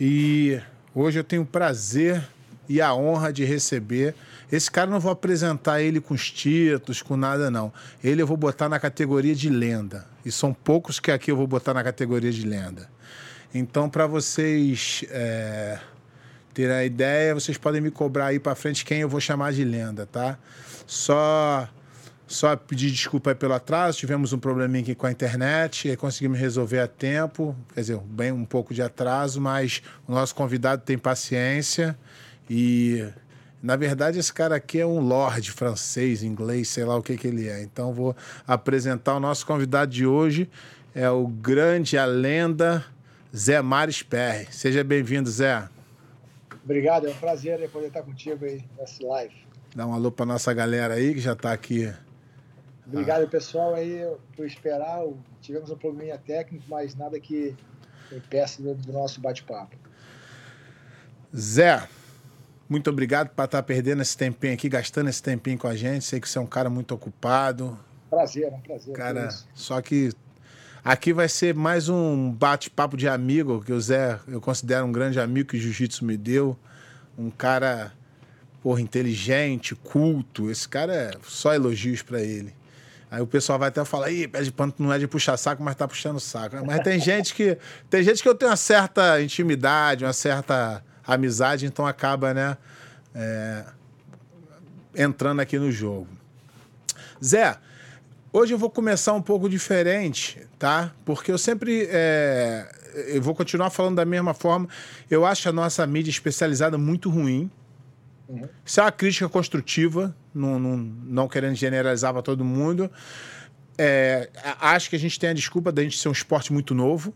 E hoje eu tenho o prazer e a honra de receber. Esse cara não vou apresentar ele com os títulos, com nada, não. Ele eu vou botar na categoria de lenda. E são poucos que aqui eu vou botar na categoria de lenda. Então, para vocês é, terem a ideia, vocês podem me cobrar aí para frente quem eu vou chamar de lenda, tá? Só só pedir desculpa pelo atraso, tivemos um probleminha aqui com a internet, e conseguimos resolver a tempo, quer dizer, bem um pouco de atraso, mas o nosso convidado tem paciência e na verdade, esse cara aqui é um lord francês, inglês, sei lá o que, que ele é. Então, vou apresentar o nosso convidado de hoje, é o grande, a lenda, Zé Mares Perry. Seja bem-vindo, Zé. Obrigado, é um prazer poder estar contigo aí nessa live. Dá um alô para nossa galera aí que já está aqui. Obrigado, ah. pessoal, aí por esperar. Tivemos um probleminha técnico, mas nada que impeça do nosso bate-papo. Zé, muito obrigado por estar perdendo esse tempinho aqui, gastando esse tempinho com a gente. Sei que você é um cara muito ocupado. Prazer, é um prazer. Cara, só que aqui vai ser mais um bate-papo de amigo, que o Zé eu considero um grande amigo que o Jiu-Jitsu me deu. Um cara, porra, inteligente, culto. Esse cara é só elogios para ele. Aí o pessoal vai até falar, ih, pé de pano não é de puxar saco, mas tá puxando saco. Mas tem gente que. Tem gente que eu tenho uma certa intimidade, uma certa amizade, então acaba, né, é, entrando aqui no jogo. Zé, hoje eu vou começar um pouco diferente, tá? Porque eu sempre. É, eu vou continuar falando da mesma forma. Eu acho a nossa mídia especializada muito ruim. Uhum. Isso é uma crítica construtiva, não, não, não querendo generalizar para todo mundo. É, acho que a gente tem a desculpa da gente ser um esporte muito novo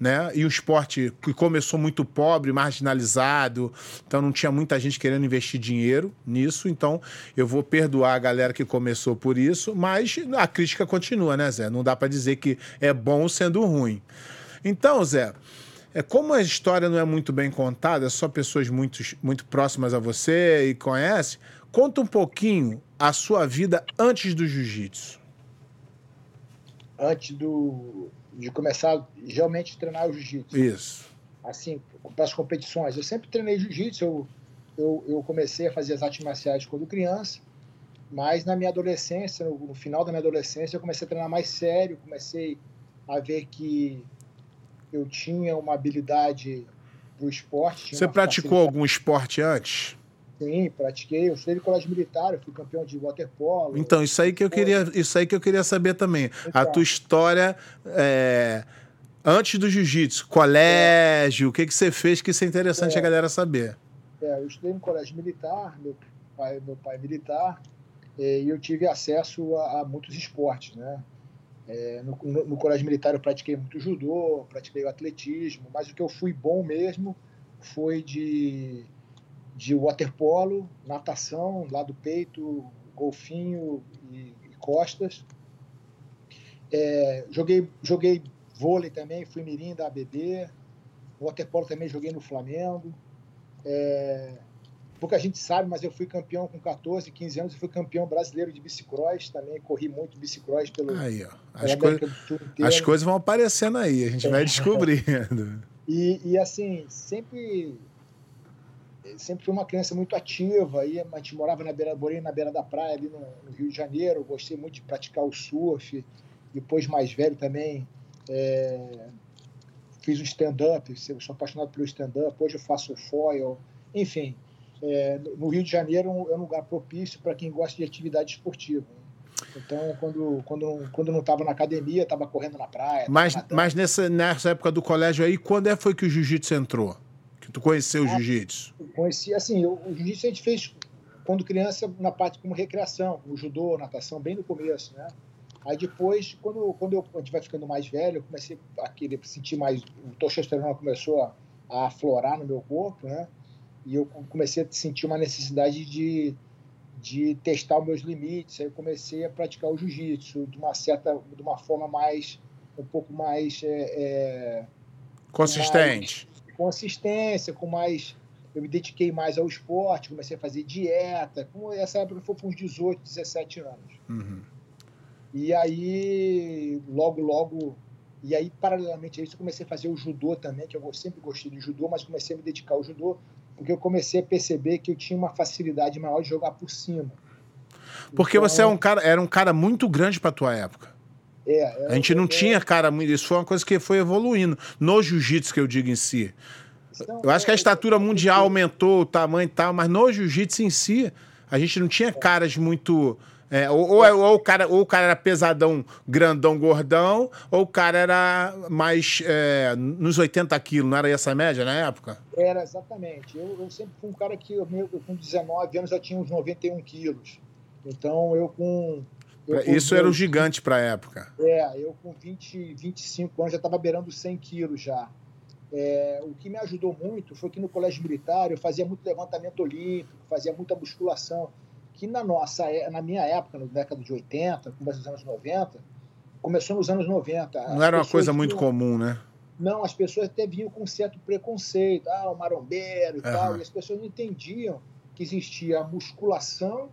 né? E o esporte que começou muito pobre, marginalizado, então não tinha muita gente querendo investir dinheiro nisso. Então eu vou perdoar a galera que começou por isso, mas a crítica continua, né, Zé? Não dá para dizer que é bom sendo ruim. Então, Zé, é como a história não é muito bem contada, só pessoas muito, muito próximas a você e conhece, conta um pouquinho a sua vida antes do jiu-jitsu. Antes do de começar realmente a treinar o jiu-jitsu. Isso. Assim, para as competições. Eu sempre treinei jiu-jitsu, eu, eu, eu, comecei a fazer as artes marciais quando criança, mas na minha adolescência, no, no final da minha adolescência, eu comecei a treinar mais sério, comecei a ver que eu tinha uma habilidade para o esporte. Você praticou facilidade. algum esporte antes? Sim, pratiquei. Eu estudei de colégio militar, fui campeão de waterpolo. Então, isso aí que eu queria, isso aí que eu queria saber também. Então, a tua história é, antes do jiu-jitsu, colégio, é. o que, que você fez que isso é interessante é. a galera saber. É, eu estudei no colégio militar, meu pai, meu pai é militar, e eu tive acesso a, a muitos esportes, né? É, no, no, no, colégio militar eu pratiquei muito judô, pratiquei o atletismo, mas o que eu fui bom mesmo foi de de waterpolo, natação, lado peito, golfinho e, e costas. É, joguei, joguei vôlei também, fui mirim da ABB. Waterpolo também joguei no Flamengo. É, pouca gente sabe, mas eu fui campeão com 14, 15 anos. Eu fui campeão brasileiro de bicicross também. Corri muito bicicross pelo. Aí, ó. As, coi as coisas vão aparecendo aí, a gente é. vai descobrindo. e, e assim, sempre sempre fui uma criança muito ativa, aí a gente morava na beira, morei na beira da praia ali no, no Rio de Janeiro, gostei muito de praticar o surf, depois mais velho também é, fiz um stand-up, sou apaixonado pelo stand-up, hoje eu faço foil, enfim, é, no Rio de Janeiro é um lugar propício para quem gosta de atividade esportiva. Então, quando, quando, quando não estava na academia, estava correndo na praia. Mas, mas nessa, nessa época do colégio aí, quando é foi que o jiu-jitsu entrou? Tu conheceu o ah, jiu-jitsu? Conheci, assim, o, o jiu-jitsu a gente fez quando criança na parte como recreação, o judô, natação, bem no começo, né? Aí depois, quando, quando eu, a gente vai ficando mais velho, eu comecei a querer sentir mais, o testosterona começou a, a aflorar no meu corpo, né? E eu comecei a sentir uma necessidade de, de testar os meus limites. Aí eu comecei a praticar o jiu-jitsu de uma certa, de uma forma mais, um pouco mais é, é, consistente. Mais, consistência, com mais. Eu me dediquei mais ao esporte, comecei a fazer dieta. Com essa época foi com uns 18, 17 anos. Uhum. E aí, logo, logo, E aí, paralelamente a isso, eu comecei a fazer o judô também, que eu sempre gostei de judô, mas comecei a me dedicar ao judô, porque eu comecei a perceber que eu tinha uma facilidade maior de jogar por cima. Porque então, você é um cara, era um cara muito grande para tua época. É, a gente não tinha cara muito. Isso foi uma coisa que foi evoluindo. No jiu-jitsu, que eu digo em si. Então, eu acho que a é, estatura mundial aumentou, o tamanho e tal, mas no jiu-jitsu em si, a gente não tinha caras muito. É, ou, ou, ou, o cara, ou o cara era pesadão, grandão, gordão, ou o cara era mais é, nos 80 quilos, não era essa média na época? Era, exatamente. Eu, eu sempre fui um cara que, eu, eu, com 19 anos, já tinha uns 91 quilos. Então, eu com. Eu, Isso era o gigante para a época. É, eu com 20, 25 anos já estava beirando 100 quilos já. É, o que me ajudou muito foi que no colégio militar eu fazia muito levantamento olímpico, fazia muita musculação que na nossa, é, na minha época, na década de 80, começo dos anos 90, começou nos anos 90. Não era uma coisa muito comum, né? Não, as pessoas até vinham com certo preconceito, ah, o marombeiro e uhum. tal, e as pessoas não entendiam que existia a musculação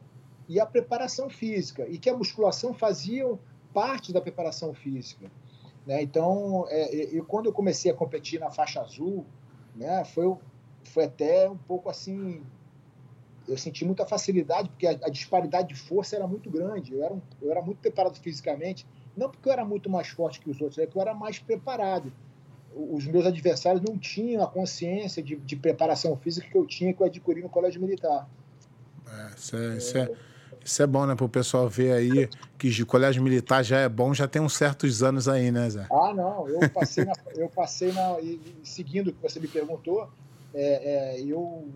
e a preparação física, e que a musculação fazia parte da preparação física. Né? Então, é, eu, quando eu comecei a competir na faixa azul, né, foi, foi até um pouco assim eu senti muita facilidade, porque a, a, disparidade de força era muito grande. Eu era, um, eu era muito preparado fisicamente, não porque eu era muito mais forte que os outros, é que eu era mais preparado. Os meus adversários não tinham a consciência de, de preparação física que eu tinha, que eu adquiri no colégio militar. É, isso, é, isso, é, isso é bom, né, para o pessoal ver aí que de colégio militar já é bom, já tem uns certos anos aí, né, Zé? Ah, não, eu passei na, eu passei na, seguindo o que você me perguntou, é, é, eu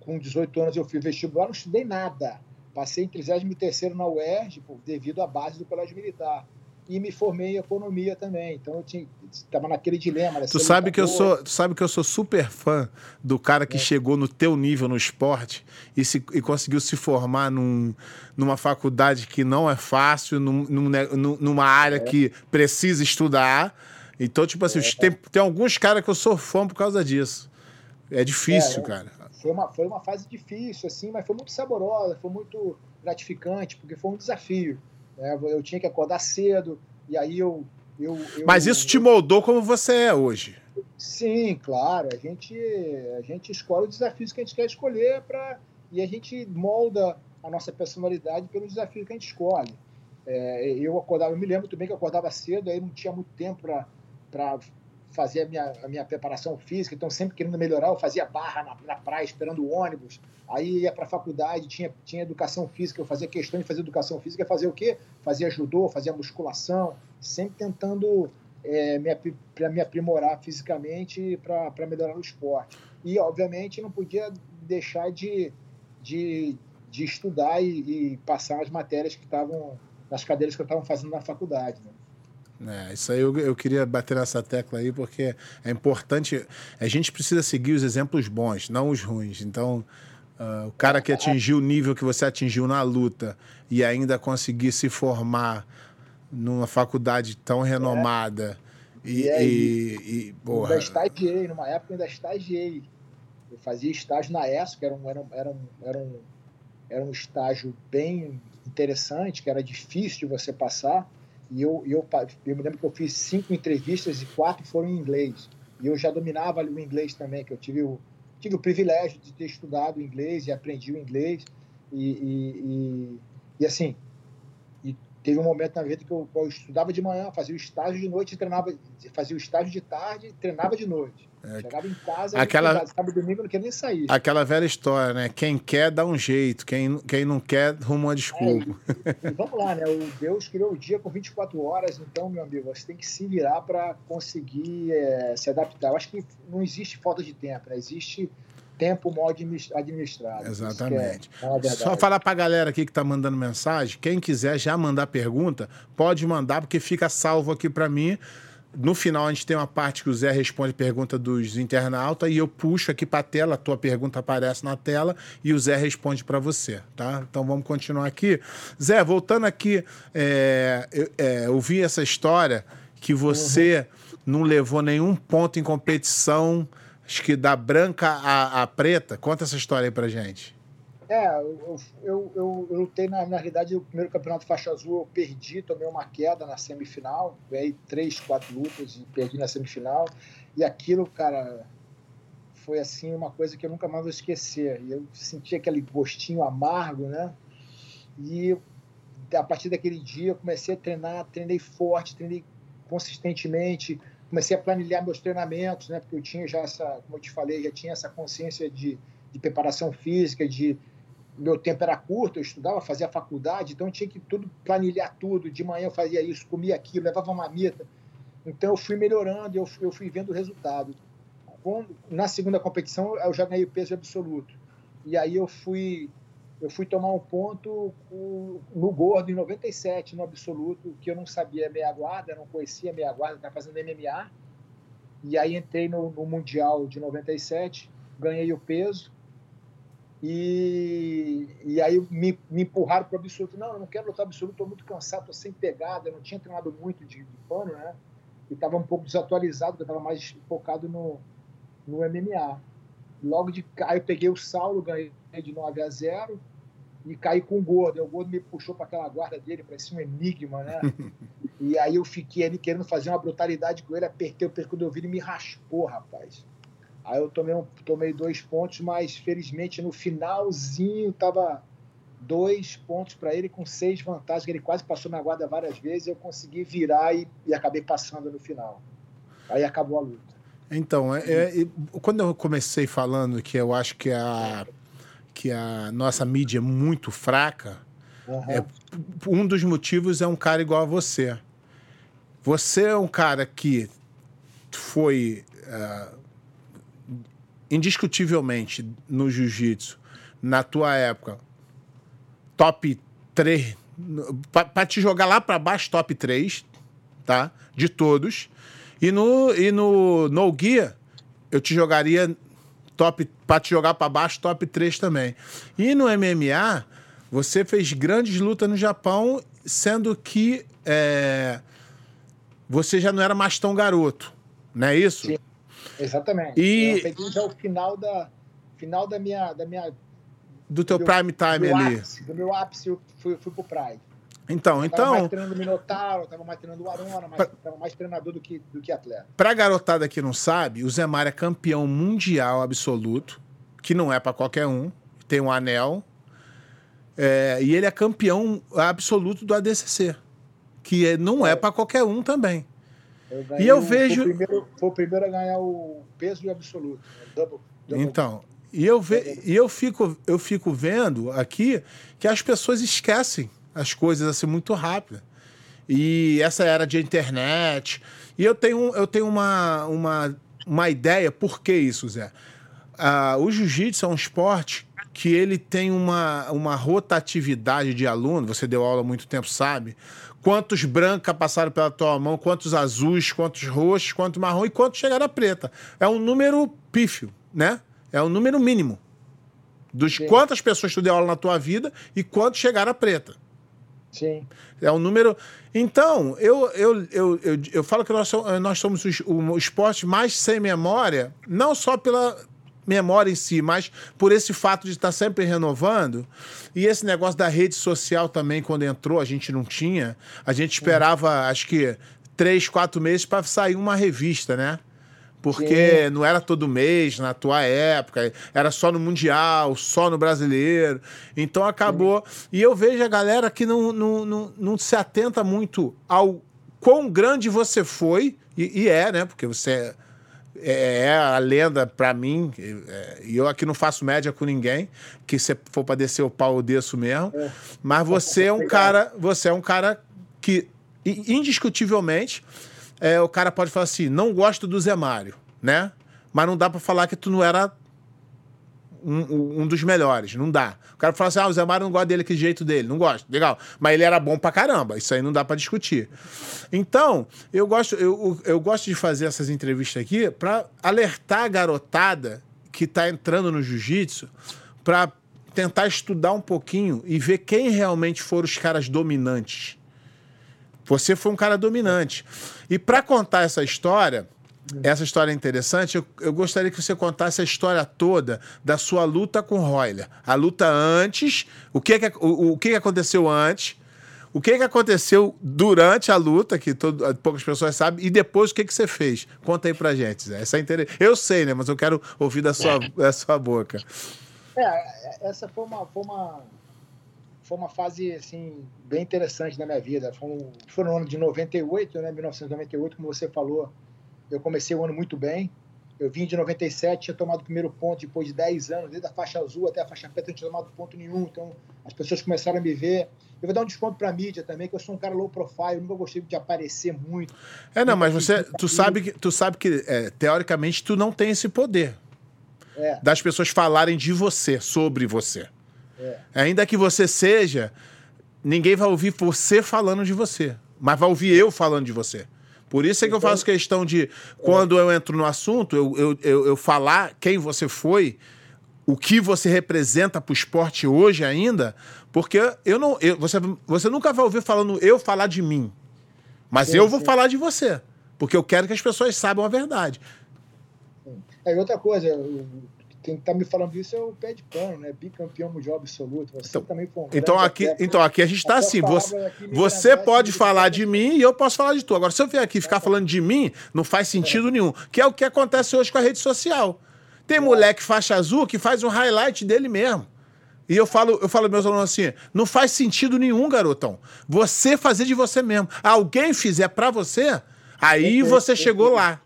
com 18 anos eu fui vestibular, não estudei nada. Passei em 33 na UERJ, devido à base do colégio militar. E me formei em economia também. Então eu tinha estava naquele dilema. Tu sabe que eu sou, tu sabe que eu sou super fã do cara que é. chegou no teu nível no esporte e, se, e conseguiu se formar num, numa faculdade que não é fácil, num, num, numa área é. que precisa estudar. Então, tipo assim, é. tem, tem alguns caras que eu sou fã por causa disso. É difícil, é, cara foi uma, foi uma fase difícil, assim, mas foi muito saborosa, foi muito gratificante, porque foi um desafio. Né? Eu tinha que acordar cedo, e aí eu. eu, eu mas isso te moldou como você é hoje. Sim, claro. A gente, a gente escolhe os desafios que a gente quer escolher pra, e a gente molda a nossa personalidade pelo desafio que a gente escolhe. É, eu acordava, eu me lembro também que eu acordava cedo, aí não tinha muito tempo para fazia a minha, a minha preparação física, então sempre querendo melhorar, eu fazia barra na, na praia, esperando o ônibus, aí ia para a faculdade, tinha, tinha educação física, eu fazia questão de fazer educação física, fazer o quê? Fazia judô, fazia musculação, sempre tentando é, me, me aprimorar fisicamente para melhorar o esporte. E, obviamente, não podia deixar de, de, de estudar e, e passar as matérias que estavam, nas cadeiras que eu estava fazendo na faculdade. Né? É, isso aí eu, eu queria bater nessa tecla aí, porque é importante. A gente precisa seguir os exemplos bons, não os ruins. Então, uh, o cara que atingiu o nível que você atingiu na luta e ainda conseguir se formar numa faculdade tão renomada. É. E, e, aí, e, e porra. ainda estagiei, numa época ainda estagiei. Eu fazia estágio na ESO, que era um, era, um, era, um, era, um, era um estágio bem interessante, que era difícil de você passar e eu, eu, eu me lembro que eu fiz cinco entrevistas e quatro foram em inglês. E eu já dominava o inglês também, que eu tive o, tive o privilégio de ter estudado inglês e aprendi o inglês. E, e, e, e assim, e teve um momento na vida que eu, eu, estudava de manhã, fazia o estágio de noite treinava, fazia o estágio de tarde e treinava de noite. É, Chegava em casa, aquela, sábado domingo, não queria nem sair. Aquela velha história, né? Quem quer dá um jeito, quem, quem não quer arruma uma desculpa. É, e, e, vamos lá, né? O Deus criou o dia com 24 horas, então, meu amigo, você tem que se virar para conseguir é, se adaptar. Eu acho que não existe falta de tempo, né? Existe tempo mal administrado. É Exatamente. É, Só falar para a galera aqui que está mandando mensagem, quem quiser já mandar pergunta, pode mandar, porque fica salvo aqui para mim no final, a gente tem uma parte que o Zé responde pergunta dos internautas e eu puxo aqui para a tela, a tua pergunta aparece na tela e o Zé responde para você, tá? Então vamos continuar aqui. Zé, voltando aqui, é, é, eu vi essa história que você uhum. não levou nenhum ponto em competição, acho que da branca à, à preta. Conta essa história aí para gente. É, eu, eu, eu, eu lutei, na, na realidade, o primeiro campeonato faixa azul eu perdi, tomei uma queda na semifinal, ganhei três, quatro lutas e perdi na semifinal. E aquilo, cara, foi assim uma coisa que eu nunca mais vou esquecer. E eu senti aquele gostinho amargo, né? E a partir daquele dia eu comecei a treinar, treinei forte, treinei consistentemente, comecei a planilhar meus treinamentos, né? Porque eu tinha já essa, como eu te falei, já tinha essa consciência de, de preparação física, de meu tempo era curto, eu estudava, fazia faculdade, então tinha que tudo planilhar tudo. De manhã eu fazia isso, comia aquilo, levava uma marmita. Então eu fui melhorando, eu, eu fui vendo o resultado. Na segunda competição eu já ganhei peso absoluto. E aí eu fui eu fui tomar um ponto no gordo em 97 no absoluto, que eu não sabia meia guarda, não conhecia meia guarda, estava fazendo MMA. E aí entrei no, no mundial de 97, ganhei o peso e, e aí me, me empurraram para o absoluto. Não, eu não quero lutar absoluto, estou muito cansado, estou sem pegada, eu não tinha treinado muito de, de pano, né? E estava um pouco desatualizado, porque eu estava mais focado no, no MMA. Logo de aí eu peguei o Saulo, ganhei de 9 a 0 e caí com o Gordo. O Gordo me puxou para aquela guarda dele, parecia um enigma, né? e aí eu fiquei ali querendo fazer uma brutalidade com ele, apertei o percurso do ouvido e me raspou, rapaz. Aí eu tomei, um, tomei dois pontos, mas felizmente no finalzinho tava dois pontos para ele com seis vantagens, ele quase passou na guarda várias vezes, eu consegui virar e, e acabei passando no final. Aí acabou a luta. Então, é, é, quando eu comecei falando que eu acho que a, que a nossa mídia é muito fraca, uhum. é, um dos motivos é um cara igual a você. Você é um cara que foi uh, indiscutivelmente no jiu-jitsu, na tua época, top 3, para te jogar lá para baixo, top 3, tá? De todos. E no, e no No Gear, eu te jogaria top para te jogar para baixo, top 3 também. E no MMA, você fez grandes lutas no Japão, sendo que é, você já não era mais tão garoto, não é isso? Sim. Exatamente. E... Eu peguei já o final da, final da minha. Da minha do teu do prime time do ali. Ápice, do meu ápice, eu fui, fui pro Prime. Então, eu então. Tava mais treinando Minotauro, tava mais treinando o Arona, mas pra... tava mais treinador do que, do que atleta. Pra garotada que não sabe, o Zé Mário é campeão mundial absoluto, que não é para qualquer um, tem um anel. É, e ele é campeão absoluto do ADCC, que é, não é, é para qualquer um também. Eu e eu vejo. Foi o, primeiro, foi o primeiro a ganhar o peso absoluto. Né? Double, double. Então, e eu, ve, e eu, fico, eu fico vendo aqui que as pessoas esquecem as coisas assim muito rápido. E essa era de internet. E eu tenho, eu tenho uma, uma, uma ideia por que isso, Zé. Uh, o jiu-jitsu é um esporte que ele tem uma, uma rotatividade de aluno, você deu aula há muito tempo, sabe? Quantos brancas passaram pela tua mão, quantos azuis, quantos roxos, quantos marrom e quantos chegaram a preta. É um número pífio, né? É um número mínimo. Dos Sim. quantas pessoas tu deu aula na tua vida e quantos chegaram a preta. Sim. É um número. Então, eu, eu, eu, eu, eu falo que nós somos, nós somos o, o esporte mais sem memória, não só pela, memória em si, mas por esse fato de estar sempre renovando. E esse negócio da rede social também, quando entrou, a gente não tinha. A gente esperava, acho que, três, quatro meses para sair uma revista, né? Porque Sim. não era todo mês na tua época, era só no Mundial, só no Brasileiro. Então acabou. Sim. E eu vejo a galera que não, não, não, não se atenta muito ao quão grande você foi, e, e é, né? Porque você é é, é a lenda para mim, é, e eu aqui não faço média com ninguém, que se for para descer o pau eu desço mesmo. É. Mas você é um cara, você é um cara que indiscutivelmente é, o cara pode falar assim, não gosto do Zé Mário, né? Mas não dá para falar que tu não era um, um, dos melhores. Não dá. O cara fala assim: ah, o Zé Mário não gosta dele, que jeito dele. Não gosta. Legal. Mas ele era bom pra caramba. Isso aí não dá pra discutir. Então, eu gosto, eu, eu gosto de fazer essas entrevistas aqui para alertar a garotada que tá entrando no jiu-jitsu para tentar estudar um pouquinho e ver quem realmente foram os caras dominantes. Você foi um cara dominante. E para contar essa história, essa história é interessante. Eu, eu, gostaria que você contasse a história toda da sua luta com Royler. A luta antes, o que, que, o, o que, que aconteceu antes, o que, que aconteceu durante a luta, que todo, poucas pessoas sabem, e depois o que, que você fez. Conta aí pra gente, Zé. Essa é inter... Eu sei, né? Mas eu quero ouvir da sua, da sua boca. É, essa foi uma, foi uma, foi uma fase assim, bem interessante na minha vida. Foi, um, foi no ano de 98, né? 1998, como você falou eu comecei o ano muito bem. Eu vim de 97, tinha tomado o primeiro ponto depois de 10 anos, desde a faixa azul até a faixa preta, não tinha tomado ponto nenhum. Então, as pessoas começaram a me ver. Eu vou dar um desconto para a mídia também, que eu sou um cara low profile, eu nunca gostei de aparecer muito. É, não, mas você, tu sabe que, tu sabe que é, teoricamente, tu não tem esse poder. É. Das pessoas falarem de você, sobre você. É. Ainda que você seja, ninguém vai ouvir você falando de você, mas vai ouvir eu falando de você. Por isso é que eu faço questão de, quando eu entro no assunto, eu, eu, eu, eu falar quem você foi, o que você representa para o esporte hoje ainda, porque eu não. Eu, você, você nunca vai ouvir falando eu falar de mim. Mas sim, eu vou sim. falar de você. Porque eu quero que as pessoas saibam a verdade. É, outra coisa, quem está me falando isso é o pé de pano, né? Bicampeão mundial absoluto. Você então, também foi um então aqui, atleta. então aqui a gente está assim. Você, você pode falar de mim e eu posso falar de tu. Agora, se eu vier aqui ficar é. falando de mim, não faz sentido é. nenhum. Que é o que acontece hoje com a rede social. Tem é. moleque faixa azul que faz um highlight dele mesmo. E eu falo, eu falo meus alunos assim: não faz sentido nenhum, garotão. Você fazer de você mesmo. Alguém fizer para você, aí perfeito, você chegou perfeito. lá.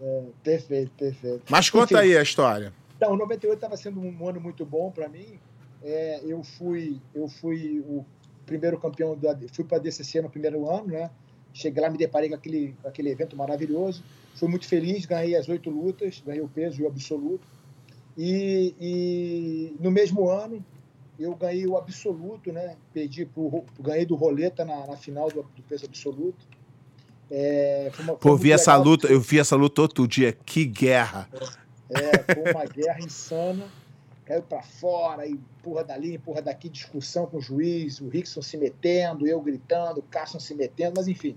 É, perfeito, perfeito. Mas conta Enfim, aí a história. Então, 98 estava sendo um ano muito bom para mim. É, eu fui eu fui o primeiro campeão da fui para a DCC no primeiro ano, né? Cheguei lá, me deparei com aquele com aquele evento maravilhoso. Fui muito feliz, ganhei as oito lutas, ganhei o peso e o absoluto. E, e no mesmo ano eu ganhei o absoluto, né? Perdi pro, ganhei do Roleta na, na final do, do peso absoluto. É, foi uma, foi Pô, vi essa luta, eu vi essa luta outro dia. Que guerra! É. É, foi uma guerra insana. Caiu para fora, e empurra dali, empurra daqui, discussão com o juiz, o Rickson se metendo, eu gritando, o Carson se metendo, mas enfim.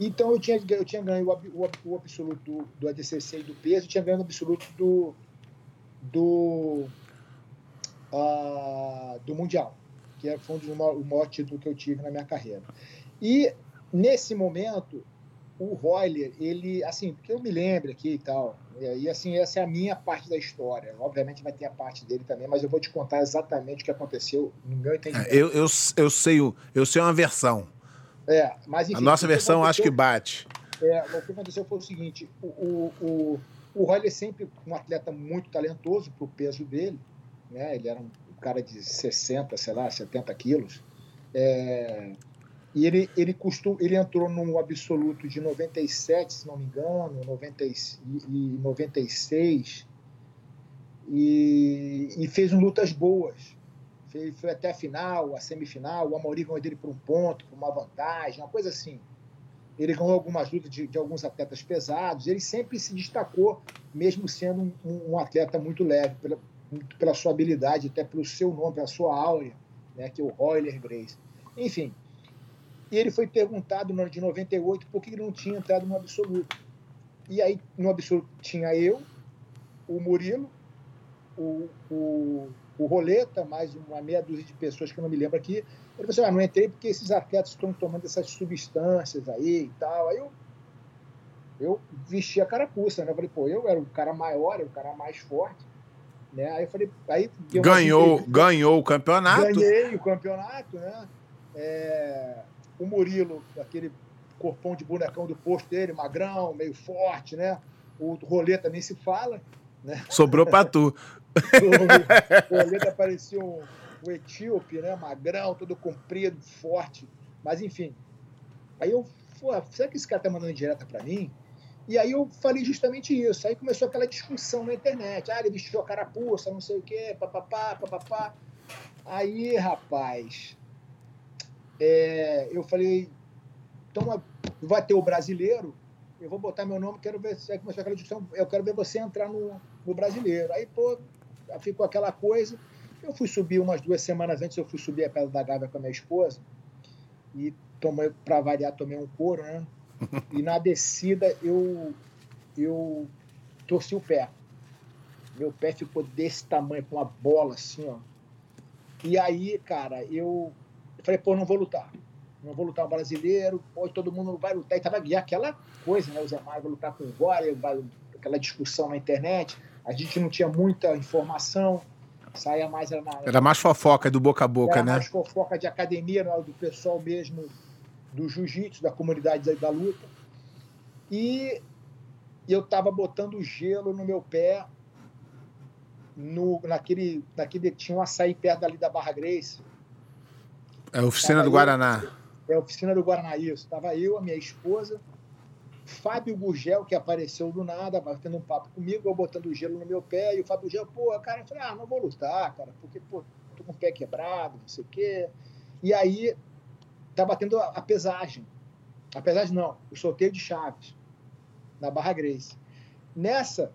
Então eu tinha, eu tinha ganho o, o, o absoluto do, do ADCC e do peso, tinha ganho o absoluto do, do, uh, do Mundial, que é, foi um dos, o maior título que eu tive na minha carreira. E nesse momento, o Royler, ele, assim, que eu me lembro aqui e tal, e assim, essa é a minha parte da história. Obviamente vai ter a parte dele também, mas eu vou te contar exatamente o que aconteceu no meu entendimento. Eu, eu, eu, sei, eu sei uma versão. É, mas enfim, A nossa versão acho que bate. É, o que aconteceu foi o seguinte: o, o, o, o é sempre um atleta muito talentoso pro peso dele, né? Ele era um cara de 60, sei lá, 70 quilos. É, e ele, ele, custou, ele entrou num absoluto de 97, se não me engano, 90, e 96, e, e fez lutas boas. Foi, foi até a final, a semifinal, o Amaury ganhou dele por um ponto, por uma vantagem, uma coisa assim. Ele ganhou algumas lutas de, de alguns atletas pesados. Ele sempre se destacou, mesmo sendo um, um atleta muito leve, pela, pela sua habilidade, até pelo seu nome, pela sua áurea, né, que é o Royler Grace. Enfim, e ele foi perguntado no ano de 98 por que ele não tinha entrado no absoluto. E aí, no absoluto, tinha eu, o Murilo, o, o, o Roleta, mais uma meia dúzia de pessoas que eu não me lembro aqui. Ele falou assim: ah, não entrei porque esses atletas estão tomando essas substâncias aí e tal. Aí eu, eu vesti a carapuça, né? Eu falei, pô, eu era o cara maior, era o cara mais forte. Né? Aí eu falei, aí ganhou, ganhou o campeonato. Ganhei o campeonato, né? É, o Murilo, aquele corpão de bonecão do posto dele, magrão, meio forte, né? O rolê também se fala. Né? Sobrou para tu. o roleta parecia um, um etíope, né? Magrão, todo comprido, forte. Mas enfim. Aí eu, pô, será que esse cara tá mandando direta para mim? E aí eu falei justamente isso. Aí começou aquela discussão na internet. Ah, ele vestiu a carapuça, não sei o quê, papapá, papapá. Aí, rapaz, é, eu falei, então vai ter o brasileiro, eu vou botar meu nome, quero ver se vai começar aquela discussão, eu quero ver você entrar no, no brasileiro. Aí, pô, ficou aquela coisa. Eu fui subir umas duas semanas antes, eu fui subir a Pedra da Gávea com a minha esposa e tomei, para variar, tomei um couro, né? E na descida eu eu torci o pé. Meu pé ficou desse tamanho, com uma bola assim, ó. E aí, cara, eu falei, pô, não vou lutar. Não vou lutar o brasileiro, pô, todo mundo vai lutar. E tava e aquela coisa, né? O Zé Mário vai lutar com o Gore, vai, aquela discussão na internet. A gente não tinha muita informação, saía mais. Era, na, era mais fofoca do boca a boca, era né? mais fofoca de academia, do pessoal mesmo do jiu-jitsu, da comunidade da luta. E eu tava botando gelo no meu pé no, naquele, naquele. Tinha um açaí perto ali da Barra Grace. É a oficina do Guaraná. é a oficina do Guaraná, isso. Estava eu, a minha esposa, Fábio Gurgel, que apareceu do nada, batendo um papo comigo, eu botando gelo no meu pé, e o Fábio Gurgel, pô, cara, eu falei, ah, não vou lutar, cara, porque, pô, tô com o pé quebrado, não sei o quê. E aí, tá batendo a, a pesagem. A pesagem não, o sorteio de chaves, na Barra Grace. Nessa,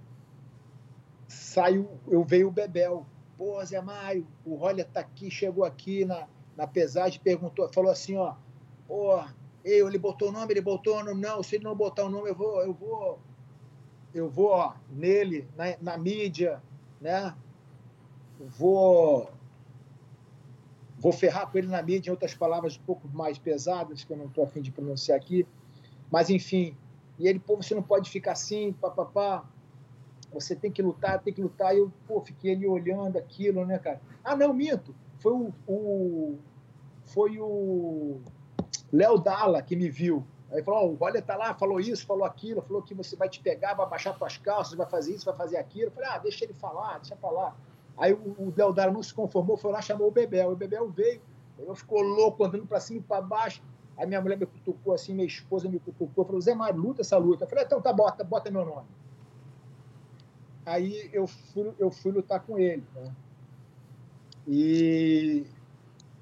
saiu, eu veio o Bebel. Pô, Zé Mário, o Roller tá aqui, chegou aqui na, na pesagem, perguntou, falou assim, ó, pô, eu, ele botou o nome, ele botou o nome, não, se ele não botar o nome, eu vou, eu vou, eu vou ó, nele, na, na mídia, né? Vou vou ferrar com ele na mídia, em outras palavras um pouco mais pesadas, que eu não estou afim de pronunciar aqui. Mas, enfim, e ele, pô, você não pode ficar assim, papapá você tem que lutar, tem que lutar. E eu, pô, fiquei ali olhando aquilo, né, cara? Ah, não, minto. Foi o, o foi o Léo Dalla que me viu. Aí falou, oh, olha, tá lá, falou isso, falou aquilo, falou que você vai te pegar, vai baixar tuas calças, vai fazer isso, vai fazer aquilo. Eu falei, ah, deixa ele falar, deixa falar. Aí o Léo Dalla não se conformou, foi lá, chamou o Bebel. O Bebel veio, ele ficou louco, andando para cima e para baixo. Aí minha mulher me cutucou assim, minha esposa me cutucou, falou, Zé Mário, luta essa luta. Eu falei, então tá, bota, bota meu nome. Aí eu fui, eu fui lutar com ele. Né? E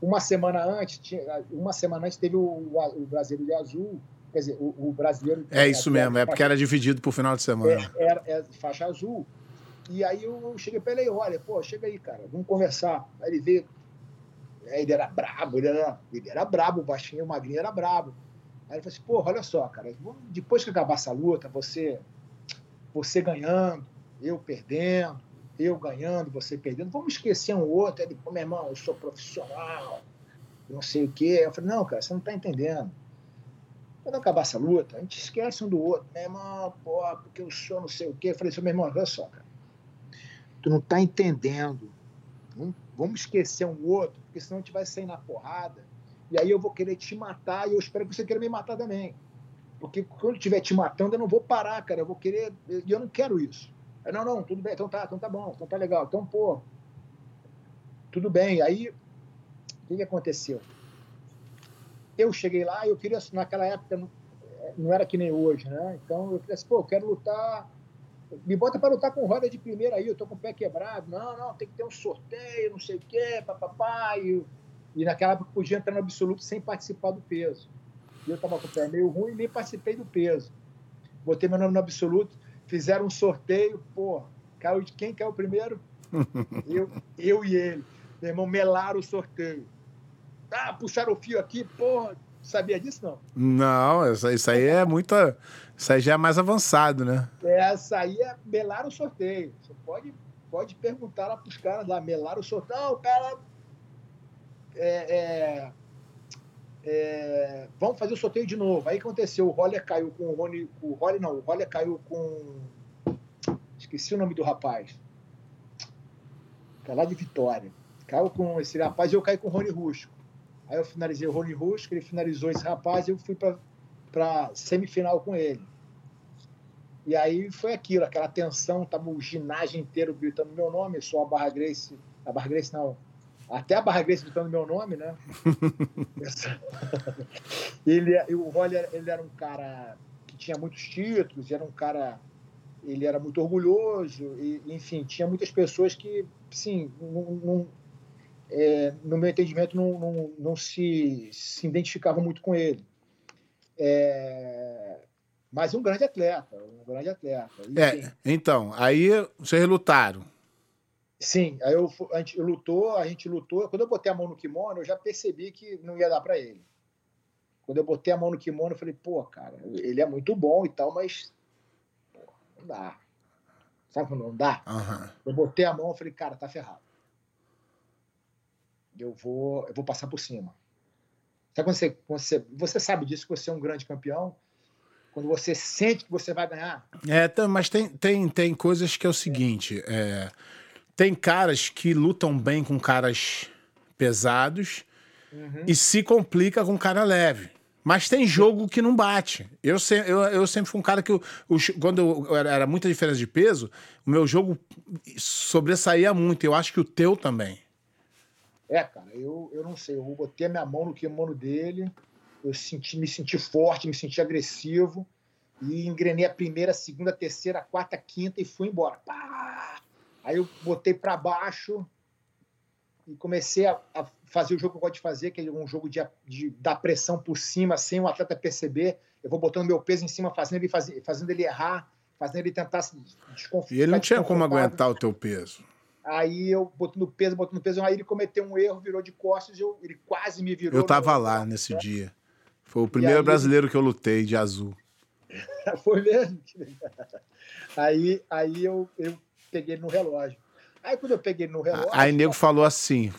uma semana antes, tinha, uma semana antes teve o, o brasileiro de azul, quer dizer, o, o brasileiro. É isso mesmo, é porque era dividido por final de semana. É, era, é, faixa azul. E aí eu cheguei para ele, olha, pô, chega aí, cara, vamos conversar. Aí ele veio, ele era brabo, ele era, ele era brabo, o baixinho, o magrinho era brabo. Aí ele falou assim, pô, olha só, cara, depois que acabar essa luta, você, você ganhando, eu perdendo, eu ganhando, você perdendo, vamos esquecer um outro. Ele, meu irmão, eu sou profissional, não sei o quê. Eu falei, não, cara, você não está entendendo. Quando acabar essa luta, a gente esquece um do outro. Meu irmão, pô, porque eu sou não sei o quê. Eu falei, meu irmão, olha só, cara, tu não está entendendo. Vamos esquecer um outro, porque senão a gente vai sair na porrada. E aí eu vou querer te matar e eu espero que você queira me matar também. Porque quando eu estiver te matando, eu não vou parar, cara. Eu vou querer. E eu não quero isso. Aí, não, não, tudo bem, então tá, então tá bom, então tá legal. Então, pô, tudo bem. Aí, o que, que aconteceu? Eu cheguei lá e eu queria, naquela época, não, não era que nem hoje, né? Então, eu falei assim, pô, eu quero lutar me bota para lutar com roda de primeira aí, eu tô com o pé quebrado. Não, não, tem que ter um sorteio, não sei o quê, papapá. E, e naquela época podia entrar no absoluto sem participar do peso. E eu tava com o pé meio ruim e nem participei do peso. Botei meu nome no absoluto fizeram um sorteio, pô, caiu de quem caiu primeiro? eu, eu e ele. Meu irmão, melaram o sorteio. Ah, puxaram o fio aqui, pô, sabia disso não? Não, isso aí é muita. Isso aí já é mais avançado, né? Essa aí é melar o sorteio. Você pode, pode perguntar lá para os caras lá, melar o sorteio. Não, o cara. É, é, é, vamos fazer o sorteio de novo. Aí aconteceu, o Roller caiu com o Rony. O Roller não, o Roller caiu com. Esqueci o nome do rapaz. Tá lá de Vitória. Caiu com esse rapaz e eu caí com o Rony Rusco. Aí eu finalizei o Rony Rusco, ele finalizou esse rapaz e eu fui para semifinal com ele. E aí foi aquilo, aquela tensão, tava o ginásio inteiro gritando meu nome, sou a Barra Grace, a Barra Grace não, até a Barra Grace gritando meu nome, né? ele, o Roller, ele era um cara que tinha muitos títulos, era um cara, ele era muito orgulhoso, e, enfim, tinha muitas pessoas que, sim, não, não, é, no meu entendimento, não, não, não se, se identificavam muito com ele. É, mas um grande atleta, um grande atleta. é, então, aí vocês lutaram. Sim, aí eu, a gente lutou, a gente lutou. Quando eu botei a mão no kimono, eu já percebi que não ia dar para ele. Quando eu botei a mão no kimono, eu falei, pô, cara, ele é muito bom e tal, mas Não dá. Sabe quando não dá? Aham. Eu botei a mão e falei, cara, tá ferrado. Eu vou, eu vou passar por cima. Sabe quando você, quando você, você sabe disso, que você é um grande campeão? Quando você sente que você vai ganhar. É, mas tem, tem, tem coisas que é o seguinte: é, tem caras que lutam bem com caras pesados Uhum. e se complica com cara leve. Mas tem jogo que não bate. Eu, se- eu, eu sempre fui um cara que, eu, os- quando eu era, era muita diferença de peso, o meu jogo sobressaía muito. Eu acho que o teu também. É, cara, eu, eu não sei. Eu botei a minha mão no kimono dele, eu senti, me senti forte, me senti agressivo, e engrenei a primeira, a segunda, a terceira, a quarta, a quinta e fui embora. Pá! Aí eu botei para baixo e comecei a, a fazer o jogo que eu gosto de fazer, que é um jogo de, de dar pressão por cima, sem o atleta perceber. Eu vou botando meu peso em cima, fazendo ele, faz- fazendo ele errar, fazendo ele tentar se desconfiar. E ele não tinha como aguentar o teu peso. Aí eu botando peso, botando peso, aí ele cometeu um erro, virou de costas, eu, ele quase me virou. Eu tava no- lá nesse dia. Foi o primeiro aí- brasileiro que eu lutei de azul. Foi mesmo? Aí, aí eu, eu peguei no relógio. Aí quando eu peguei no relógio. Aí nego falou assim,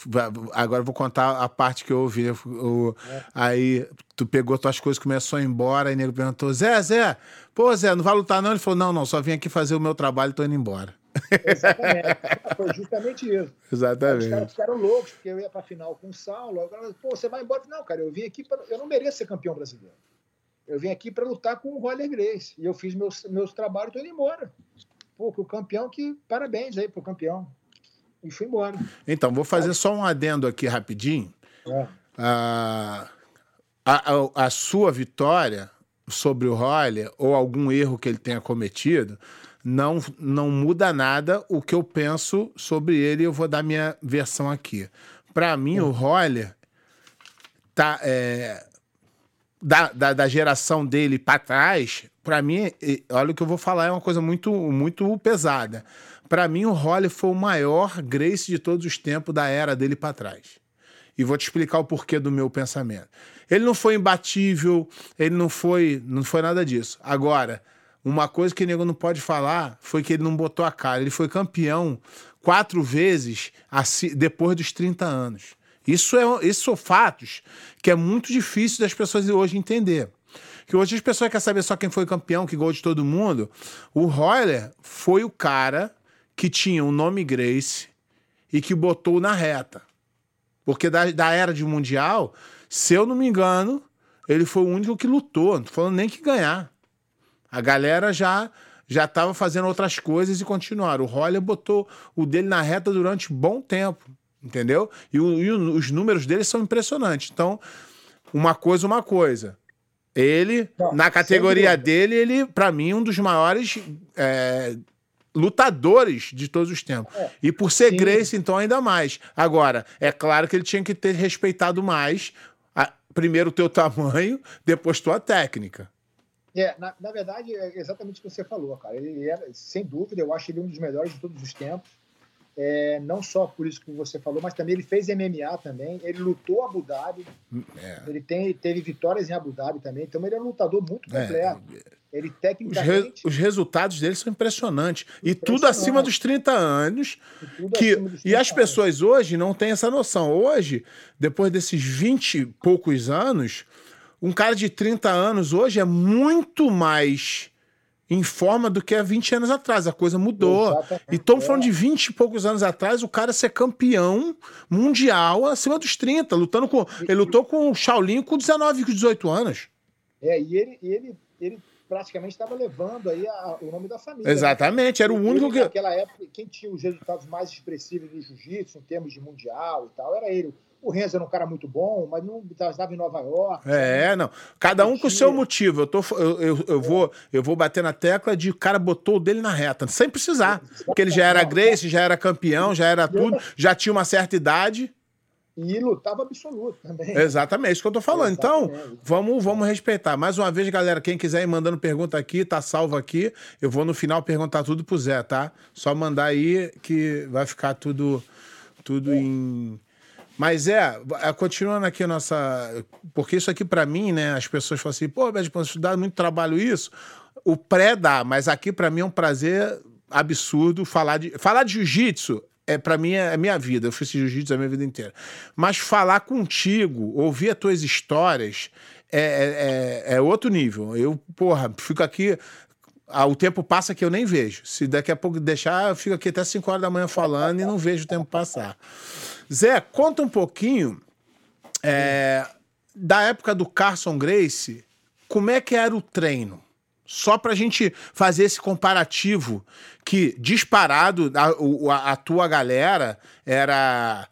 agora eu vou contar a parte que eu ouvi. o- É. Aí tu pegou tuas coisas, começou a ir embora, aí nego perguntou, Zé, Zé, pô, Zé, não vai lutar não? Ele falou, não, não, só vim aqui fazer o meu trabalho e tô indo embora. Exatamente. Foi justamente isso. Aí Os Exatamente. caras ficaram loucos, porque eu ia pra final com o Saulo. Cara, Pô, você vai embora? Não, cara, eu vim aqui para. Eu não mereço ser campeão brasileiro. Eu vim aqui para lutar com o Roller Grace. E eu fiz meus, meus trabalhos e tô indo embora. Pô, que o campeão que. Parabéns aí pro campeão. E fui embora. Então, vou fazer só um adendo aqui rapidinho. É. a, a, a- a sua vitória sobre o Roller ou algum erro que ele tenha cometido não, não muda nada o que eu penso sobre ele. Eu vou dar minha versão aqui. Para mim, o Roller tá é, da, da, da geração dele para trás. Para mim, olha o que eu vou falar é uma coisa muito muito pesada. Para mim, o Roller foi o maior Grace de todos os tempos da era dele para trás. E vou te explicar o porquê do meu pensamento. Ele não foi imbatível, ele não foi, não foi nada disso. Agora, uma coisa que o nego não pode falar foi que ele não botou a cara. Ele foi campeão quatro vezes depois dos 30 anos. Isso, é, isso são fatos que é muito difícil das pessoas hoje entender. Que hoje as pessoas querem saber só quem foi campeão, que gol de todo mundo. O Royler foi o cara que tinha o nome Grace e que botou na reta. Porque da, da era de Mundial, se eu não me engano, ele foi o único que lutou. Não tô falando nem que ganhar. A galera já já estava fazendo outras coisas e continuaram. O Roller botou o dele na reta durante bom tempo, entendeu? E, o- e os números dele são impressionantes. Então, uma coisa, uma coisa. Ele, Não, na categoria dele, ele, para mim, um dos maiores é, lutadores de todos os tempos. É, E por ser sim. Grace, então, ainda mais. Agora, é claro que ele tinha que ter respeitado mais a- primeiro o teu tamanho, depois tua técnica. É, na, na verdade, é exatamente o que você falou, cara. Ele era, sem dúvida, eu acho ele um dos melhores de todos os tempos. É, não só por isso que você falou, mas também ele fez MMA também. Ele lutou Abu Dhabi. É. Ele tem, teve vitórias em Abu Dhabi também. Então ele é um lutador muito É. completo. Ele Os, re- tecnicamente. os resultados dele são impressionantes. E tudo acima dos 30 anos. tudo Que, acima dos e as 30 anos. pessoas hoje não têm essa noção. Hoje, depois desses 20 e poucos anos, um cara de 30 anos hoje é muito mais em forma do que há 20 anos atrás. A coisa mudou. Exatamente. E estamos É. falando de 20 e poucos anos atrás, o cara ser campeão mundial acima dos 30, lutando com. Ele lutou com o Shaolin com 19, com 18 anos. É, e ele, ele, ele praticamente estava levando aí a- o nome da família. né? Exatamente, era o Ele, único que. Naquela época, quem tinha os resultados mais expressivos do jiu-jitsu, em termos de mundial e tal, era ele. O Renzo era um cara muito bom, mas não estava em Nova York. É, não. Cada um com o seu motivo. Eu, tô, eu, eu, eu vou, eu vou bater na tecla de o cara botou o dele na reta, sem precisar. Porque ele já era Grace, já era campeão, já era tudo, já tinha uma certa idade. E lutava absoluto também. Exatamente, é isso que eu tô falando. Então, Exatamente. vamos, vamos respeitar. Mais uma vez, galera, quem quiser ir mandando pergunta aqui, tá salvo aqui. Eu vou no final perguntar tudo pro Zé, tá? Só mandar aí que vai ficar tudo, tudo em. Mas é, é, continuando aqui a nossa. Porque isso aqui, pra mim, né? As pessoas falam assim, pô, Bad isso dá muito trabalho isso. o pré dá, mas aqui para mim é um prazer absurdo falar de falar de jiu-jitsu. É, para mim é, é minha vida, eu fiz jiu-jitsu a minha vida inteira. Mas falar contigo, ouvir as tuas histórias, é, é, é, é outro nível. Eu, porra, fico aqui ah, o tempo passa que eu nem vejo. Se daqui a pouco deixar, eu fico aqui até 5 horas da manhã falando e não vejo o tempo passar. Zé, conta um pouquinho é, da época do Carson Grace, como é que era o treino? Só para a gente fazer esse comparativo, que disparado, a, a, a tua galera era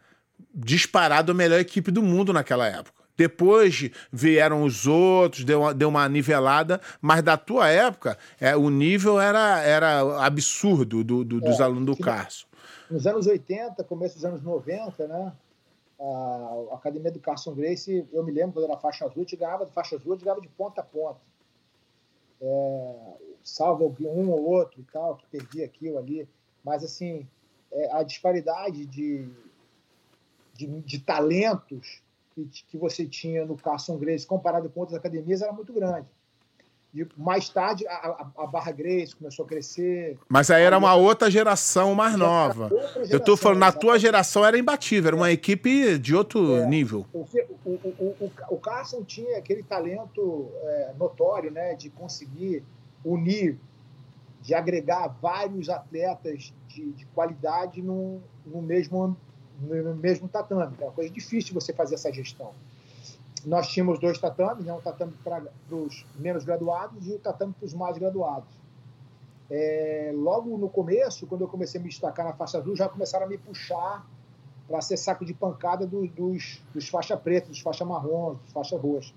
disparado a melhor equipe do mundo naquela época. Depois vieram os outros, deu uma, deu uma nivelada, mas da tua época, é, o nível era, era absurdo do, do dos é, alunos do Carson. Nos anos 80, começo dos anos 90, né? A academia do Carson Grace, eu me lembro quando era faixa azul, eu ganhava de faixa azul, eu ganhava de ponta a ponta. É, salvo um ou outro e tal, que perdia aquilo ali. Mas, assim, é, a disparidade de, de, de talentos que, que você tinha no Carson Grace comparado com outras academias era muito grande. E mais tarde, a, a, Barra Grace começou a crescer. Mas aí era uma outra geração mais nova. Geração, Eu tô falando, na tua geração era imbatível, era uma equipe de outro é, nível. O, o, o, o, Carson tinha aquele talento é, notório, né, de conseguir unir, de agregar vários atletas de, de qualidade no, no mesmo no mesmo tatame. É uma coisa difícil você fazer essa gestão. Nós tínhamos dois tatames, né? um tatame para os menos graduados e o tatame para os mais graduados. É, logo no começo, quando eu comecei a me destacar na faixa azul, já começaram a me puxar para ser saco de pancada do, dos, dos faixa preta, dos faixa marrom, dos faixa roxa.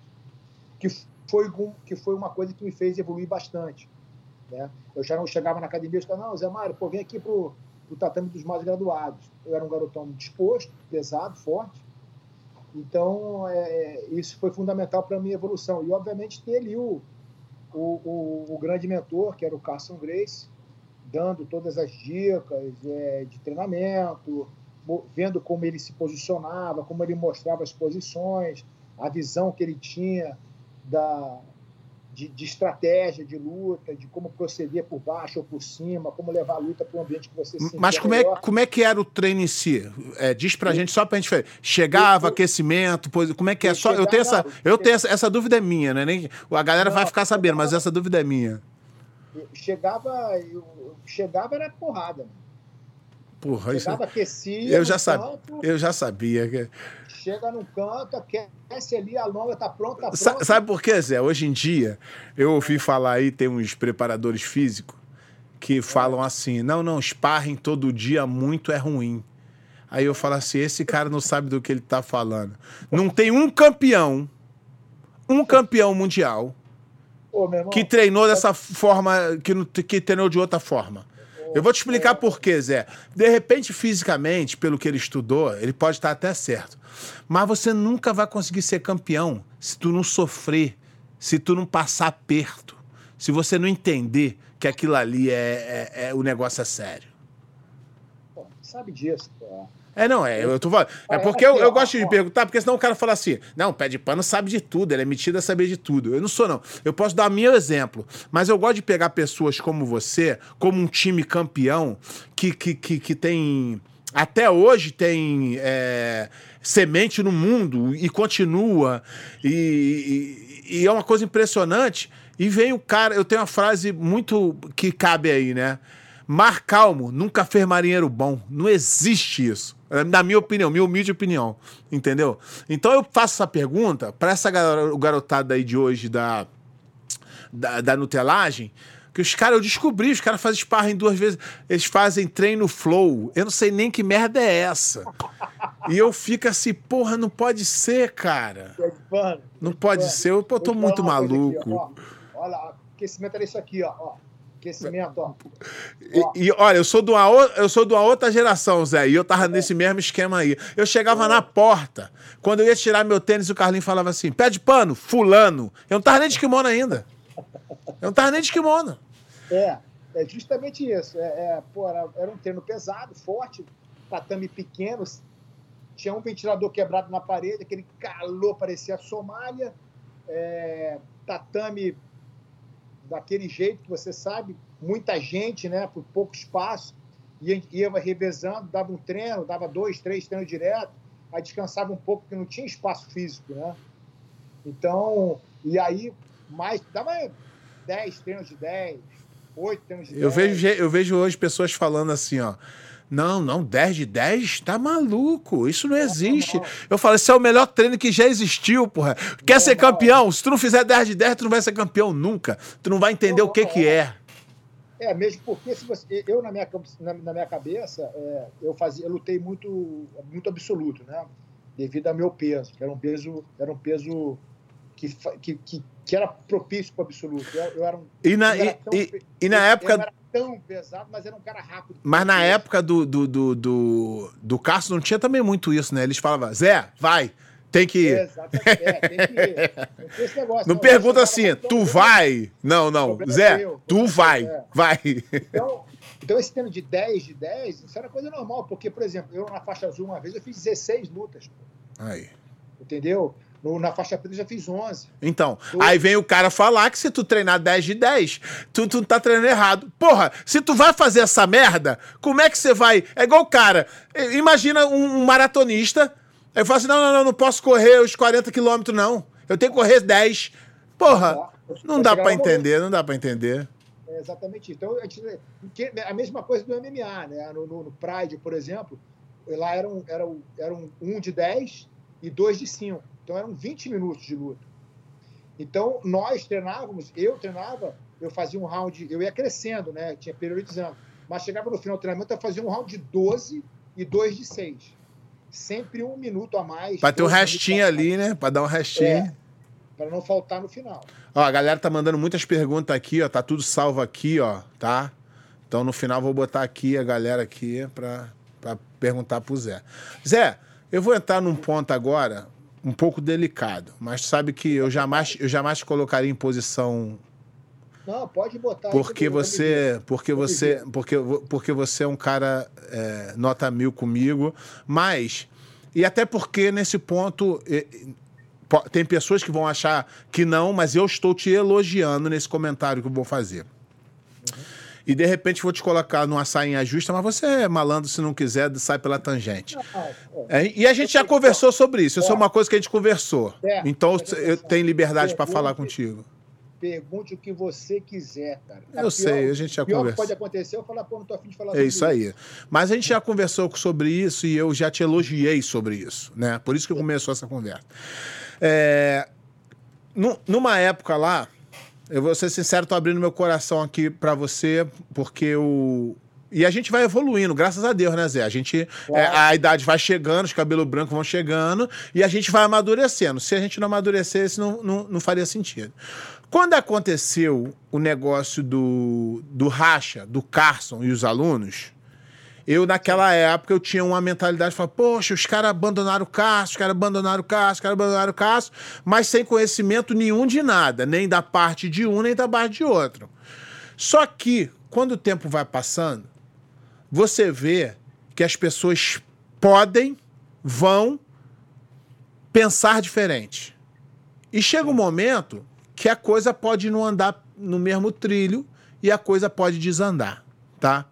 Que foi, que foi uma coisa que me fez evoluir bastante. Né? Eu já não chegava na academia e falava, não, Zé Mário, pô, vem aqui pro o tatame dos mais graduados. Eu era um garotão disposto, pesado, forte. Então, é, isso foi fundamental para a minha evolução. E, obviamente, ter ali o, o, o, o, grande mentor, que era o Carson Grace, dando todas as dicas é, de treinamento, vendo como ele se posicionava, como ele mostrava as posições, a visão que ele tinha da, de, de, estratégia de luta, de como proceder por baixo ou por cima, como levar a luta para um ambiente que você se Mas como é, como é que era o treino em si? É, diz pra gente só pra gente ver. Chegava, eu, aquecimento, pois, como é que é? Só, eu tenho, essa, eu tenho essa, essa dúvida é minha, né? Nem, a galera não, vai ficar sabendo, mas essa dúvida é minha. Chegava, eu, chegava era porrada. Porra, chegava, isso... aquecia. Eu já, sab... eu já sabia chega no canto, aquece ali, a longa tá pronta, tá pronta. Sabe por quê, Zé? Hoje em dia, eu ouvi falar aí, tem uns preparadores físicos que falam assim: não, não, sparring todo dia muito é ruim. Aí eu falo assim: esse cara não sabe do que ele tá falando. Não tem um campeão, um campeão mundial, Ô, irmão, que treinou dessa forma, que, que treinou de outra forma. Eu vou te explicar por quê, Zé. De repente, fisicamente, pelo que ele estudou, ele pode estar até certo. Mas você nunca vai conseguir ser campeão se tu não sofrer, se tu não passar perto, se você não entender que aquilo ali é, é, é o negócio é sério. Pô, sabe disso, pô. É, não, é, eu tô falando. É porque eu, eu gosto de perguntar, porque senão o cara fala assim: não, pé de pano sabe de tudo, ele é metido a saber de tudo. Eu não sou, não. Eu posso dar meu exemplo, mas eu gosto de pegar pessoas como você, como um time campeão, que, que, que, que tem. Até hoje tem. É, semente no mundo e continua. E, e, e, é uma coisa impressionante. E vem o cara, eu tenho uma frase muito que cabe aí, né? Mar calmo nunca fez marinheiro bom. Não existe isso. Na minha opinião, minha humilde opinião. Entendeu? Então eu faço essa pergunta para essa garotada aí de hoje da, da, da nutelagem que os caras, eu descobri, os caras fazem sparring duas vezes. Eles fazem treino flow. Eu não sei nem que merda é essa. E eu fico assim, porra, não pode ser, cara. Não pode ser. Eu pô, tô muito maluco. Aqui, ó. Olha, aquecimento era isso aqui, ó. Aquecimento, ó. E, e, olha, eu sou, de uma, eu sou de uma outra geração, Zé, e eu tava é. nesse mesmo esquema aí. Eu chegava é. na porta, quando eu ia tirar meu tênis, o Carlinho falava assim: pé de pano, fulano. Eu não tava nem de kimono ainda. Eu não tava nem de kimono. É, é justamente isso. É, é pô, era, era, um treino pesado, forte, tatame pequeno, tinha um ventilador quebrado na parede, aquele calor parecia a Somália, é, tatame daquele jeito que você sabe, muita gente, né, por pouco espaço, ia, ia revezando, dava um treino, dava dois, três treinos direto, aí descansava um pouco, porque não tinha espaço físico, né? Então, e aí, mais, dava 10 treinos de 10, 8 treinos de 10. Eu vejo, eu vejo hoje pessoas falando assim, ó. Não, não, 10 de 10? Tá maluco. Isso não existe. Não, não. Eu falo, esse é o melhor treino que já existiu, porra. Quer ser campeão? Se tu não fizer 10 de 10, tu não vai ser campeão nunca. Tu não vai entender o que que é. É, mesmo porque se você, eu, na minha, na, na minha cabeça, é, eu, fazia, eu lutei muito, muito absoluto, né? Devido ao meu peso, que era um peso, era um peso que, que, que, que era propício para o absoluto. Eu, eu, era um, e na, e, tão, e, e, na época. Eu tão pesado, mas era um cara rápido. Mas na época do, do, do, do, do Carlos não tinha também muito isso, né? Eles falavam, Zé, vai. Tem que ir. É, exatamente. É, tem que ir. Não, negócio, não, não pergunta assim, tu vai. Não, não. Zé, meu, tu vai. É. Vai. Então, então, esse treino de 10 de 10, isso era coisa normal, porque, por exemplo, eu na faixa azul uma vez eu fiz 16 lutas. Aí. Entendeu? No, na faixa preta já fiz 11. Então, aí vem o cara falar que se tu treinar 10 de 10, tu, tu tá treinando errado. Porra, se tu vai fazer essa merda, como é que você vai. É igual o cara. Imagina um, um maratonista. Eu falo assim: não, não, não, não posso correr os 40 quilômetros, não. Eu tenho que correr 10. Porra, não dá para entender, não dá para entender. É exatamente. Então, a, a mesma coisa do MMA, né? No, no, no Pride, por exemplo, lá era um, era um, era um, um de 10 e dois de 5. Então eram 20 minutos de luta. Então nós treinávamos, eu treinava, eu fazia um round, eu ia crescendo, né? Tinha periodizando. Mas chegava no final do treinamento, eu fazia um round de 12 e dois de 6. Sempre um minuto a mais. Para ter um restinho ali, né? Para dar um restinho. É, para não faltar no final. Ó, a galera tá mandando muitas perguntas aqui, ó. Tá tudo salvo aqui, ó, tá? Então no final vou botar aqui a galera aqui para perguntar pro Zé. Zé, eu vou entrar num ponto agora um pouco delicado, mas sabe que eu jamais, eu jamais colocaria em posição não, pode botar. Porque você, porque você, porque, porque você é um cara é, nota mil comigo, mas e até porque nesse ponto tem pessoas que vão achar que não, mas eu estou te elogiando nesse comentário que eu vou fazer. E de repente vou te colocar numa sainha justa, mas você é malandro, se não quiser, sai pela tangente. É, e a gente já conversou sobre isso. Isso é uma coisa que a gente conversou. Então eu tenho liberdade para falar contigo. Pergunte o que você quiser, cara. Eu sei, a gente já conversou. pode acontecer, eu falar, pô, não tô afim de falar É isso aí. Mas a gente já conversou sobre isso e eu já te elogiei sobre isso, né? Por isso que começou essa conversa. É, numa época lá, eu vou ser sincero, tô abrindo meu coração aqui para você, porque o. E a gente vai evoluindo, graças a Deus, né, Zé? A gente. É, a idade vai chegando, os cabelos brancos vão chegando e a gente vai amadurecendo. Se a gente não amadurecesse, não, não, não faria sentido. Quando aconteceu o negócio do, do racha, do Carson e os alunos, eu, naquela época, eu tinha uma mentalidade de falar, poxa, os caras abandonaram o Cássio, os caras abandonaram o Cássio, os caras abandonaram o Cássio, mas sem conhecimento nenhum de nada, nem da parte de um, nem da parte de outro. Só que, quando o tempo vai passando, você vê que as pessoas podem, vão pensar diferente. E chega um momento que a coisa pode não andar no mesmo trilho e a coisa pode desandar, tá?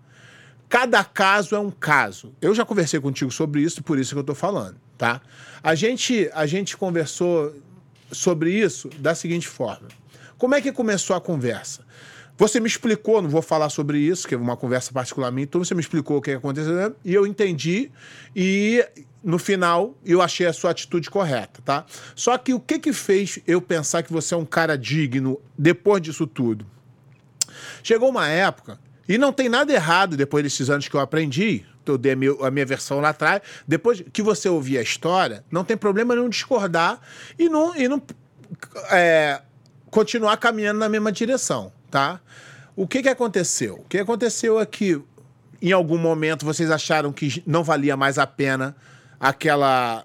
Cada caso é um caso. Eu já conversei contigo sobre isso, por isso que eu estou falando, tá? A gente, a gente conversou sobre isso da seguinte forma. Como é que começou a conversa? Você me explicou, não vou falar sobre isso, que é uma conversa particularmente, então você me explicou o que aconteceu né? e eu entendi e no final eu achei a sua atitude correta, tá? Só que o que que fez eu pensar que você é um cara digno depois disso tudo? Chegou uma época e não tem nada errado depois desses anos que eu aprendi. Eu dei a minha, a minha versão lá atrás. Depois que você ouvir a história, não tem problema nenhum discordar e não, e não é, continuar caminhando na mesma direção, tá? O que, que aconteceu? O que aconteceu é que, em algum momento, vocês acharam que não valia mais a pena aquela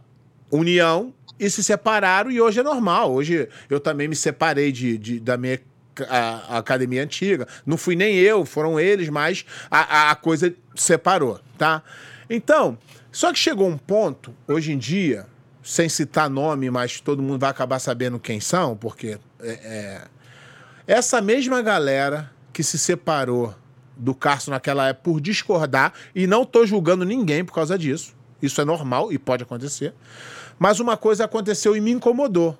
união e se separaram, e hoje é normal. Hoje eu também me separei de, de da minha a, a, academia antiga. Não fui nem eu, foram eles, mas a, a coisa separou, tá? Então, só que chegou um ponto, hoje em dia, sem citar nome, mas todo mundo vai acabar sabendo quem são, porque é, é, Essa mesma galera que se separou do Carson naquela época por discordar, e não tô julgando ninguém por causa disso. Isso é normal e pode acontecer. Mas uma coisa aconteceu e me incomodou.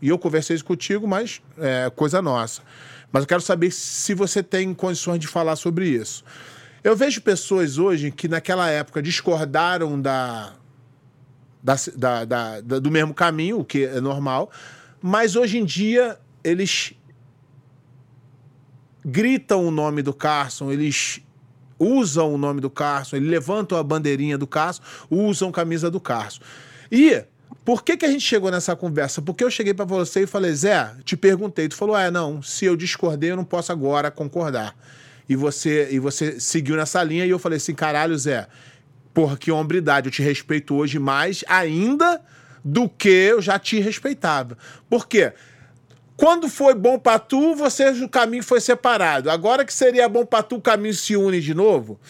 E eu conversei isso contigo, mas é coisa nossa. Mas eu quero saber se você tem condições de falar sobre isso. Eu vejo pessoas hoje que naquela época discordaram da, da, da, da, do mesmo caminho, o que é normal, mas hoje em dia eles gritam o nome do Carson, eles usam o nome do Carson, eles levantam a bandeirinha do Carson, usam camisa do Carson. E por que, que a gente chegou nessa conversa? Porque eu cheguei para você e falei, Zé, te perguntei, tu falou, ah, não, se eu discordei, eu não posso agora concordar. E você, e você seguiu nessa linha e eu falei assim, caralho, Zé, porra, que hombridade, eu te respeito hoje mais ainda do que eu já te respeitava. Por quê? Quando foi bom para tu, você o caminho foi separado. Agora que seria bom para tu, o caminho se une de novo.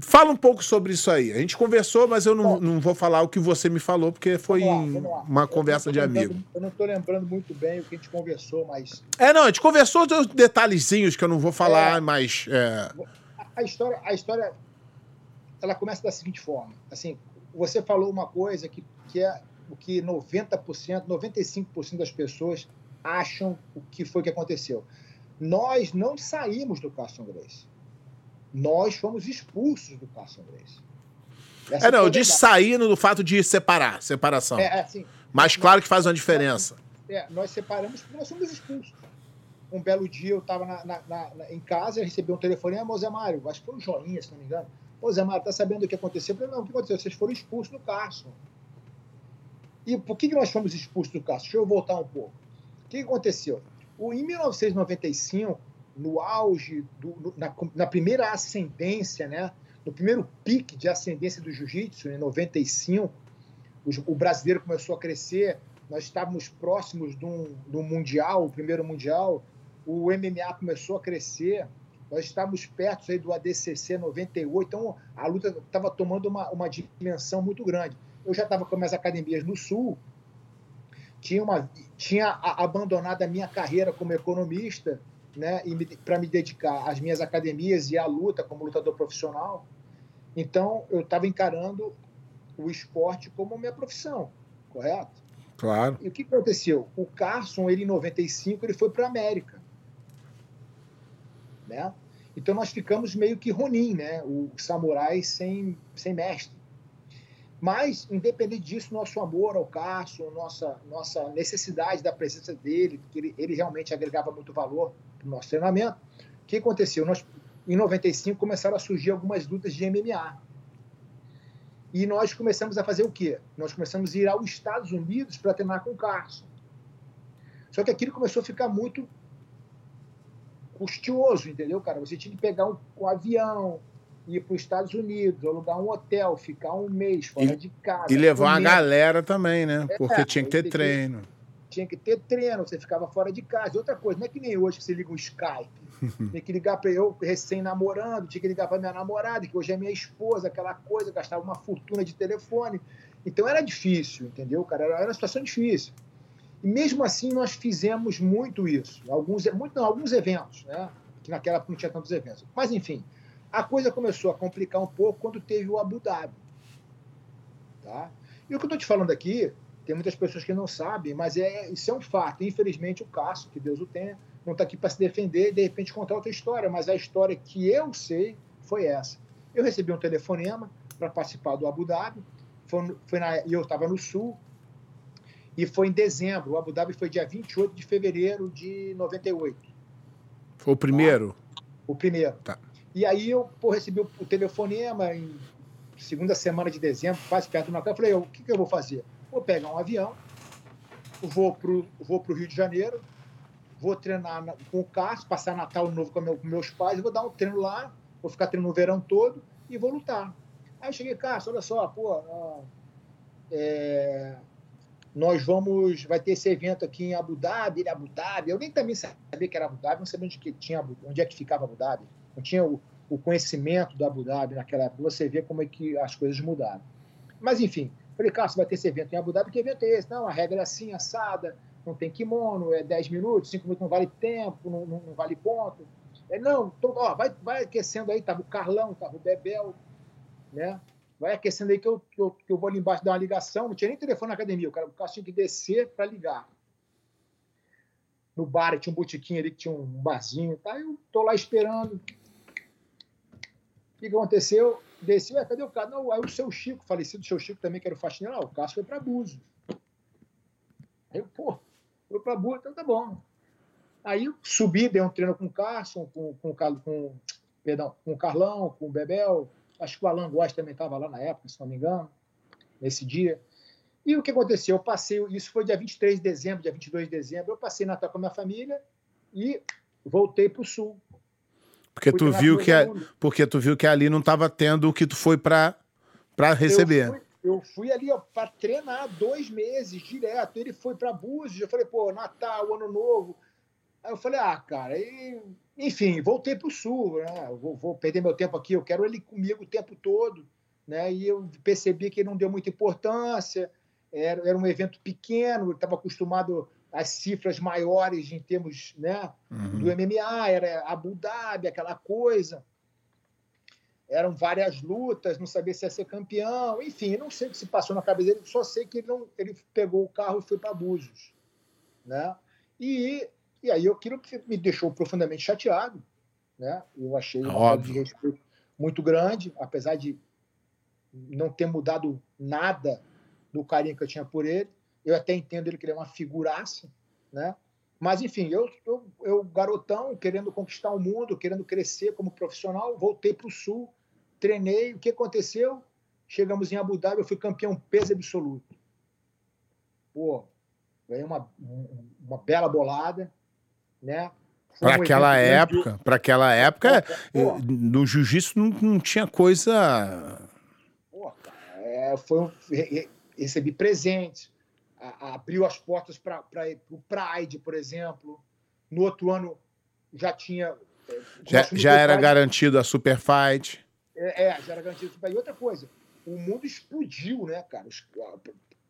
Fala um pouco sobre isso aí. A gente conversou, mas eu não, não vou falar o que você me falou, porque foi lá, uma conversa de amigo. Eu não estou lembrando muito bem o que a gente conversou, mas. É, não, a gente conversou dos detalhezinhos que eu não vou falar, é, mas. É... A, história, a história ela começa da seguinte forma. Assim, você falou uma coisa que, que é o que 90%, 95% das pessoas acham o que foi que aconteceu. Nós não saímos do Carson Grace nós fomos expulsos do Carson Grace. Essa é, não, eu disse sair no fato de separar, separação. É, é assim, Mas claro que faz uma diferença. É, nós separamos porque nós somos expulsos. Um belo dia eu estava em casa e recebi um telefone, ah, Zé Mário, acho que foi um joinha, se não me engano. Ô Zé Mário, tá sabendo o que aconteceu? Eu falei, não, o que aconteceu? Vocês foram expulsos do Carson. E por que, que nós fomos expulsos do Carson? Deixa eu voltar um pouco. O que, que aconteceu? O, em 1995, no auge, do, na, na, primeira ascendência, né? no primeiro pique de ascendência do jiu-jitsu, em 95, o, o, brasileiro começou a crescer, nós estávamos próximos de um, um mundial, o primeiro mundial, o MMA começou a crescer, nós estávamos perto aí do ADCC 98, então a luta estava tomando uma, uma dimensão muito grande. Eu já estava com minhas academias no Sul, tinha, uma, tinha abandonado a minha carreira como economista, né, para me dedicar às minhas academias e à luta como lutador profissional. Então, eu estava encarando o esporte como minha profissão, correto? Claro. E o que aconteceu? O Carson, ele em 95, ele foi para a América. Né? Então nós ficamos meio que Ronin, né? O samurai sem, sem mestre. Mas, independente disso, nosso amor ao Carson, nossa, nossa necessidade da presença dele, que ele, ele realmente agregava muito valor para o nosso treinamento. O que aconteceu? Nós, em 95 começaram a surgir algumas lutas de MMA. E nós começamos a fazer o quê? Nós começamos a ir aos Estados Unidos para treinar com o Carson. Só que aquilo começou a ficar muito custoso, entendeu, cara? Você tinha que pegar um, um avião, ir para os Estados Unidos, alugar um hotel, ficar um mês fora e, de casa. E levar comer. uma galera também, né? É, Porque é, tinha que ter treino. Tinha que ter treino, você ficava fora de casa. Outra coisa, não é que nem hoje que você liga um Skype. Tem que ligar para eu, recém-namorando, tinha que ligar para minha namorada, que hoje é minha esposa, aquela coisa, gastava uma fortuna de telefone. Então era difícil, entendeu, cara? Era uma situação difícil. E mesmo assim nós fizemos muito isso. Alguns, muito, não, alguns eventos, né? Que naquela época não tinha tantos eventos. Mas enfim, a coisa começou a complicar um pouco quando teve o Abu Dhabi. Tá? E o que eu estou te falando aqui tem muitas pessoas que não sabem, mas é, isso é um fato. Infelizmente, o Cássio, que Deus o tenha, não está aqui para se defender e de repente contar outra história, mas a história que eu sei foi essa. Eu recebi um telefonema para participar do Abu Dhabi, foi, foi na, e eu estava no Sul, e foi em dezembro. O Abu Dhabi foi dia 28 de fevereiro de 98. Foi o primeiro? Tá? O primeiro. Tá. E aí eu pô, recebi o telefonema em segunda semana de dezembro, quase perto do Natal. Eu falei, o que, que eu vou fazer? Vou pegar um avião, vou para o vou pro Rio de Janeiro, vou treinar com o Cássio, passar Natal Novo com, meu, com meus pais, vou dar um treino lá, vou ficar treinando o verão todo e vou lutar. Aí cheguei, Cássio, olha só, pô, é, nós vamos, vai ter esse evento aqui em Abu Dhabi, ele Abu Dhabi, eu nem também sabia que era Abu Dhabi, não sabia onde, que tinha, onde é que ficava Abu Dhabi, não tinha o, o conhecimento do Abu Dhabi naquela época, você vê como é que as coisas mudaram. Mas enfim, Falei, Cássio, vai ter esse evento em Abu Dhabi, que evento é esse? Não, a regra é assim, assada, não tem kimono, é 10 minutos, 5 minutos não vale tempo, não, não, não vale ponto. É, não, tô, ó, vai, vai aquecendo aí, tava o Carlão, tava o Bebel, né? Vai aquecendo aí que eu, que eu, que eu vou ali embaixo dar uma ligação. Não tinha nem telefone na academia, o cara, o cara tinha que descer para ligar. No bar tinha um botiquinho ali que tinha um barzinho, tá? Eu tô lá esperando. O que, aconteceu? Desci, ué, cadê o cara? Não, aí o seu Chico, falecido seu Chico também, que era o faxineiro, ah, o Cássio foi para Búzios. Aí eu, pô, foi para Búzios, então tá bom. Aí subi, dei um treino com o Carson, com, com, com, perdão, com o Carlão, com o Bebel. Acho que o Alan Góes também estava lá na época, se não me engano, nesse dia. E o que aconteceu? Eu passei, isso foi dia 23 de dezembro, dia 22 de dezembro, eu passei Natal com a minha família e voltei para o Sul. Porque tu, viu que a, porque tu viu que ali não estava tendo o que tu foi para receber. Eu fui, eu fui ali para treinar dois meses direto. Ele foi para Búzios. Eu falei, pô, Natal, Ano Novo Aí eu falei, ah, cara, e, enfim, voltei para o sul, né? Vou, vou, perder meu tempo aqui, eu quero ele comigo o tempo todo, né? E eu percebi que ele não deu muita importância, era, era um evento pequeno, ele estava acostumado às cifras maiores em termos né, uhum. do MMA, era Abu Dhabi, aquela coisa. Eram várias lutas, não sabia se ia ser campeão, enfim, não sei o que se passou na cabeça dele, só sei que ele, não, ele pegou o carro e foi para Búzios. Né? E e aí aquilo me deixou profundamente chateado. Né? Eu achei uma de respeito muito grande, apesar de não ter mudado nada do carinho que eu tinha por ele. Eu até entendo ele que ele é uma figuraça, né? Mas, enfim, eu, eu, eu garotão, querendo conquistar o mundo, querendo crescer como profissional, voltei para o Sul, treinei. O que aconteceu? Chegamos em Abu Dhabi, eu fui campeão peso absoluto. Pô, ganhei uma, uma bela bolada, né? Para aquela época, para aquela época, Pô, no jiu-jitsu não, não, tinha coisa. Pô, cara, é, foi recebi presentes, a, a, abriu as portas para o Pride, por exemplo. No outro ano já tinha. É, já, já era Pride. garantido a Super Fight. É, é, já era garantido a Super E outra coisa, o mundo explodiu, né, cara?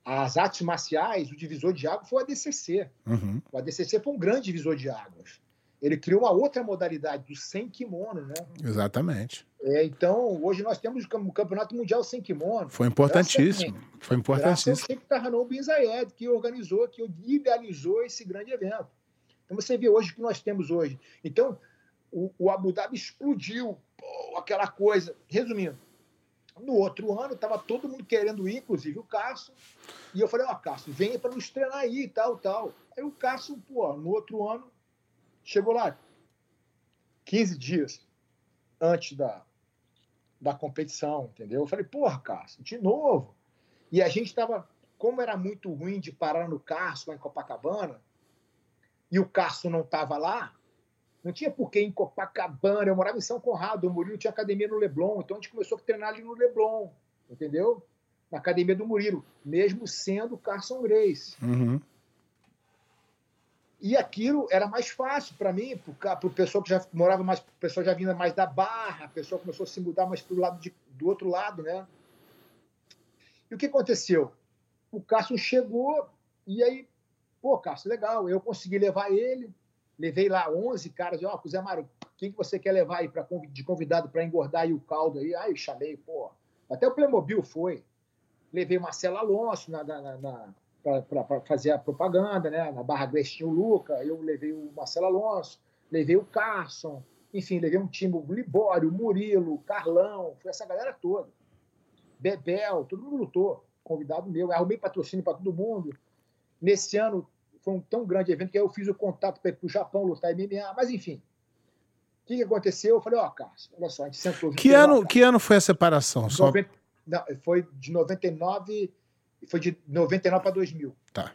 as artes marciais, o divisor de águas foi o ADCC. Uhum. O ADCC foi um grande divisor de águas. Ele criou uma outra modalidade, do sem kimono, né? Exatamente. É, então, hoje nós temos o Campeonato Mundial sem kimono. Foi importantíssimo. Foi importantíssimo. Graças ao Sheikh Tarhanou Bin Zayed, que organizou, que idealizou esse grande evento. Então, você vê hoje o que nós temos hoje. Então, o, o Abu Dhabi explodiu, pô, aquela coisa. Resumindo, no outro ano, estava todo mundo querendo ir, inclusive o Cássio. E eu falei, ó, oh, Cássio, venha para nos treinar aí tal, tal. Aí o Cássio, pô, no outro ano, chegou lá 15 dias antes da, da competição, entendeu? Eu falei, porra, Cássio, de novo. E a gente estava, como era muito ruim de parar no Cássio, lá em Copacabana, e o Cássio não estava lá, não tinha por que ir em Copacabana, eu morava em São Conrado, o Murilo tinha academia no Leblon, então a gente começou a treinar ali no Leblon, entendeu? Na academia do Murilo, mesmo sendo Carson Grace. Uhum. E aquilo era mais fácil para mim, para o pessoal que já morava mais, o pessoal já vinha mais da Barra, a pessoa começou a se mudar mais para o lado de, do outro lado, né? E o que aconteceu? O Cássio chegou e aí, pô, Cássio, legal, eu consegui levar ele, levei lá 11 caras, ó, Zé Mário, quem que você quer levar aí pra, de convidado para engordar aí o caldo aí? Aí eu chamei, pô. Até o Playmobil foi. Levei Marcelo Alonso na, na, na para fazer a propaganda, né? Na Barra Grestinho Luca, eu levei o Marcelo Alonso, levei o Carson, enfim, levei um time, o Libório, o Murilo, Carlão, foi essa galera toda. Bebel, todo mundo lutou, convidado meu, arrumei patrocínio para todo mundo. Nesse ano foi um tão grande evento que eu fiz o contato para o Japão lutar MMA, mas enfim. O que, aconteceu? Eu falei, ó, oh, Carlos, olha só, a gente sentou. Que ano, que ano foi a separação? Só... 90, não, foi de 99, foi de 99 para 2000. Tá.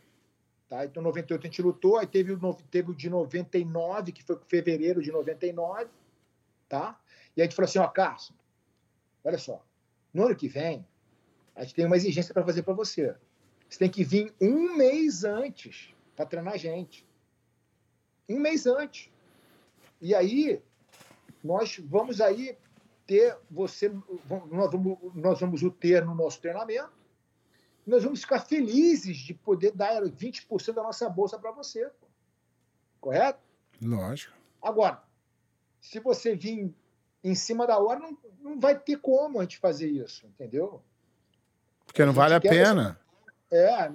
Tá, então, 98 a gente lutou, aí teve o, teve o de 99, que foi fevereiro de 99, tá? E a gente falou assim, ó, Carlos, olha só, no ano que vem, a gente tem uma exigência para fazer para você. Você tem que vir um mês antes para treinar a gente. Um mês antes. E aí, nós vamos aí ter você, nós vamos, nós vamos o ter no nosso treinamento, nós vamos ficar felizes de poder dar 20% da nossa bolsa para você. Pô. Correto? Lógico. Agora, se você vir em cima da hora, não, não vai ter como a gente fazer isso, entendeu? Porque não vale a pena. É,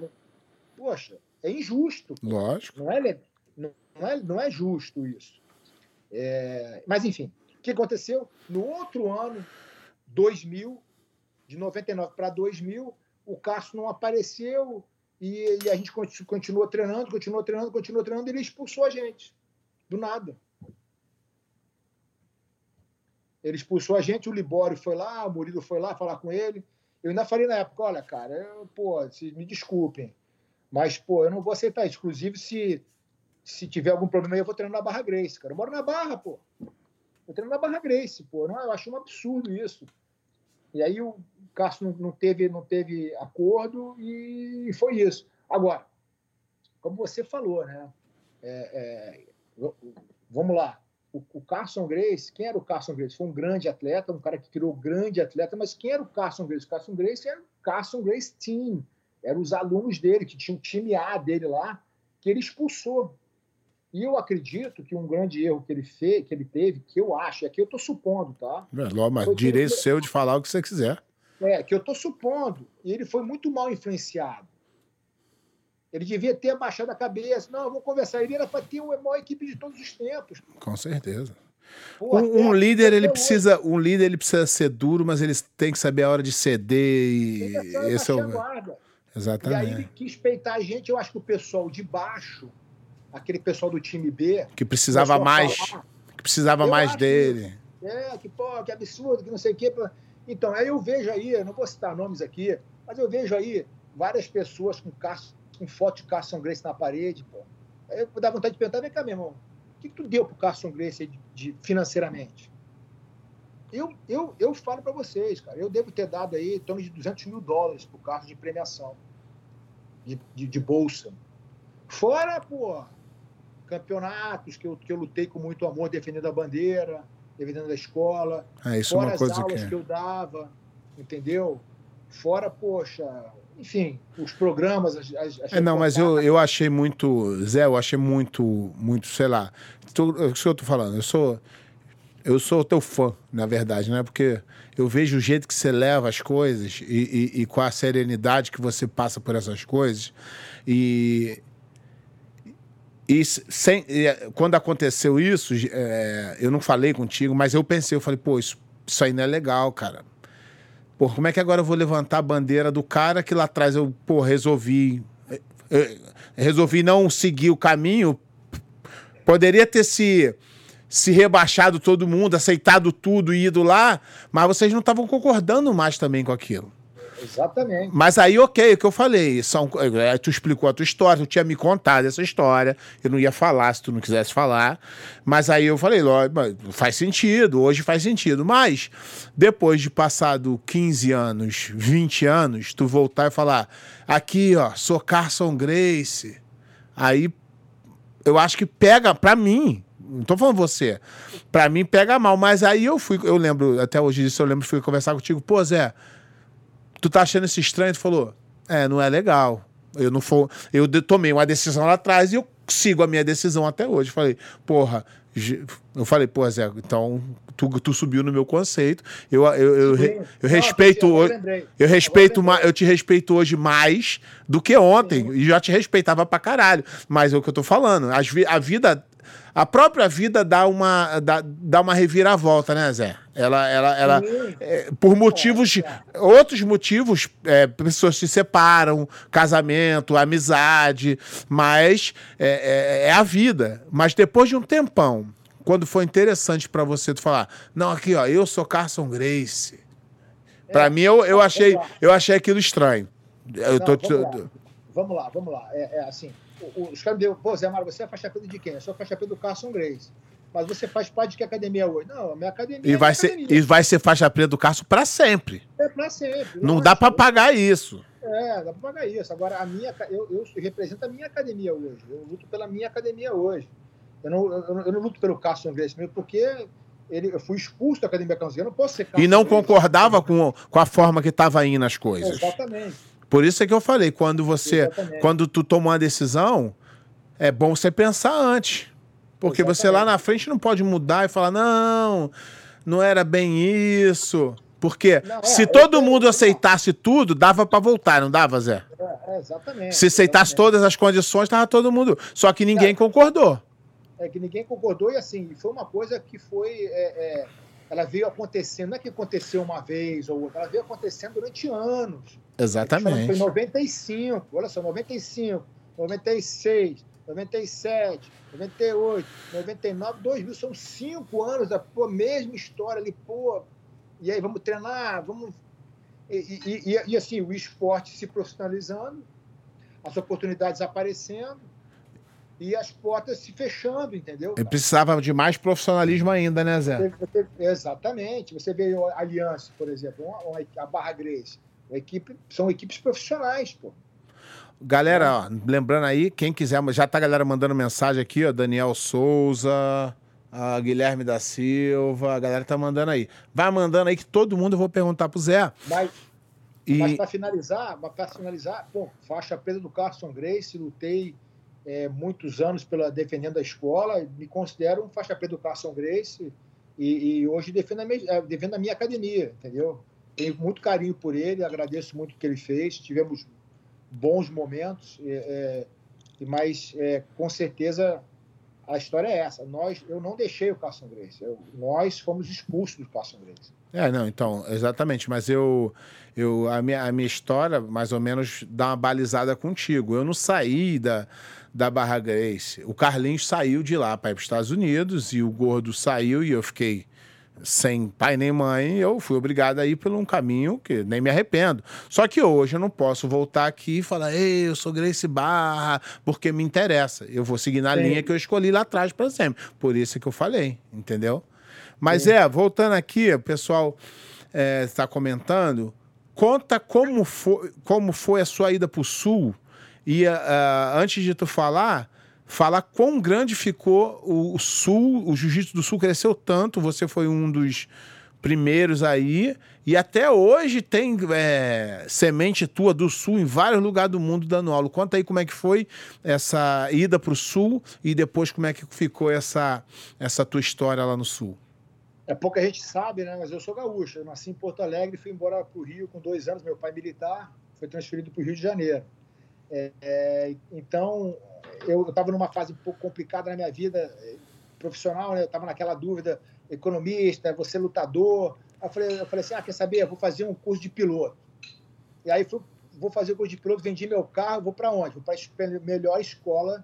poxa, é injusto. Pô. Lógico. Não é, não, é, não é justo isso. É, mas, enfim, o que aconteceu? No outro ano, 2000, de 99 para 2000, o Cássio não apareceu e, e, a gente continuou treinando, continuou treinando, continuou treinando e ele expulsou a gente. Do nada. Ele expulsou a gente, o Libório foi lá, o Murilo foi lá falar com ele. Eu ainda falei na época, olha, cara, eu, pô, se, me desculpem, mas, pô, eu não vou aceitar isso. Inclusive, se, se tiver algum problema aí, eu vou treinar na Barra Grace, cara. Eu moro na Barra, pô. Eu treino na Barra Grace, pô. Não, eu acho um absurdo isso. E aí o Cássio não, não teve, não teve acordo e foi isso. Agora, como você falou, né? É, é, vamos lá o, o Carson Grace, quem era o Carson Grace? Foi um grande atleta, um cara que criou grande atleta, mas quem era o Carson Grace? O Carson Grace era o Carson Grace Team, eram os alunos dele, que tinha um time A dele lá, que ele expulsou. E eu acredito que um grande erro que ele fez, que ele teve, que eu acho, é que eu estou supondo, tá? É, mas direito ele... seu de falar o que você quiser. É, que eu estou supondo. E ele foi muito mal influenciado. Ele devia ter abaixado a cabeça. Não, vou conversar. Ele era para ter a maior equipe de todos os tempos. Com certeza. Pô, um, um líder ele precisa, um líder ele precisa ser duro, mas ele tem que saber a hora de ceder e esse é o guarda. Exatamente. E aí ele quis peitar a gente. Eu acho que o pessoal de baixo, aquele pessoal do time B, que precisava mais, falar, que precisava mais dele. Que, é, que pô, que absurdo, que não sei o quê. Então, aí eu vejo aí, não vou citar nomes aqui, mas eu vejo aí várias pessoas com cascos com foto de Carson Grace na parede, pô. Aí eu dá vontade de perguntar, vem cá, meu irmão, o que, que tu deu pro Carson Grace de, de, financeiramente? Eu, eu, eu falo para vocês, cara, eu devo ter dado aí em torno de 200 mil dólares pro carro de premiação, de, de, de bolsa. Fora, pô, campeonatos que eu, que eu lutei com muito amor defendendo a bandeira, defendendo a escola. É, isso fora é uma coisa as aulas que... que eu dava, entendeu? Fora, poxa, enfim, os programas. As, as é, não, mas eu, eu achei muito. Zé, eu achei muito, muito, sei lá. Tô, é isso que eu tô falando. Eu sou. Eu sou teu fã, na verdade, né? Porque eu vejo o jeito que você leva as coisas e, e, e com a serenidade que você passa por essas coisas. E, e sem, quando aconteceu isso, é, eu não falei contigo, mas eu pensei, eu falei, pô, isso, isso aí não é legal, cara. Pô, como é que agora eu vou levantar a bandeira do cara que lá atrás eu, pô, resolvi. Eu resolvi não seguir o caminho. Poderia ter se, se rebaixado todo mundo, aceitado tudo e ido lá, mas vocês não estavam concordando mais também com aquilo. Exatamente. Mas aí, ok, o que eu falei. São, é, tu explicou a tua história, tu tinha me contado essa história. Eu não ia falar se tu não quisesse falar. Mas aí eu falei, faz sentido, hoje faz sentido. Mas, depois de passado 15 anos, 20 anos, tu voltar e falar, aqui, ó, sou Carson Grace. Aí eu acho que pega, pra mim, não tô falando você, pra mim pega mal. Mas aí eu fui, eu lembro, até hoje disso eu lembro, fui conversar contigo, pô, Zé tu tá achando isso estranho? Tu falou, é, não é legal. Eu não for, eu tomei uma decisão lá atrás e eu sigo a minha decisão até hoje. Falei, porra, eu falei, pô, Zé, então tu, tu subiu no meu conceito. Eu, eu, eu, eu, respeito. Eu respeito mais, eu te respeito hoje mais do que ontem. E já te respeitava pra caralho. Mas é o que eu tô falando. As, a vida a própria vida dá uma, dá, dá uma reviravolta, né, Zé? Ela, ela, ela é, por motivos, é. outros motivos, é, pessoas se separam, casamento, amizade, mas é, é, é a vida. Mas depois de um tempão, quando foi interessante para você tu falar, não, aqui ó, eu sou Carson Grace. Para é. mim eu, eu achei, eu achei aquilo estranho. Eu não, tô, vamos, lá. vamos lá, vamos lá. É, assim, os caras me deu, pô, Zé Mário, você é faixa preta de quem? Eu sou faixa preta do Carson Grace. Mas você faz parte de que academia hoje? Não, a minha academia e é vai ser academia. E vai ser faixa preta do Carson para sempre. É para sempre. Não, dá para pagar isso. É, dá para pagar isso. Agora, a minha, eu, eu represento a minha academia hoje. Eu luto pela minha academia hoje. Eu não, eu, eu não luto pelo Carson Grace mesmo, porque ele, eu fui expulso da Academia Carson Eu não posso ser Carson E não Grace. concordava com, com a forma que estava indo as coisas. É, exatamente. Por isso é que eu falei, quando você, Exatamente. quando tu toma uma decisão, é bom você pensar antes. Porque Exatamente. você lá na frente não pode mudar e falar, não, não era bem isso. Porque não, é, se todo mundo aceitasse tudo, dava para voltar, não dava, Zé? É, é, exatamente. Se aceitasse exatamente. todas as condições, tava todo mundo. Só que ninguém concordou. É que ninguém concordou e assim, foi uma coisa que foi. É, é, ela veio acontecendo, não é que aconteceu uma vez ou outra, ela veio acontecendo durante anos. Exatamente. Foi em 95, olha só, 95, 96, 97, 98, 99, 2000, são cinco anos da pô, mesma história ali, pô, e aí vamos treinar, vamos. E, e, e, e assim, o esporte se profissionalizando, as oportunidades aparecendo e as portas se fechando, entendeu? E precisava de mais profissionalismo ainda, né, Zé? Exatamente. Você vê a Aliança, por exemplo, a Barra Grace, equipe, são equipes profissionais, pô. Galera, ó, lembrando aí, quem quiser, já tá a galera mandando mensagem aqui, ó, Daniel Souza, a Guilherme da Silva, a galera tá mandando aí. Vai mandando aí que todo mundo eu vou perguntar pro Zé. Mas, e... mas para finalizar, para finalizar, pô, faixa preta do Carson Grace, lutei é, muitos anos pela defendendo a escola, me considero um faixa preta do Carson Grace e, e hoje defendo a, minha, é, defendo a minha academia, entendeu? Tenho muito carinho por ele, agradeço muito o que ele fez, tivemos bons momentos, é, é, mas é, com certeza a história é essa. Nós, eu não deixei o Carson Grace. Eu, nós fomos expulsos do Carson Grace. É, não, então, exatamente. Mas eu, eu a, minha, a minha história, mais ou menos, dá uma balizada contigo. Eu não saí da, da Barra Grace. O Carlinhos saiu de lá para ir para os Estados Unidos e o Gordo saiu e eu fiquei sem pai nem mãe, eu fui obrigado a ir por um caminho que nem me arrependo. Só que hoje eu não posso voltar aqui e falar, ei, eu sou Grace Barra, porque me interessa. Eu vou seguir na Sim. linha que eu escolhi lá atrás para sempre. Por isso que eu falei, entendeu? Mas Sim. é, voltando aqui, o pessoal está é, comentando, conta como foi, como foi a sua ida para o Sul. E uh, antes de tu falar, falar quão grande ficou o, Sul, o Jiu-Jitsu do Sul cresceu tanto, você foi um dos primeiros aí, e até hoje tem é, semente tua do Sul em vários lugares do mundo dando aula. Conta aí como é que foi essa ida para o Sul e depois como é que ficou essa, essa tua história lá no Sul. É pouca gente sabe, né? Mas eu sou gaúcho. Eu nasci em Porto Alegre, fui embora para o Rio com dois anos. Meu pai militar foi transferido para o Rio de Janeiro. É, é, então, eu estava numa fase um pouco complicada na minha vida eh, profissional, né? eu estava naquela dúvida, economista, você lutador. Eu falei, eu falei assim, ah, quer saber? Eu vou fazer um curso de piloto. E aí fui, vou fazer o curso de piloto, vendi meu carro, vou para onde? Vou para a melhor escola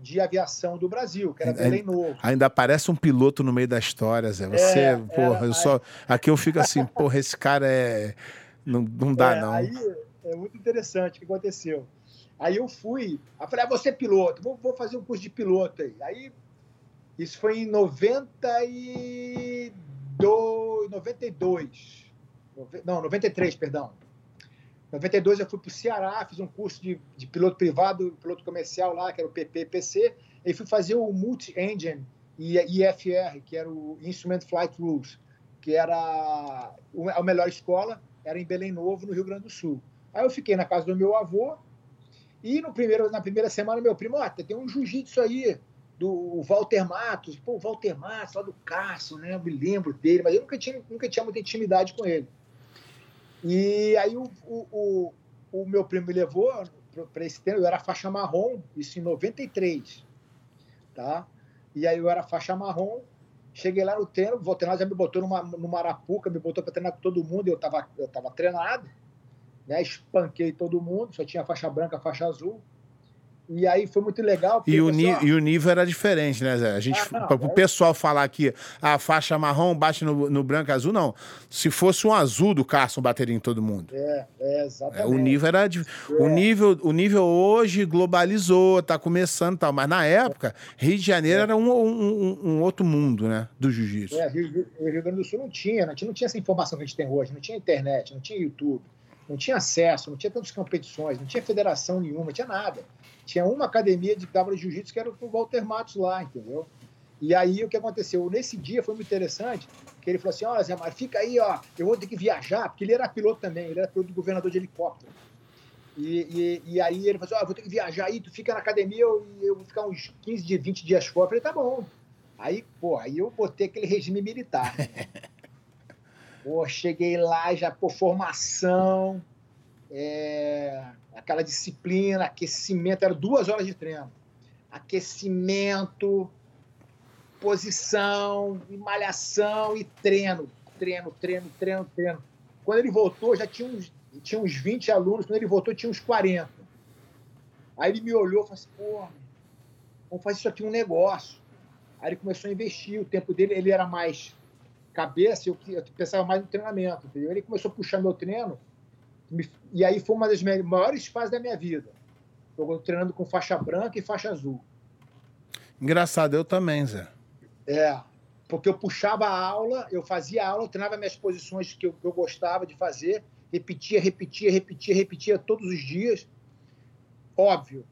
de aviação do Brasil, que era Belém Novo. Ainda parece um piloto no meio da história, Zé. Você, é, porra, eu só. Aqui eu fico assim, porra, esse cara é. Não, não dá, é, não. Aí é muito interessante o que aconteceu. Aí eu fui, aí falei, ah, você é piloto, vou, vou fazer um curso de piloto aí. Aí, isso foi em 92, 92, não, 93, perdão. 92 eu fui para o Ceará, fiz um curso de, de piloto privado, piloto comercial lá, que era o PPPC, e fui fazer o Multi-Engine e IFR, que era o Instrument Flight Rules, que era a melhor escola, era em Belém Novo, no Rio Grande do Sul. Aí eu fiquei na casa do meu avô, e no primeiro, na primeira semana, meu primo, ó, tem um jiu-jitsu aí, do Walter Matos. Pô, o Walter Matos, lá do Cássio, né? Eu me lembro dele, mas eu nunca tinha, nunca tinha muita intimidade com ele. E aí o, o, o, o meu primo me levou para esse treino, eu era faixa marrom, isso em 93, tá? E aí eu era faixa marrom, cheguei lá no treino, o Walter Matos já me botou numa, numa arapuca, me botou para treinar com todo mundo, eu tava, eu tava treinado, né? Espanquei todo mundo, só tinha faixa branca, faixa azul. E aí foi muito legal. E o, pessoal... e o nível era diferente, né, Zé? A gente, ah, para o é... pessoal falar que a faixa marrom bate no, no branco azul, não. Se fosse um azul do Carson, bateria em todo mundo. É, é exatamente. É, o nível era. É. O, nível, o nível hoje globalizou, tá começando e tal. Mas na época, Rio de Janeiro é. era um, um, um, outro mundo, né? Do jiu-jitsu. É, Rio, Rio Grande do Sul não tinha, né? Não tinha essa informação que a gente tem hoje, não tinha internet, não tinha YouTube não tinha acesso, não tinha tantas competições, não tinha federação nenhuma, não tinha nada. Tinha uma academia de dava jiu-jitsu que era o Walter Matos lá, entendeu? E aí o que aconteceu? Nesse dia foi muito interessante, que ele falou assim: olha, Zé Mário, fica aí, ó, eu vou ter que viajar, porque ele era piloto também, ele era piloto do governador de helicóptero. E, e, e aí ele falou assim, oh, vou ter que viajar aí, tu fica na academia eu, eu vou ficar uns 15, 20 dias fora. Eu falei, tá bom. Aí, pô, aí eu botei aquele regime militar. Né? pô, cheguei lá, já, por formação, é, aquela disciplina, aquecimento, era duas horas de treino. Aquecimento, posição, malhação e treino. Treino, treino, treino, treino. Quando ele voltou, já tinha uns, tinha uns 20 alunos. Quando ele voltou, tinha uns 40. Aí ele me olhou e falou assim, pô, vamos fazer isso aqui um negócio. Aí ele começou a investir. O tempo dele, ele era mais cabeça, eu, eu pensava mais no treinamento. Entendeu? Ele começou a puxar meu treino. E aí foi uma das maiores fases da minha vida. Estou treinando com faixa branca e faixa azul. Engraçado, eu também, Zé. É, porque eu puxava a aula, eu fazia a aula, eu treinava minhas posições que eu, que eu gostava de fazer, repetia, repetia, repetia, repetia todos os dias. Óbvio,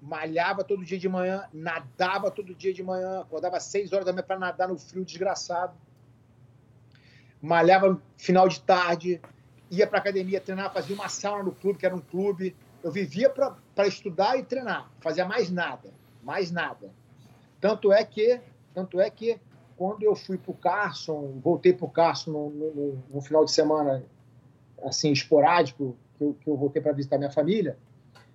malhava todo dia de manhã, nadava todo dia de manhã, acordava às seis horas da manhã para nadar no frio desgraçado. Malhava no final de tarde, ia para academia treinar, fazia uma sauna no clube, que era um clube. Eu vivia para estudar e treinar, fazia mais nada, mais nada. Tanto é que tanto é que quando eu fui para o Carson, voltei para o Carson no, no, no, final de semana, assim, esporádico, que eu, que eu voltei para visitar minha família,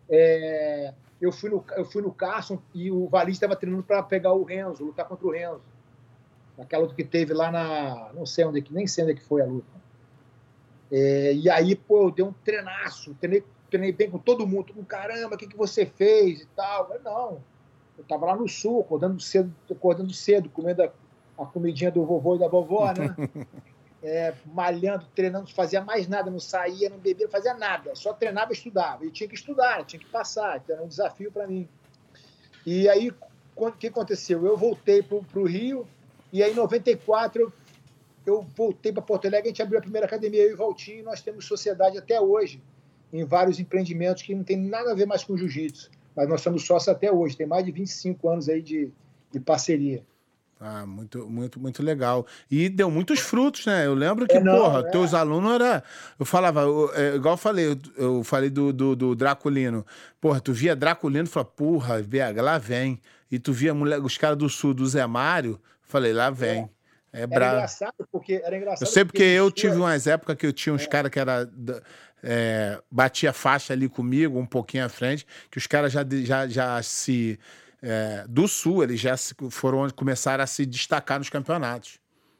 é, eu, fui no, eu fui no Carson e o Valis estava treinando para pegar o Renzo, lutar contra o Renzo. Aquela luta que teve lá na. Não sei onde, nem sei onde que foi a luta. É, e aí, pô, eu dei um treinaço, treinei, treinei bem com todo mundo. Mundo, caramba, o que, que você fez e tal. Eu, não, eu estava lá no sul, acordando cedo, acordando cedo comendo a, a, comidinha do vovô e da vovó, né? É, malhando, treinando, não fazia mais nada, não saía, não bebia, não fazia nada, só treinava e estudava. E tinha que estudar, tinha que passar, então era um desafio para mim. E aí, o que aconteceu? Eu voltei para o Rio, e aí em 94 eu, eu voltei para Porto Alegre, a gente abriu a primeira academia, eu e o Valtinho, e nós temos sociedade até hoje, em vários empreendimentos que não tem nada a ver mais com jiu-jitsu mas nós somos sócios até hoje, tem mais de 25 anos aí de, de parceria. Ah, muito, muito, muito legal. E deu muitos frutos, né? Eu lembro que, é, não, porra, é. teus alunos era. Eu falava, eu, é, igual eu falei, eu, eu falei do, do, do, Draculino. Porra, tu via Draculino e falava, porra, BH, lá vem. E tu via mulher, os caras do sul, do Zé Mário, falei, lá vem. É, é bravo. Era engraçado porque era engraçado. Eu sei porque, porque eu tive umas épocas que eu tinha uns é. caras que era é, batia faixa ali comigo, um pouquinho à frente, que os caras já, já, já se. É, do Sul, eles já se, foram começaram a se destacar nos campeonatos.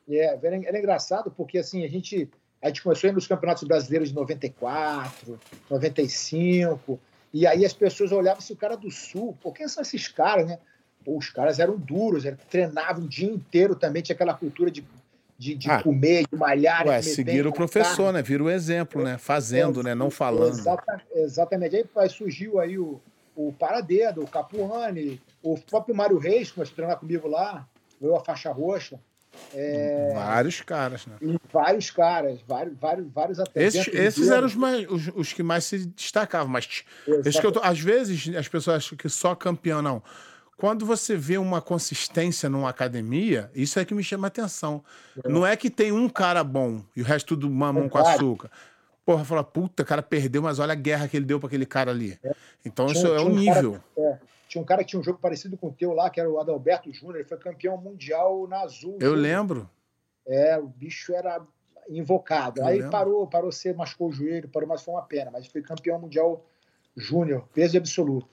É, era engraçado porque assim, a gente, a gente começou a ir nos campeonatos brasileiros de 94, 95, e aí as pessoas olhavam se assim, o cara do Sul, pô, quem são esses caras, né? Pô, os caras eram duros, eram, treinavam o dia inteiro também, tinha aquela cultura de de, de ah, comer, de malhar. Ué, seguir o professor, carne. né? Vira o exemplo, né? Fazendo, é, né? Não falando. Exatamente. exatamente. Aí surgiu aí o, o Paradedo, o Capuani, o próprio Mário Reis, que começou a treinar comigo lá, eu a faixa roxa. É... Vários caras, né? E vários caras, vários, vários, vários atletas. Esses, esses eram os, mais, os, os, que mais se destacavam, mas que eu tô, às vezes as pessoas acham que só campeão, não. Quando você vê uma consistência numa academia, isso é que me chama a atenção. É. Não é que tem um cara bom e o resto tudo mamão é com açúcar. Porra, fala, puta, o cara perdeu, mas olha a guerra que ele deu para aquele cara ali. É. Então tinha, isso é um nível. Cara, é. Tinha um cara que tinha um jogo parecido com o teu lá, que era o Adalberto Júnior, ele foi campeão mundial na Azul. Eu lembro. É, o bicho era invocado. Eu Aí lembro. parou, parou, você machucou o joelho, parou, mas foi uma pena. Mas foi campeão mundial júnior, peso absoluto.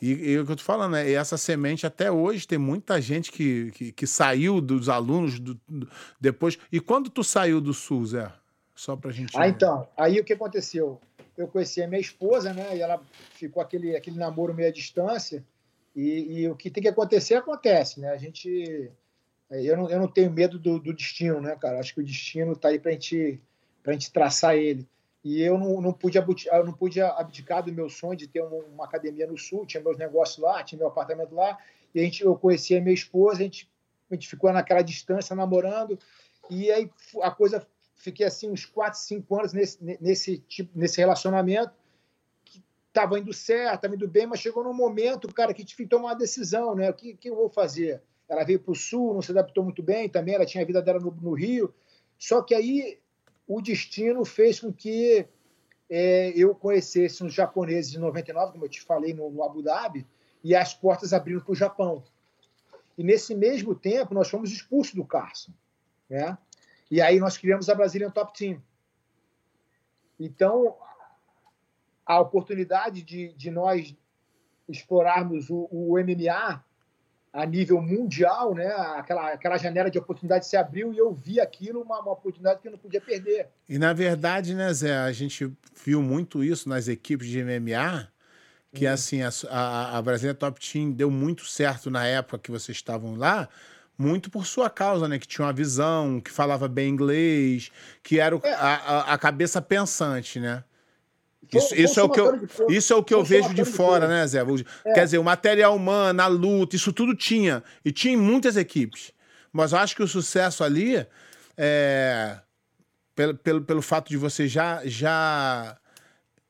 E, e, o que eu tô falando é, essa semente até hoje tem muita gente que, que, que saiu dos alunos do, do, depois. E quando tu saiu do Sul, Zé? Só pra gente. Ah, então. Aí o que aconteceu? Eu conheci a minha esposa, né? E ela ficou aquele, aquele namoro meio à distância. E, e o que tem que acontecer, acontece, né? A gente. Eu não, eu não tenho medo do, do destino, né, cara? Acho que o destino tá aí pra gente, pra gente traçar ele. E eu não, não, pude, eu não pude abdicar do meu sonho de ter uma, academia no Sul, tinha meus negócios lá, tinha meu apartamento lá, e a gente, eu conhecia minha esposa, a gente, a gente ficou naquela distância namorando, e aí a coisa, fiquei assim uns 4, 5 anos nesse, nesse, tipo, nesse relacionamento, que estava indo certo, estava indo bem, mas chegou num momento, cara, que tive que tomar uma decisão, né? O que, que eu vou fazer? Ela veio para o Sul, não se adaptou muito bem também, ela tinha a vida dela no, no Rio, só que aí o destino fez com que é, eu conhecesse uns japoneses em 99, como eu te falei, no, no Abu Dhabi, e as portas abriram para o Japão. E nesse mesmo tempo, nós fomos expulsos do Carson. Né? E aí nós criamos a Brazilian Top Team. Então, a oportunidade de, de nós explorarmos o, o MMA a nível mundial, né? Aquela, aquela janela de oportunidade se abriu e eu vi aquilo uma, uma oportunidade que eu não podia perder. E na verdade, né, Zé, a gente viu muito isso nas equipes de MMA, que uhum. assim, a, a, a Brasília Top Team deu muito certo na época que vocês estavam lá, muito por sua causa, né? Que tinha uma visão, que falava bem inglês, que era o, é. a, a cabeça pensante, né? Isso, isso, é o que eu, isso é o que eu vejo de fora, né, Zé? É. Quer dizer, o material humano, a luta, isso tudo tinha. E tinha em muitas equipes. Mas eu acho que o sucesso ali, é, pelo, pelo, pelo fato de você já, já,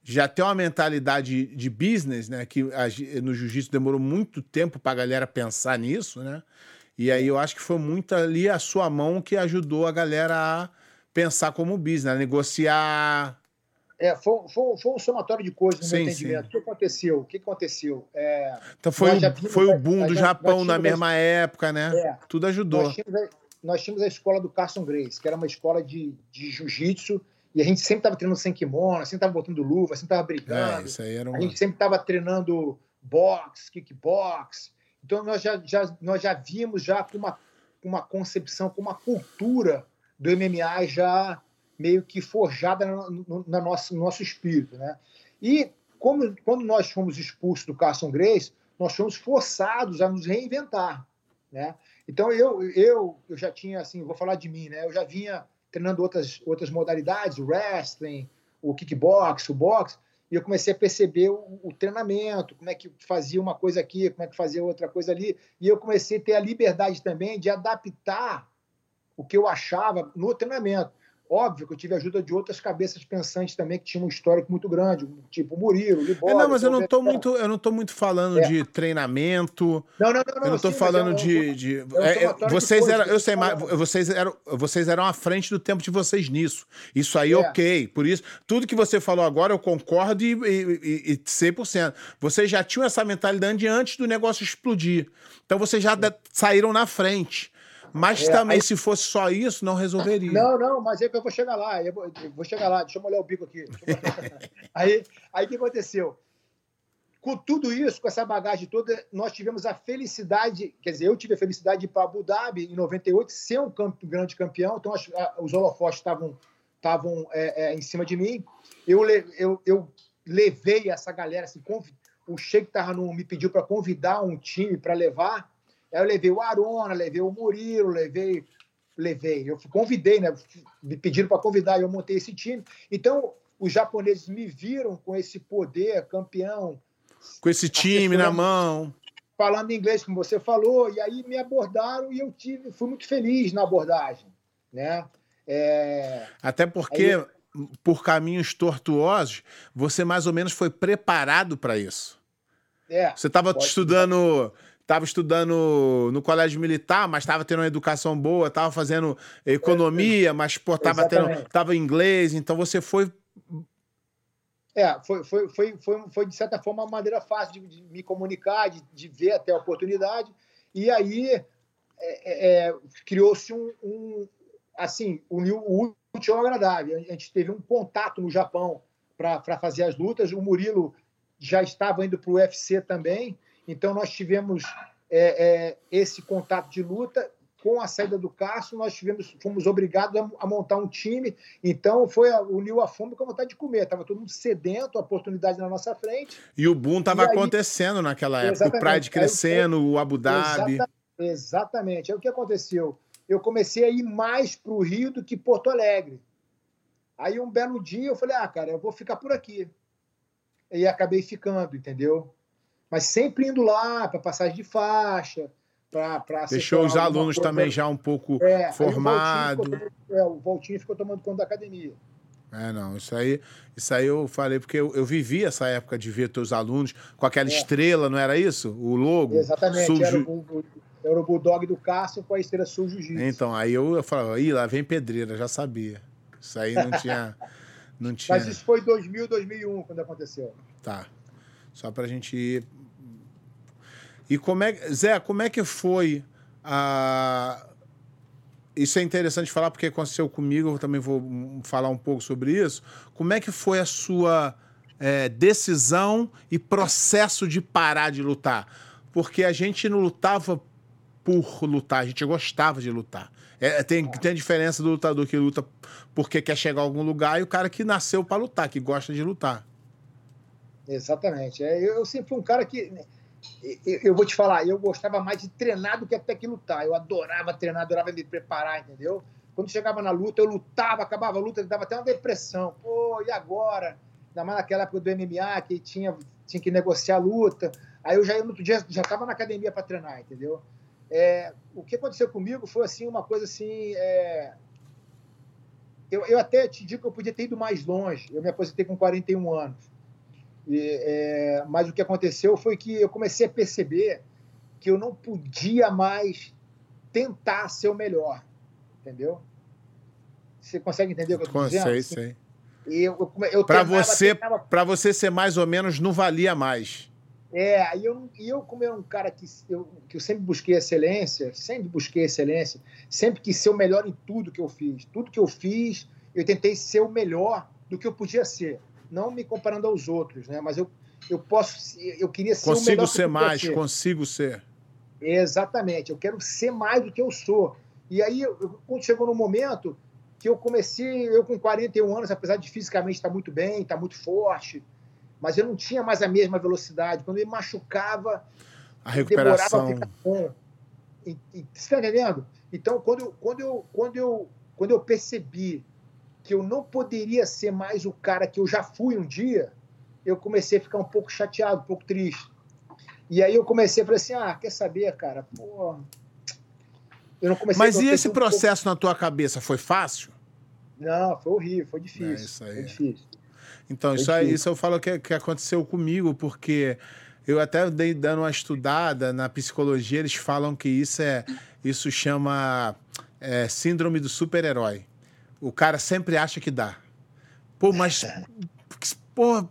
já ter uma mentalidade de business, né? Que no jiu-jitsu demorou muito tempo para a galera pensar nisso, né? E aí eu acho que foi muito ali a sua mão que ajudou a galera a pensar como business, a negociar, é, foi, foi, foi um somatório de coisas no sim, meu entendimento. Sim. O que aconteceu? O que aconteceu? É, então foi, o, foi o boom do Japão na mesma a, época, né? É, Tudo ajudou. Nós tínhamos, a, nós tínhamos, a, escola do Carson Grace, que era uma escola de, de jiu-jitsu, e a gente sempre estava treinando sem kimono, sempre estava botando luva, sempre estava brigando. É, isso aí era uma... A gente sempre estava treinando boxe, kickbox. Então nós já, já, nós já vimos já com uma, uma concepção, com uma cultura do MMA já meio que forjada no, no, nosso, no nosso espírito. Né? E como, quando nós fomos expulsos do Carson Grace, nós fomos forçados a nos reinventar. Né? Então eu, eu, eu já tinha, assim, vou falar de mim, né? eu já vinha treinando outras, outras modalidades, o wrestling, o kickbox, o boxe, e eu comecei a perceber o, o, treinamento, como é que fazia uma coisa aqui, como é que fazia outra coisa ali, e eu comecei a ter a liberdade também de adaptar o que eu achava no treinamento. Óbvio que eu tive ajuda de outras cabeças pensantes também que tinham um histórico muito grande, tipo Murilo, Libório... É, não, mas eu não estou muito, eu não tô muito falando é. de treinamento. Não, não, não. Eu não estou falando de, de é, é vocês eram, eu sei, mas vocês eram, vocês eram à frente do tempo de vocês nisso. Isso aí, é. ok. Por isso, tudo que você falou agora eu concordo e, e, e 100%. Vocês já tinham essa mentalidade antes do negócio explodir. Então vocês já saíram na frente. Mas é, também, aí... se fosse só isso, não resolveria. Não, não, mas é que eu vou chegar lá. Eu vou, eu vou chegar lá, deixa eu molhar o bico aqui. aí, aí o que aconteceu? Com tudo isso, com essa bagagem toda, nós tivemos a felicidade, quer dizer, eu tive a felicidade de ir para Abu Dhabi em 98, ser um camp, grande campeão, então as, a, os holofotes estavam estavam é, é, em cima de mim. Eu, eu, eu levei essa galera, assim, conv... o Sheik no me pediu para convidar um time para levar Aí eu levei o Arona, levei o Murilo, levei. Levei, eu convidei, né? Me pediram para convidar e eu montei esse time. Então, os japoneses me viram com esse poder campeão. Com esse time na mão. Falando inglês, como você falou, e aí me abordaram e eu tive, fui muito feliz na abordagem. Né? É... Até porque, por caminhos tortuosos, você mais ou menos foi preparado para isso. É, você estava estudando estava estudando no colégio militar, mas estava tendo uma educação boa, estava fazendo economia, mas pô, tava, tendo, tava em inglês, então você foi. É, foi, foi, foi, foi, foi de certa forma uma maneira fácil de, de me comunicar, de, de, ver até a oportunidade. E aí é, é, é criou-se um, um, assim, um, um útil ao agradável. A gente teve um contato no Japão para fazer as lutas. O Murilo já estava indo para o UFC também. Então, nós tivemos é, é, esse contato de luta. Com a saída do Cássio, nós tivemos, fomos obrigados a, a montar um time. Então, foi a, uniu a fome com a vontade de comer. Estava todo mundo sedento, a oportunidade na nossa frente. E o boom estava acontecendo naquela época. O Pride crescendo, o Abu Dhabi. Exatamente. exatamente. Aí o que aconteceu? Eu comecei a ir mais para o Rio do que Porto Alegre. Aí um belo dia eu falei, ah, cara, eu vou ficar por aqui. E acabei ficando, entendeu? Mas sempre indo lá para passagem de faixa, para Deixou os alunos coisa. também já um pouco é, formados. É, o Voltinho ficou tomando conta da academia. É, não, isso aí, isso aí eu falei, porque eu, eu vivi essa época de ver teus alunos com aquela é. estrela, não era isso? O logo? Exatamente, Sul era, o, era o Bulldog do Cássio com a estrela Sul Jiu-Jitsu. Então, aí eu, eu falava, ih, lá vem pedreira, já sabia. Isso aí não tinha. Não tinha. Mas isso foi 2000, 2001 quando aconteceu. Tá. Só pra gente ir. E como é. Zé, como é que foi a. Isso é interessante falar porque aconteceu comigo, eu também vou falar um pouco sobre isso. Como é que foi a sua é, decisão e processo de parar de lutar? Porque a gente não lutava por lutar, a gente gostava de lutar. É, tem, tem a diferença do lutador que luta porque quer chegar a algum lugar e o cara que nasceu para lutar, que gosta de lutar. Exatamente. É, eu, eu sempre fui um cara que. Eu, vou te falar, eu gostava mais de treinar do que até que lutar. Eu adorava treinar, adorava me preparar, entendeu? Quando chegava na luta, eu lutava, acabava a luta, dava até uma depressão. Pô, e agora? Ainda mais naquela época do MMA, que tinha, tinha que negociar a luta. Aí eu já, no outro dia, já estava na academia para treinar, entendeu? É, o que aconteceu comigo foi assim uma coisa assim. É... Eu, eu até te digo que eu podia ter ido mais longe. Eu me aposentei com 41 anos. E, é... mas o que aconteceu foi que eu comecei a perceber que eu não podia mais tentar ser o melhor. Entendeu? Você consegue entender o que eu estou dizendo? Sei, sei. Eu, eu, eu para você, treinava... para você ser mais ou menos, não valia mais. É, aí eu, eu como era um cara que eu, que eu sempre busquei excelência, sempre busquei excelência, sempre quis ser o melhor em tudo que eu fiz. Tudo que eu fiz, eu tentei ser o melhor do que eu podia ser. Não me comparando aos outros, né? Mas eu, eu posso, eu queria ser consigo o melhor. Consigo ser mais, ser. consigo ser. Exatamente, eu quero ser mais do que eu sou. E aí, quando chegou no momento que eu comecei, eu com 41 anos, apesar de fisicamente estar muito bem, estar muito forte, mas eu não tinha mais a mesma velocidade. Quando ele machucava, a recuperação. demorava a ficar bom. E, e, você está entendendo? Então, quando eu, quando, eu, quando, eu, quando eu percebi que eu não poderia ser mais o cara que eu já fui um dia, eu comecei a ficar um pouco chateado, um pouco triste. E aí eu comecei a falar assim, ah, quer saber, cara, pô... Eu não comecei Mas e esse processo um pouco... na tua cabeça, foi fácil? Não, foi horrível, foi difícil. É isso aí. Foi difícil. Então, isso, aí, isso eu falo que, que aconteceu comigo, porque eu até dei dando uma estudada na psicologia, eles falam que isso é isso chama é, síndrome do super-herói. O cara sempre acha que dá. Pô, mas pô,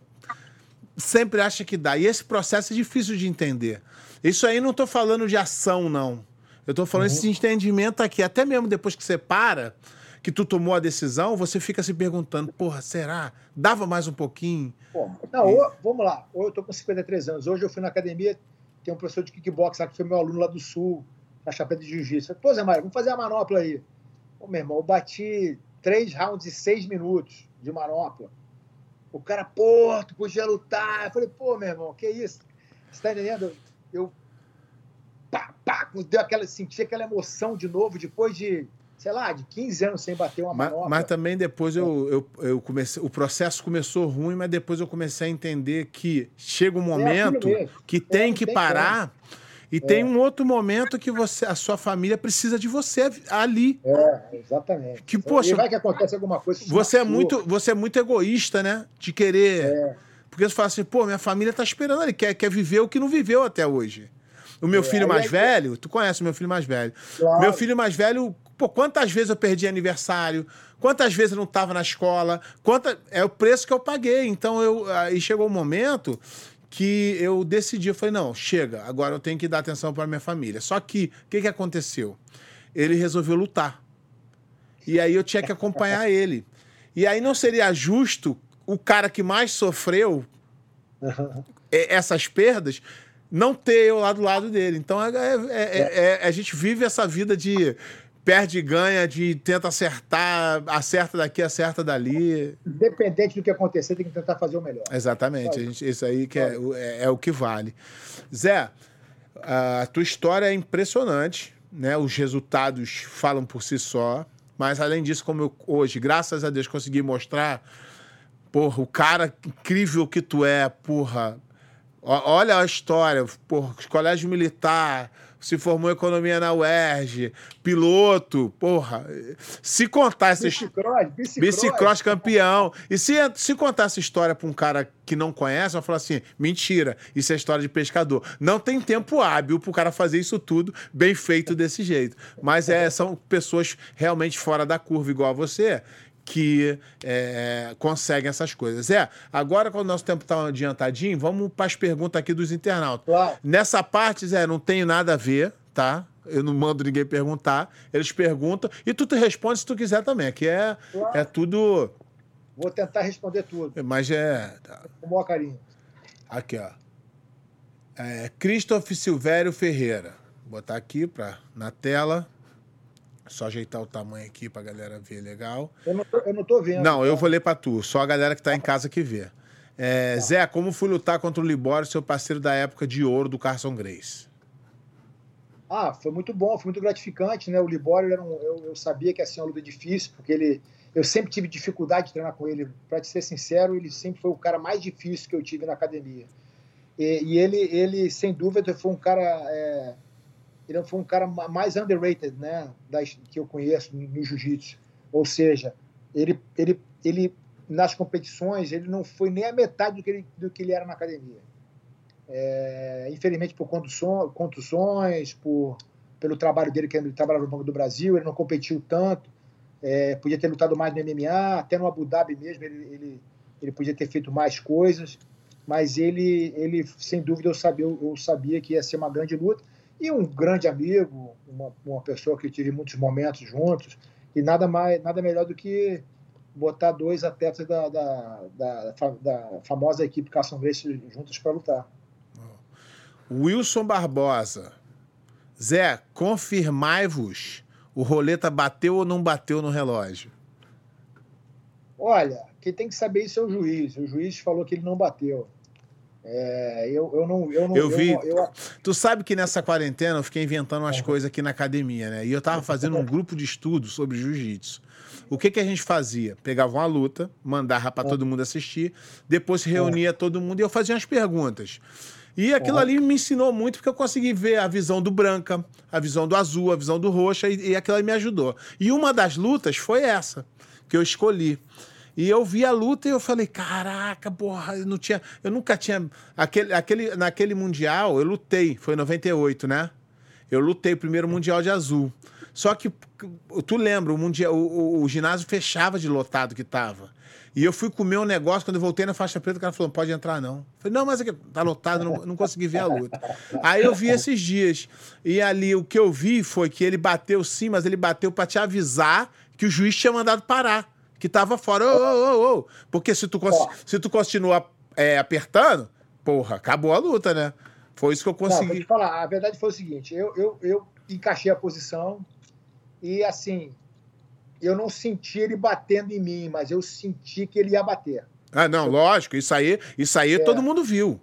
sempre acha que dá. E esse processo é difícil de entender. Isso aí não estou falando de ação, não. Eu estou falando uhum. esse entendimento aqui. Até mesmo depois que você para, que tu tomou a decisão, você fica se perguntando, porra, será? Dava mais um pouquinho? Pô, não, e... vamos lá. eu tô com 53 anos. Hoje eu fui na academia, tem um professor de kickbox lá que foi meu aluno lá do Sul, na chapéu de jiu-jitsu. Pô, Zé Mário, vamos fazer a manopla aí. Pô, meu irmão, eu bati três rounds e seis minutos de manopla. O cara, pô, tu podia lutar. Eu falei, pô, meu irmão, que isso? Você tá entendendo? Eu, pá, pá, deu aquela, senti aquela emoção de novo depois de sei lá, de 15 anos sem bater uma manopla. Mas, mas também depois eu, eu, eu, comecei. O processo começou ruim, mas depois eu comecei a entender que chega um é momento é que tem que tem parar. E é. tem um outro momento que você, a sua família precisa de você ali. É, exatamente. Que, poxa, e vai que acontece alguma coisa. Você é, muito, você é muito egoísta, né? De querer. É. Porque você fala assim, pô, minha família tá esperando, ele quer, quer viver o que não viveu até hoje. O meu é, filho mais velho, tu conhece o meu filho mais velho. Claro. Meu filho mais velho Pô, quantas vezes eu perdi aniversário? Quantas vezes eu não estava na escola? Quanta... É o preço que eu paguei. Então, eu... aí chegou um momento que eu decidi, eu falei, não, chega, agora eu tenho que dar atenção para minha família. Só que, o que, que aconteceu? Ele resolveu lutar. E aí eu tinha que acompanhar ele. E aí não seria justo o cara que mais sofreu essas perdas não ter eu lá do lado dele. Então é, é, é, é, a gente vive essa vida de perde e ganha, de tenta acertar, acerta daqui, acerta dali. Independente do que acontecer, tem que tentar fazer o melhor. Exatamente, gente, isso aí que é, é, é, o que vale. Zé, a tua história é impressionante, né? Os resultados falam por si só, mas além disso, como eu hoje, graças a Deus, consegui mostrar, porra, o cara incrível que tu é, porra. Olha a história, porra, colégio militar, se formou em economia na UERJ, piloto, porra. Se contar essa história. Bicicross campeão. E se, se contar essa história para um cara que não conhece, vai falar assim: mentira, isso é história de pescador. Não tem tempo hábil para o cara fazer isso tudo bem feito desse jeito. Mas é, são pessoas realmente fora da curva, igual a você, que é, conseguem essas coisas. É, agora, quando o nosso tempo está adiantadinho, vamos para as perguntas aqui dos internautas. Claro. Nessa parte, Zé, não tenho nada a ver, tá? Eu não mando ninguém perguntar. Eles perguntam e tu te responde se tu quiser também. Aqui é, claro. é tudo. Vou tentar responder tudo. Mas é. Com o maior carinho. Aqui, ó. É, Christoph Silvério Ferreira. Vou botar aqui pra, na tela. Só ajeitar o tamanho aqui pra galera ver legal. Eu não tô, eu não tô vendo. Não, eu vou ler pra tu. Só a galera que tá em casa que vê. É, tá. Zé, como fui lutar contra o Libório, seu parceiro da época de ouro do Carson Grace? Ah, foi muito bom, foi muito gratificante, né? O Libório, era um, eu, eu, sabia que ia ser uma luta difícil, porque ele, eu sempre tive dificuldade de treinar com ele. Para te ser sincero, ele sempre foi o cara mais difícil que eu tive na academia. E, e ele, ele, sem dúvida, foi um cara, é, ele foi um cara mais underrated, né? Das, que eu conheço no, jiu-jitsu. Ou seja, ele, ele, ele nas competições, ele não foi nem a metade do que ele, do que ele era na academia. É, infelizmente por contusões, por, pelo trabalho dele, que ele trabalhava no Banco do Brasil, ele não competiu tanto, é, podia ter lutado mais no MMA, até no Abu Dhabi mesmo ele, ele, ele podia ter feito mais coisas, mas ele, ele sem dúvida, eu sabia, eu sabia que ia ser uma grande luta, e um grande amigo, uma, uma pessoa que tive muitos momentos juntos, e nada, mais, nada melhor do que botar dois atletas da, da, da, da famosa equipe Carson Grace juntos para lutar. Wilson Barbosa. Zé, confirmai-vos. O roleta bateu ou não bateu no relógio? Olha, quem tem que saber isso é o juiz. O juiz falou que ele não bateu. É, eu, eu não. Eu, não, eu vi. Eu, eu... Tu sabe que nessa quarentena eu fiquei inventando umas uhum. coisas aqui na academia, né? E eu tava fazendo um grupo de estudo sobre jiu-jitsu. O que, que a gente fazia? Pegava uma luta, mandava para todo mundo assistir, depois se reunia todo mundo e eu fazia umas perguntas. E aquilo ali me ensinou muito, porque eu consegui ver a visão do branca, a visão do azul, a visão do roxa, e, e aquilo ali me ajudou. E uma das lutas foi essa, que eu escolhi. E eu vi a luta e eu falei, caraca, porra, eu não tinha. Eu nunca tinha. Aquele, aquele, naquele Mundial, eu lutei, foi em 98, né? Eu lutei o primeiro Mundial de Azul. Só que, tu lembra, o, mundial, o, o, o ginásio fechava de lotado que tava. E eu fui comer um negócio, quando eu voltei na faixa preta, o cara falou: pode entrar, não. Eu falei, não, mas aqui tá lotado, não, não consegui ver a luta. Aí eu vi esses dias. E ali o que eu vi foi que ele bateu sim, mas ele bateu para te avisar que o juiz tinha mandado parar. Que tava fora. Ô, ô, ô, ô. Porque se tu, se tu continua é, apertando, porra, acabou a luta, né? Foi isso que eu consegui. Não, vou te falar, a verdade foi o seguinte: eu, eu, eu encaixei a posição e assim, eu não senti ele batendo em mim, mas eu senti que ele ia bater. Ah, não, lógico. Isso aí, isso aí é. todo mundo viu.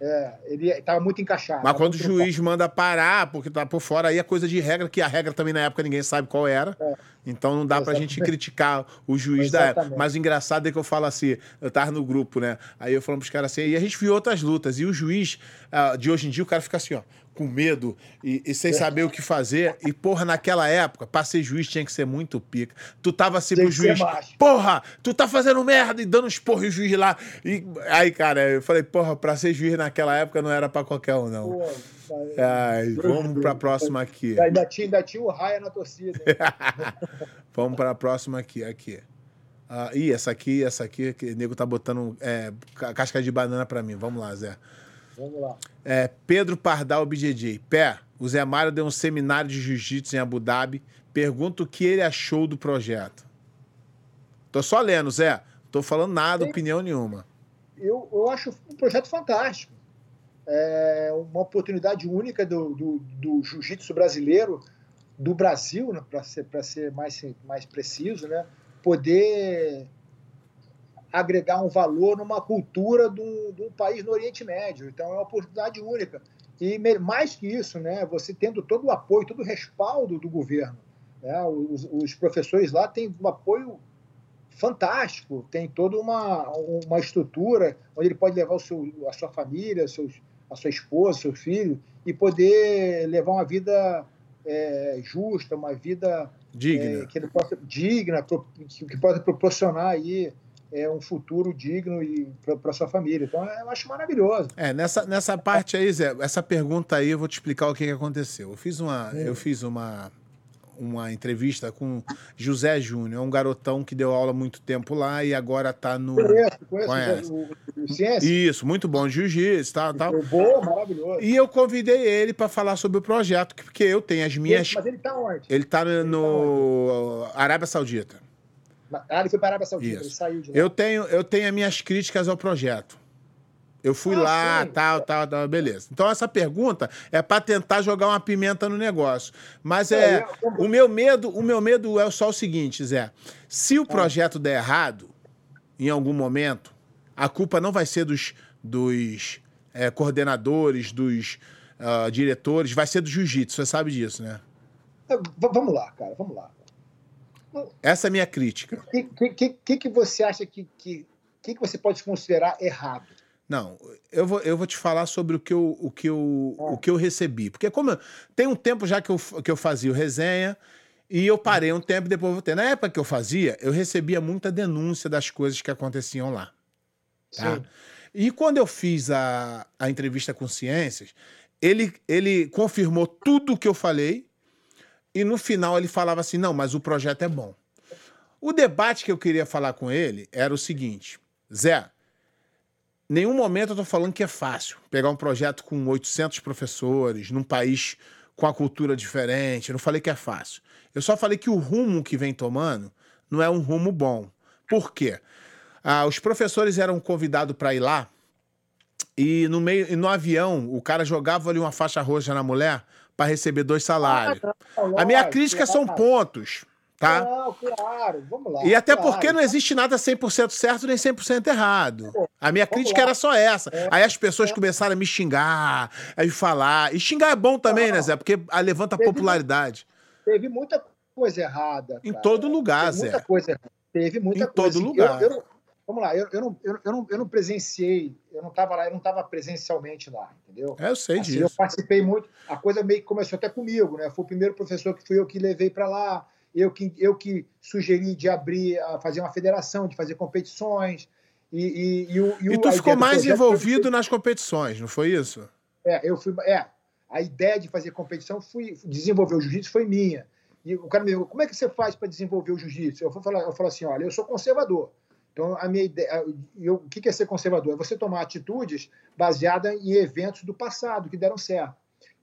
É, ele estava muito encaixado. Mas quando o juiz manda parar, porque tá por fora aí é coisa de regra, que a regra também na época ninguém sabe qual era. É. Então não dá Exatamente. pra gente criticar o juiz Exatamente. da época. Mas o engraçado é que eu falo assim, eu tava no grupo, né? Aí eu falo pros caras assim, e a gente viu outras lutas. E o juiz uh, de hoje em dia, o cara fica assim, ó com medo e, e sem é. saber o que fazer. E, porra, naquela época, pra ser juiz tinha que ser muito pica. Tu tava assim pro juiz, porra, tu tá fazendo merda e dando uns porra e o juiz lá. E aí, cara, eu falei, porra, pra ser juiz naquela época não era pra qualquer um, não. Pô, Ai, vamos pra próxima aqui. Ainda tinha, ainda tinha o raia na torcida. vamos pra próxima aqui, aqui. Ah, ih, essa aqui, essa aqui, que o nego tá botando é, casca de banana pra mim. Vamos lá, Zé. Vamos lá. É, Pedro Pardal BJJ. Pé, o Zé Mário deu um seminário de jiu-jitsu em Abu Dhabi. Pergunta o que ele achou do projeto. Tô só lendo, Zé. Tô falando nada, Sim. opinião nenhuma. Eu, eu acho um projeto fantástico. É uma oportunidade única do, do, do jiu-jitsu brasileiro, do Brasil, né, para ser, ser mais, mais preciso, né? poder agregar um valor numa cultura de um, de um, país no Oriente Médio. Então é uma oportunidade única. E mais que isso, né, você tendo todo o apoio, todo o respaldo do governo. Né, os, os professores lá têm um apoio fantástico, tem toda uma, uma estrutura onde ele pode levar o seu, a sua família, seus, a sua esposa, seu filho, e poder levar uma vida é, justa, uma vida digna, é, que ele possa, digna, que, que possa proporcionar aí é, um futuro digno e para sua família. Então, eu acho maravilhoso. É, nessa, nessa parte aí, Zé, essa pergunta aí, eu vou te explicar o que, que aconteceu. Eu fiz uma. É. Eu fiz uma uma entrevista com José Júnior, um garotão que deu aula muito tempo lá e agora tá no. Conheço, conheço conhece. O, o, o Ciência. Isso, muito bom jiu-jitsu, tal, tal. Bom, maravilhoso. E eu convidei ele para falar sobre o projeto, porque eu tenho as minhas. Mas ele tá onde? Ele tá no, ele tá Arábia Saudita. Ah, ele foi para a Arábia Saudita, ele saiu de lá. Eu tenho, eu tenho as minhas críticas ao projeto. Eu fui ah, lá, sim. tal, tal, tal, beleza. Então essa pergunta é para tentar jogar uma pimenta no negócio. Mas é, é eu... o meu medo, o meu medo é só o seguinte, Zé. Se o ah. projeto der errado em algum momento, a culpa não vai ser dos, dos é, coordenadores, dos uh, diretores, vai ser do jiu-jitsu. Você sabe disso, né? É, vamos lá, cara, vamos lá. Essa é a minha crítica. O que, que, que, que, você acha que, que, que, você pode considerar errado? Não, eu vou, eu vou te falar sobre o que eu, o que eu, o que eu recebi. Porque como eu, tem um tempo já que eu, que eu fazia o resenha e eu parei um tempo e depois voltei. Na época que eu fazia, eu recebia muita denúncia das coisas que aconteciam lá. Tá? Sim. E quando eu fiz a, a entrevista com Ciências, ele, ele confirmou tudo o que eu falei e no final ele falava assim: não, mas o projeto é bom. O debate que eu queria falar com ele era o seguinte: Zé, nenhum momento eu estou falando que é fácil pegar um projeto com 800 professores, num país com a cultura diferente. Eu não falei que é fácil. Eu só falei que o rumo que vem tomando não é um rumo bom. Por quê? Ah, os professores eram convidados para ir lá e no meio e no avião o cara jogava ali uma faixa roxa na mulher para receber dois salários. Ah, a minha crítica são pontos. Tá? Não, claro, vamos lá. E até claro. porque não existe nada 100% certo nem 100% errado. A minha vamos crítica lá. era só essa. É. Aí as pessoas é. começaram a me xingar, a me falar. E xingar é bom também, não, né, Zé? Porque levanta teve, popularidade. Teve muita coisa errada. Em todo lugar, teve Zé. Muita coisa errada. Teve muita em coisa. todo lugar. Eu, eu, vamos lá, eu, eu, não, eu, eu, não, eu não presenciei, eu não estava lá, eu não estava presencialmente lá, entendeu? É, eu sei assim, disso. Eu participei muito, a coisa meio que começou até comigo, né? Foi o primeiro professor que fui eu que levei para lá eu que, eu que sugeri de abrir, fazer uma federação, de fazer competições. E, e, e, o, e, e tu ficou mais envolvido foi... nas competições, não foi isso? É, eu fui. É, a ideia de fazer competição, fui desenvolver o jiu-jitsu foi minha. E o cara me perguntou, como é que você faz para desenvolver o jiu-jitsu? Eu, eu falo assim, olha, eu sou conservador. Então, a minha ideia, eu, o que é ser conservador? É você tomar atitudes baseadas em eventos do passado que deram certo.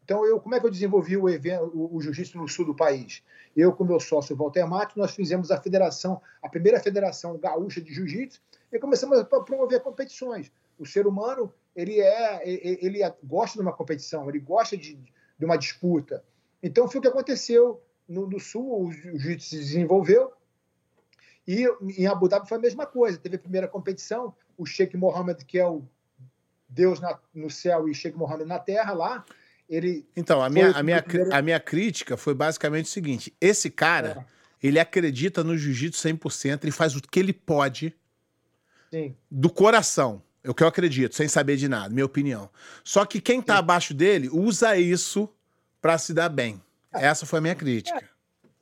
Então, eu, como é que eu desenvolvi o, evento, o, o jiu-jitsu no sul do país? Eu, com meu sócio Walter Matos, nós fizemos a federação, a primeira federação gaúcha de jiu-jitsu, e começamos a promover competições. O ser humano, ele é, ele gosta de uma competição, ele gosta de, de uma disputa. Então, foi o que aconteceu no, no sul, o jiu-jitsu se desenvolveu, e em Abu Dhabi foi a mesma coisa. Teve a primeira competição, o Sheikh Mohammed, que é o Deus na, no céu e Sheikh Mohammed na terra lá, ele. Então, a minha, a, minha, primeiro... a minha crítica foi basicamente o seguinte: esse cara, é. ele acredita no jiu-jitsu 100%, ele faz o que ele pode Sim. do coração. É o que eu acredito, sem saber de nada, minha opinião. Só que quem tá Sim. abaixo dele usa isso para se dar bem. É. Essa foi a minha crítica. É.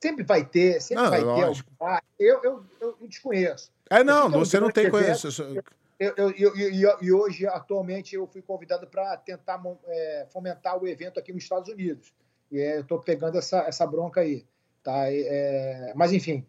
Sempre vai ter, sempre não, vai lógico. ter. Eu, eu, eu desconheço. É, não, você não tem conhecimento. Eu, eu, eu, e hoje, atualmente, eu fui convidado para tentar é, fomentar o evento aqui nos Estados Unidos. E é, eu estou pegando essa, essa bronca aí. Tá? É, mas, enfim,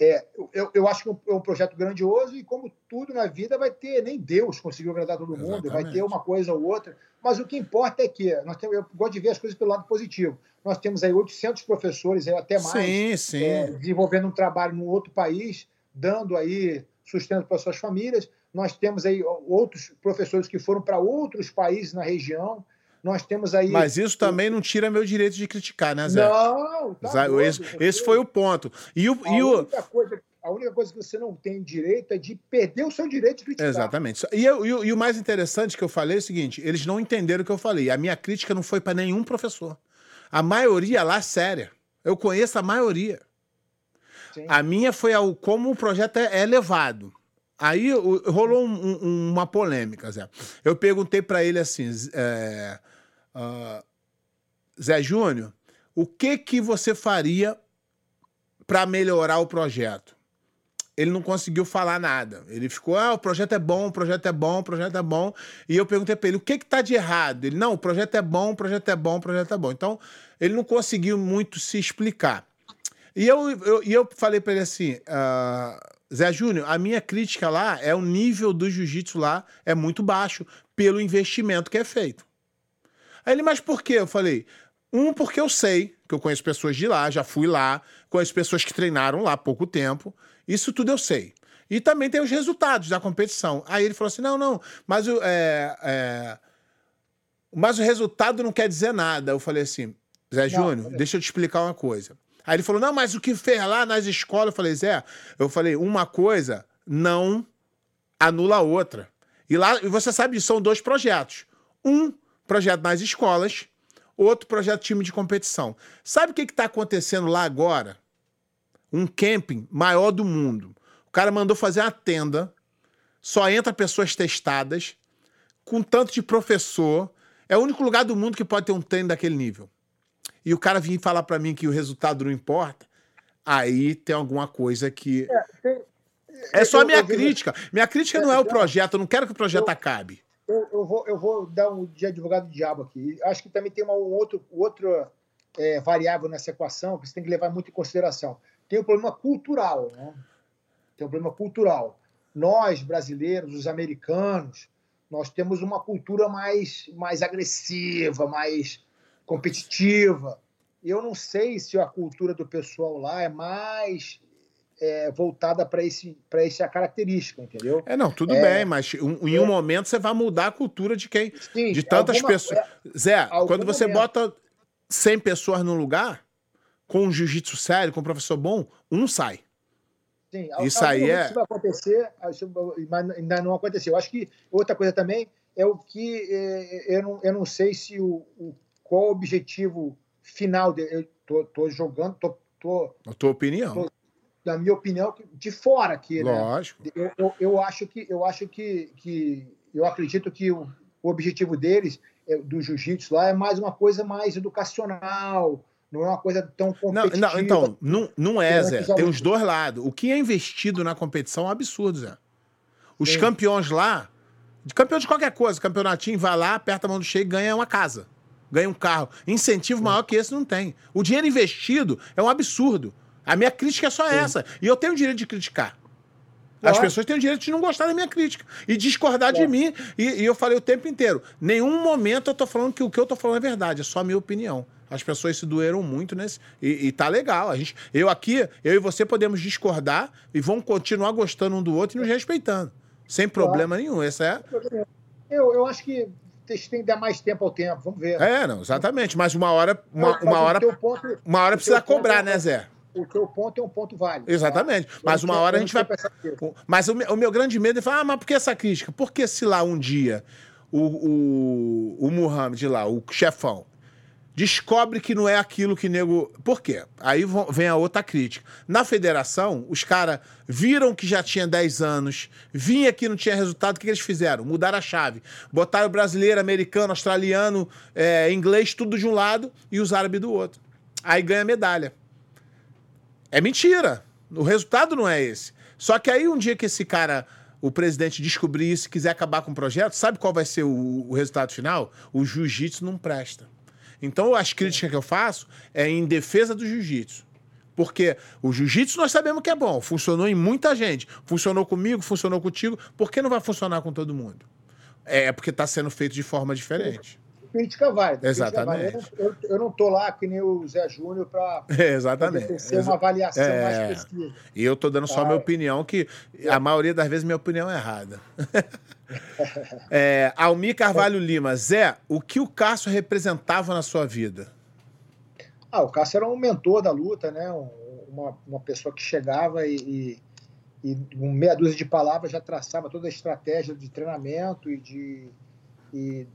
é, eu, eu acho que é um projeto grandioso e, como tudo na vida, vai ter. Nem Deus conseguiu agradar todo mundo, Exatamente. vai ter uma coisa ou outra. Mas o que importa é que nós temos, eu gosto de ver as coisas pelo lado positivo. Nós temos aí 800 professores, até mais, sim, sim. É, desenvolvendo um trabalho num outro país, dando aí sustento para suas famílias. Nós temos aí outros professores que foram para outros países na região. Nós temos aí. Mas isso também não tira meu direito de criticar, né, Zé? Não, tá esse, esse, foi o ponto. E o. A, e o... Única coisa, a única coisa que você não tem direito é de perder o seu direito de criticar. Exatamente. E, eu, e, e o mais interessante que eu falei é o seguinte: eles não entenderam o que eu falei. A minha crítica não foi para nenhum professor. A maioria lá é séria. Eu conheço a maioria. Sim. A minha foi ao como o projeto é, é levado. Aí rolou um, um, uma polêmica, Zé. Eu perguntei para ele assim, é, uh, Zé Júnior, o que que você faria para melhorar o projeto? ele não conseguiu falar nada. Ele ficou, ah, o projeto é bom, o projeto é bom, o projeto é bom. E eu perguntei para ele, o que que tá de errado? Ele, não, o projeto é bom, o projeto é bom, o projeto é bom. Então, ele não conseguiu muito se explicar. E eu, eu, eu falei para ele assim, uh, Zé Júnior, a minha crítica lá é o nível do jiu-jitsu lá é muito baixo pelo investimento que é feito. Aí ele, mas por quê? Eu falei, um, porque eu sei, que eu conheço pessoas de lá, já fui lá, conheço pessoas que treinaram lá há pouco tempo. Isso tudo eu sei. E também tem os resultados da competição. Aí ele falou assim: não, não, mas o, é, é, mas o resultado não quer dizer nada. Eu falei assim, Zé Júnior, deixa eu te explicar uma coisa. Aí ele falou: não, mas o que fez lá nas escolas? Eu falei, Zé, eu falei, uma coisa não anula a outra. E lá, e você sabe, são dois projetos. Um projeto nas escolas, outro projeto time de competição. Sabe o que está acontecendo lá agora? Um camping maior do mundo. O cara mandou fazer uma tenda, só entra pessoas testadas, com tanto de professor. É o único lugar do mundo que pode ter um treino daquele nível. E o cara vir falar para mim que o resultado não importa, aí tem alguma coisa que. É, tem... é só a minha crítica. Minha crítica não é o projeto, eu não quero que o projeto eu... acabe eu, eu, vou, eu vou dar um de advogado do diabo aqui. Acho que também tem uma um outro, outra é, variável nessa equação que você tem que levar muito em consideração. Tem o um problema cultural, né? Tem um problema cultural. Nós, brasileiros, os americanos, nós temos uma cultura mais, mais agressiva, mais competitiva. Eu não sei se a cultura do pessoal lá é mais é, voltada para esse, essa característica, entendeu? É, não, tudo é, bem, mas um, em um é, momento você vai mudar a cultura de quem? Sim, de tantas alguma, pessoas. É, Zé, quando você momento. bota 100 pessoas num lugar, com um jiu-jitsu sério, com um professor bom, um sai. Sim, isso aí é. Isso vai acontecer, mas ainda não aconteceu. Eu acho que outra coisa também é o que é, eu, não, eu não sei se o, o qual o objetivo final dele. Eu tô, tô jogando, tô, tô, a tua opinião. Tô, na minha opinião, de fora aqui, né? Lógico. Eu, eu, eu, acho que eu acho que, que eu acredito que o, o objetivo deles é, do jiu-jitsu lá é mais uma coisa mais educacional, não é uma coisa tão competitiva. Não, não então, não, não é, Zé. Tem os dois lados. O que é investido na competição é um absurdo, Zé. Os Sim. campeões lá, campeão de qualquer coisa, campeonatinho, vai lá, aperta a mão do cheio e ganha uma casa. Ganha um carro. Incentivo maior que esse não tem. O dinheiro investido é um absurdo. A minha crítica é só Sim. essa. E eu tenho o direito de criticar. As pessoas têm o direito de não gostar da minha crítica e discordar de mim. E, e, eu falei o tempo inteiro. Nenhum momento eu tô falando que o que eu tô falando é verdade, é só a minha opinião. As pessoas se doeram muito nesse. E, e tá legal. A gente, eu aqui, eu e você podemos discordar e vamos continuar gostando um do outro e nos respeitando. Sem problema nenhum. Essa é. Eu, eu acho que tem que dar mais tempo ao tempo, vamos ver. É, não, exatamente. Mas uma hora. Uma, uma hora, ponto, uma hora precisa cobrar, é, né, Zé? O teu ponto é um ponto válido. Tá? Exatamente. Tá? Mas uma hora a gente vai. Mas o meu, o meu, grande medo é falar, ah, mas por que essa crítica? Porque se lá um dia o, o, o Muhammad lá, o chefão, descobre que não é aquilo que nego. Por quê? Aí vem a outra crítica. Na federação, os caras viram que já tinha 10 anos, vinha que não tinha resultado, o que, que eles fizeram? Mudaram a chave. Botaram brasileiro, americano, australiano, é, inglês, tudo de um lado e os árabes do outro. Aí ganha medalha. É mentira. O resultado não é esse. Só que aí um dia que esse cara, o presidente, descobrir isso e quiser acabar com o projeto, sabe qual vai ser o, o resultado final? O jiu-jitsu não presta. Então as críticas que eu faço é em defesa do jiu-jitsu. Porque o jiu-jitsu nós sabemos que é bom, funcionou em muita gente. Funcionou comigo, funcionou contigo, por que não vai funcionar com todo mundo? É porque está sendo feito de forma diferente crítica válida. Exatamente. Crítica válida. Eu, eu, não estou lá que nem o Zé Júnior para ser uma avaliação é... mais precisa. E eu estou dando só a minha opinião, que a maioria das vezes minha opinião é errada. é, Almir Carvalho Lima, Zé, o que o Cássio representava na sua vida? Ah, o Cássio era um mentor da luta, né? Uma, uma pessoa que chegava e, e, e com meia dúzia de palavras já traçava toda a estratégia de treinamento e de, e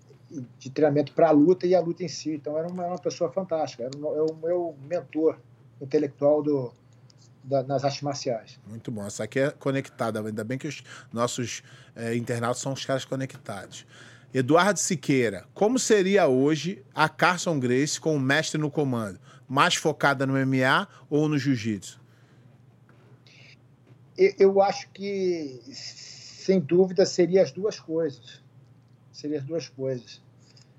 de treinamento para a luta e a luta em si. Então era uma, era uma pessoa fantástica, era, o, era o meu mentor intelectual do, da, nas artes marciais. Muito bom. Essa aqui é conectada. Ainda bem que os nossos é, internautas são os caras conectados. Eduardo Siqueira, como seria hoje a Carson Grace com o mestre no comando? Mais focada no MMA ou no jiu-jitsu? eu acho que, sem dúvida, seria as duas coisas. Seria as duas coisas.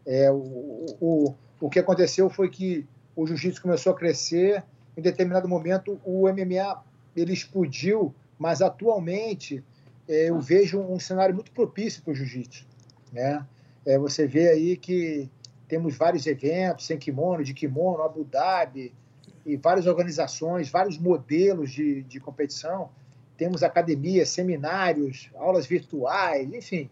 É, o, o, o que aconteceu foi que o jiu-jitsu começou a crescer, em determinado momento o MMA ele explodiu, mas atualmente é, eu vejo um cenário muito propício para o jiu-jitsu. Né? É, você vê aí que temos vários eventos sem kimono, de kimono, Abu Dhabi, e várias organizações, vários modelos de, de competição. Temos academias, seminários, aulas virtuais, enfim,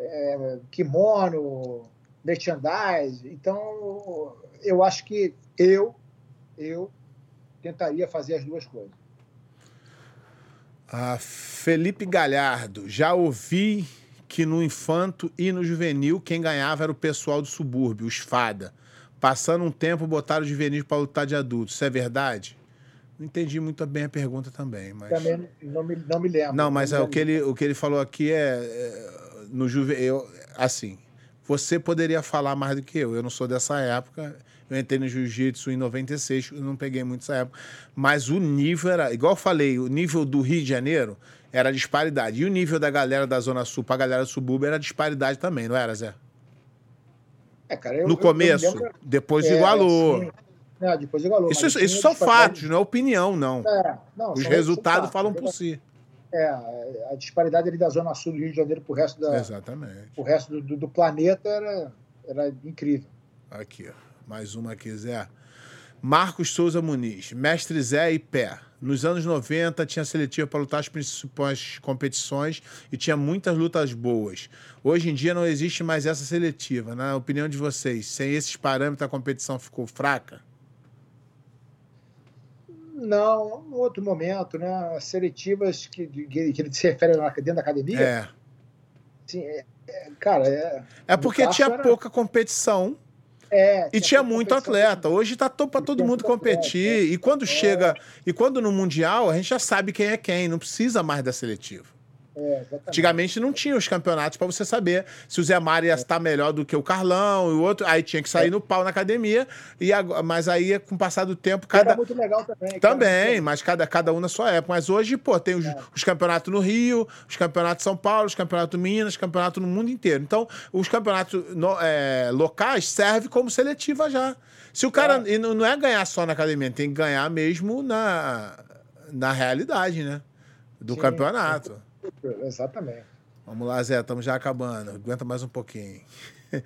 é, kimono, merchandise. Então, eu acho que eu, eu tentaria fazer as duas coisas. Ah, Felipe Galhardo, já ouvi que no infanto e no juvenil quem ganhava era o pessoal do subúrbio, os fada. Passando um tempo, botaram o juvenil para lutar de adulto. Isso é verdade? Não entendi muito bem a pergunta também, mas... Também não me, não me lembro. Não, mas é, o, que ele, o que ele falou aqui é... é no juvenil... Assim, você poderia falar mais do que eu. Eu não sou dessa época. Eu entrei no jiu-jitsu em 96, eu não peguei muito essa época. Mas o nível era... Igual eu falei, o nível do Rio de Janeiro era disparidade. E o nível da galera da Zona Sul para a galera do subúrbio era disparidade também, não era, Zé? É, cara, eu, no começo, eu lembro... depois é, igualou. Sim. É, depois igualou. Isso, isso são fatos, não é opinião, não. É, não Os resultados falam por si. É, a disparidade ali da Zona Sul do Rio de Janeiro para o resto, da, Exatamente. O resto do, do, planeta era, era incrível. Aqui, ó. mais uma aqui, Zé. Marcos Souza Muniz, mestre Zé e pé. Nos anos 90 tinha seletiva para lutar as principais competições e tinha muitas lutas boas. Hoje em dia não existe mais essa seletiva. Na opinião de vocês, sem esses parâmetros a competição ficou fraca? Não, no outro momento, né? As seletivas que, que, que ele se refere dentro da academia. É. Sim, é, é, cara, é. É porque tinha era... pouca competição é, e tinha muito atleta. Hoje tá para todo mundo competir. Atleta, é. E quando é. chega. E quando no Mundial, a gente já sabe quem é quem, não precisa mais da seletiva. É, Antigamente não tinha os campeonatos para você saber se o Zé Mário ia estar melhor do que o Carlão e o outro. Aí tinha que sair é. no pau na academia. E agora, mas aí, com o passar do tempo, cada. Era muito legal também. Também, mas cada, cada um na sua época. Mas hoje, pô, tem os, é. os campeonatos no Rio, os campeonatos de São Paulo, os campeonatos Minas, campeonato no mundo inteiro. Então, os campeonatos no, é, locais servem como seletiva já. Se o cara. É. E não é ganhar só na academia, tem que ganhar mesmo na, na realidade, né? Do Sim. campeonato. Exatamente. Vamos lá, Zé, estamos já acabando. Aguenta mais um pouquinho.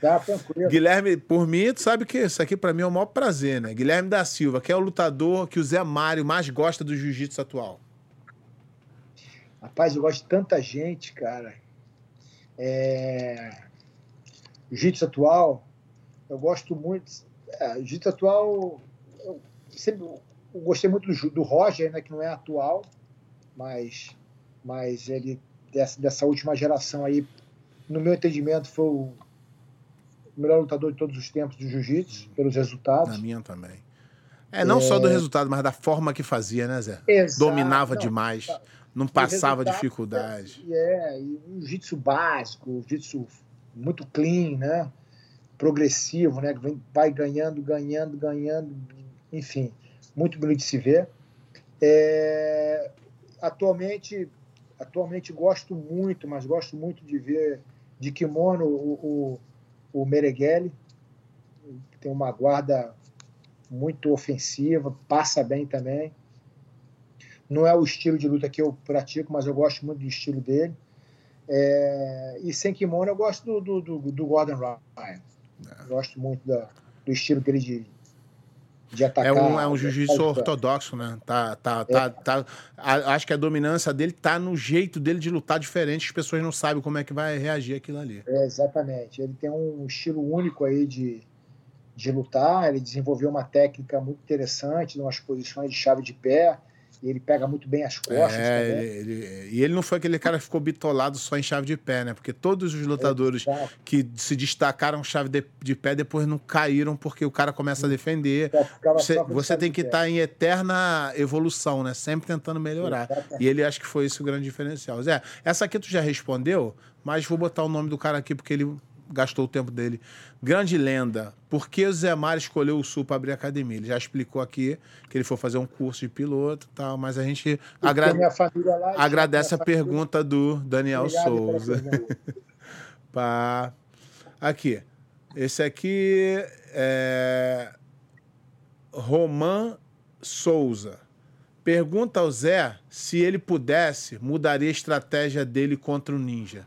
Tá, tranquilo. Guilherme, por mim, tu sabe que isso aqui para mim é o maior prazer, né? Guilherme da Silva, que é o lutador que o Zé Mário mais gosta do jiu-jitsu atual. Rapaz, eu gosto de tanta gente, cara. É... Jiu-jitsu atual, eu gosto muito. É, jiu-jitsu atual, eu sempre eu gostei muito do, do Roger, né, que não é atual, mas mas ele dessa, dessa última geração aí, no meu entendimento, foi o melhor lutador de todos os tempos do jiu-jitsu, pelos resultados. Na minha também. É, não é... só do resultado, mas da forma que fazia, né, Zé? Exato. Dominava não, demais, tá. não passava dificuldade. É, e um jiu-jitsu básico, um jiu-jitsu muito clean, né? Progressivo, né? Vai ganhando, ganhando, ganhando, enfim, muito bonito de se ver. É... Atualmente, atualmente gosto muito, mas gosto muito de ver de kimono o, o, o Meregelli, que tem uma guarda muito ofensiva, passa bem também. Não é o estilo de luta que eu pratico, mas eu gosto muito do estilo dele. É, e sem kimono eu gosto do, do, do, do Gordon Ryan. É. Gosto muito da, do estilo dele de, de atacar. É um, é um jiu-jitsu ortodoxo, né? Tá, tá, é. tá, tá, acho que a dominância dele tá no jeito dele de lutar diferente, as pessoas não sabem como é que vai reagir aquilo ali. É, exatamente. Ele tem um estilo único aí de, de lutar, ele desenvolveu uma técnica muito interessante, umas posições de chave de pé, ele pega muito bem as costas. É, ele, ele, e ele não foi aquele cara que ficou bitolado só em chave de pé, né? Porque todos os lutadores é, que se destacaram chave de, de, pé depois não caíram porque o cara começa a defender. Você, você tem que estar tá em eterna evolução, né? Sempre tentando melhorar. E ele acho que foi esse o grande diferencial. Zé, essa aqui tu já respondeu, mas vou botar o nome do cara aqui porque ele gastou o tempo dele. Grande lenda. Por que o Zé Mário escolheu o Sul para abrir academia? Ele já explicou aqui que ele foi fazer um curso de piloto e tal, mas a gente agra... lá, agradece a pergunta do Daniel Obrigado Souza. Pá. Aqui. Esse aqui é Roman Souza. Pergunta ao Zé se ele pudesse, mudaria a estratégia dele contra o Ninja.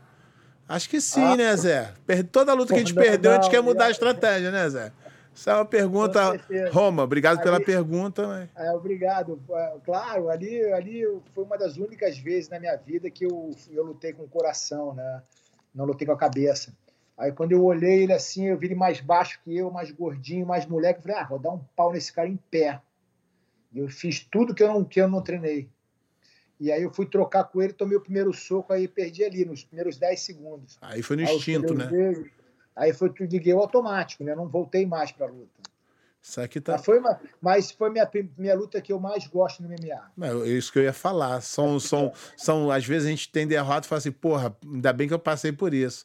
Acho que sim, ah, né, Zé? Toda luta que a gente não, perdeu, não, a gente quer mudar a estratégia, né, Zé? Essa é uma pergunta. Roma, obrigado ali, pela pergunta. Mas... É, obrigado. É, claro, ali, ali foi uma das únicas vezes na minha vida que eu, eu lutei com o coração, né? Não lutei com a cabeça. Aí quando eu olhei ele assim, eu vi ele mais baixo que eu, mais gordinho, mais moleque. Eu falei, ah, vou dar um pau nesse cara em pé. E eu fiz tudo que eu não, que eu não treinei. E aí eu fui trocar com ele, tomei o primeiro soco, aí perdi ali nos primeiros 10 segundos. Aí foi no aí instinto, né? Dele, aí foi liguei o automático, né? Não voltei mais para a luta. Isso aqui tá... Mas foi, uma, mas foi minha, minha luta que eu mais gosto no MMA. É isso que eu ia falar. São, são, são, às vezes a gente tem derrota e fala assim, porra, ainda bem que eu passei por isso.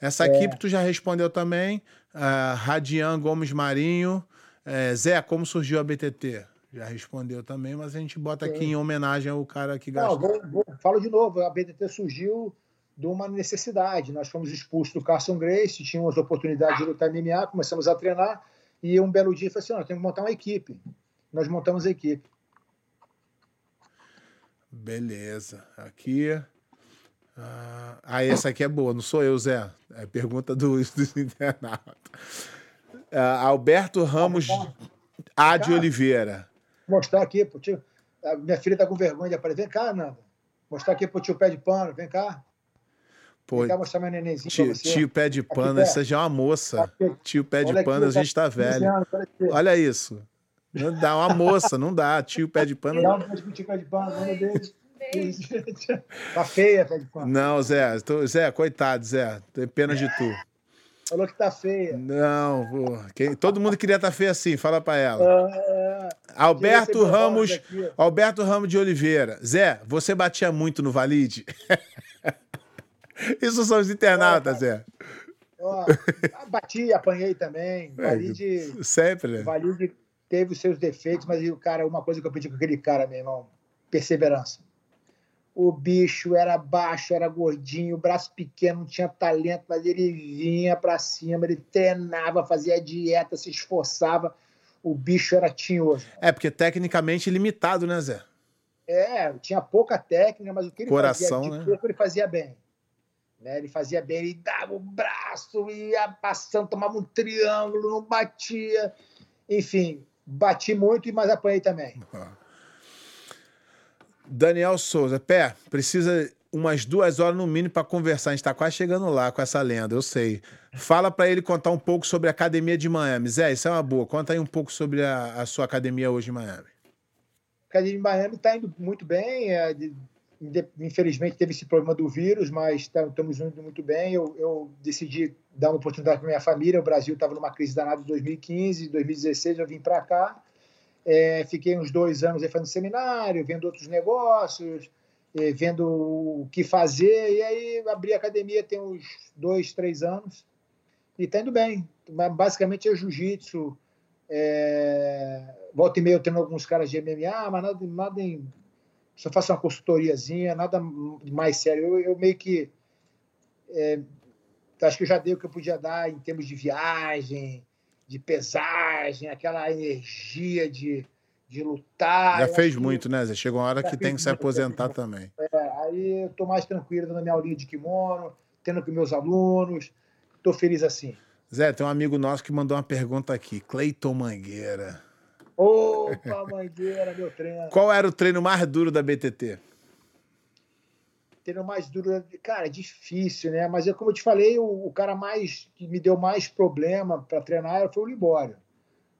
Essa é. tu já respondeu também. Uh, Radian Gomes Marinho. Uh, Zé, como surgiu a BTT? Já respondeu também, mas a gente bota aqui em homenagem ao cara que gastou. Não, vou, vou, falo de novo, a BTT surgiu de uma necessidade. Nós fomos expulsos do Carson Grace, tínhamos oportunidade de lutar MMA, começamos a treinar e um belo dia falei assim, nós temos que montar uma equipe. Nós montamos a equipe. Beleza. Aqui. Ah, ah, essa aqui é boa, não sou eu, Zé. É pergunta do, do internato. Ah, Alberto Ramos A de Oliveira mostrar aqui pro tio. A minha filha tá com vergonha de aparecer. Vem cá, Nanda. Mostrar aqui pro tio pé de pano. Vem cá. Pô, Vem cá mostrar meu nenenzinho tio, tio pé de pano, essa já é uma moça. Aqui. Tio pé de Olha pano, aqui, a gente tá velho. Anos, Olha isso. Não dá uma moça, não dá. Tio pé de pano. Dá um beijo pro tio pé de pano, manda beijo. tá feia, pé de pano. Não, Zé, tô, Zé, coitado, Zé. Tem pena de tu. Falou que tá feia. Não, pô. Quem, todo mundo queria estar tá feia assim, fala pra ela. Uh, Alberto Ramos. Alberto Ramos de Oliveira. Zé, você batia muito no Valide? Isso são os internautas, Zé. Ó, bati, apanhei também. É, Valide. Sempre, né? Valide teve os seus defeitos, mas o cara, uma coisa que eu pedi com aquele cara, meu irmão, perseverança. O bicho era baixo, era gordinho, braço pequeno, não tinha talento, mas ele vinha para cima, ele treinava, fazia dieta, se esforçava. O bicho era tinhoso. É, porque tecnicamente limitado, né, Zé? É, tinha pouca técnica, mas o que ele Coração, fazia de né? pouco ele fazia bem. Né? Ele fazia bem, ele dava o braço, ia passando, tomava um triângulo, não batia. Enfim, bati muito, mas apanhei também. Daniel Souza, pé, precisa umas duas horas no mínimo para conversar. A gente está quase chegando lá com essa lenda, eu sei. Fala para ele contar um pouco sobre a academia de Miami. Zé, isso é uma boa. Conta aí um pouco sobre a, a sua academia hoje em Miami. A academia de Miami está indo muito bem. É, infelizmente teve esse problema do vírus, mas tá, estamos indo muito bem. Eu, eu decidi dar uma oportunidade para minha família. O Brasil estava numa crise danada em 2015, 2016 eu vim para cá é, fiquei uns dois anos aí fazendo seminário, vendo outros negócios, é, vendo o que fazer. E aí abri a academia tem uns dois, três anos e está indo bem. Basicamente é jiu-jitsu. É, volta e meia eu tenho alguns caras de MMA, mas nada, nada em. Só faço uma consultoriazinha, nada mais sério. Eu, eu meio que. É, acho que eu já dei o que eu podia dar em termos de viagem, de pesagem, aquela energia de, de lutar. Já fez muito, né, Zé? Chegou uma hora que tem que se aposentar também. É, aí eu tô mais tranquilo dando minha aulinha de kimono, tendo com meus alunos. Tô feliz assim. Zé, tem um amigo nosso que mandou uma pergunta aqui. Cleiton Mangueira. Opa, Mangueira, meu treino. Qual era o treino mais duro da BTT? Tendo mais duro. Cara, é difícil, né? Mas é como eu te falei, o, o cara mais que me deu mais problema para treinar foi o Libório.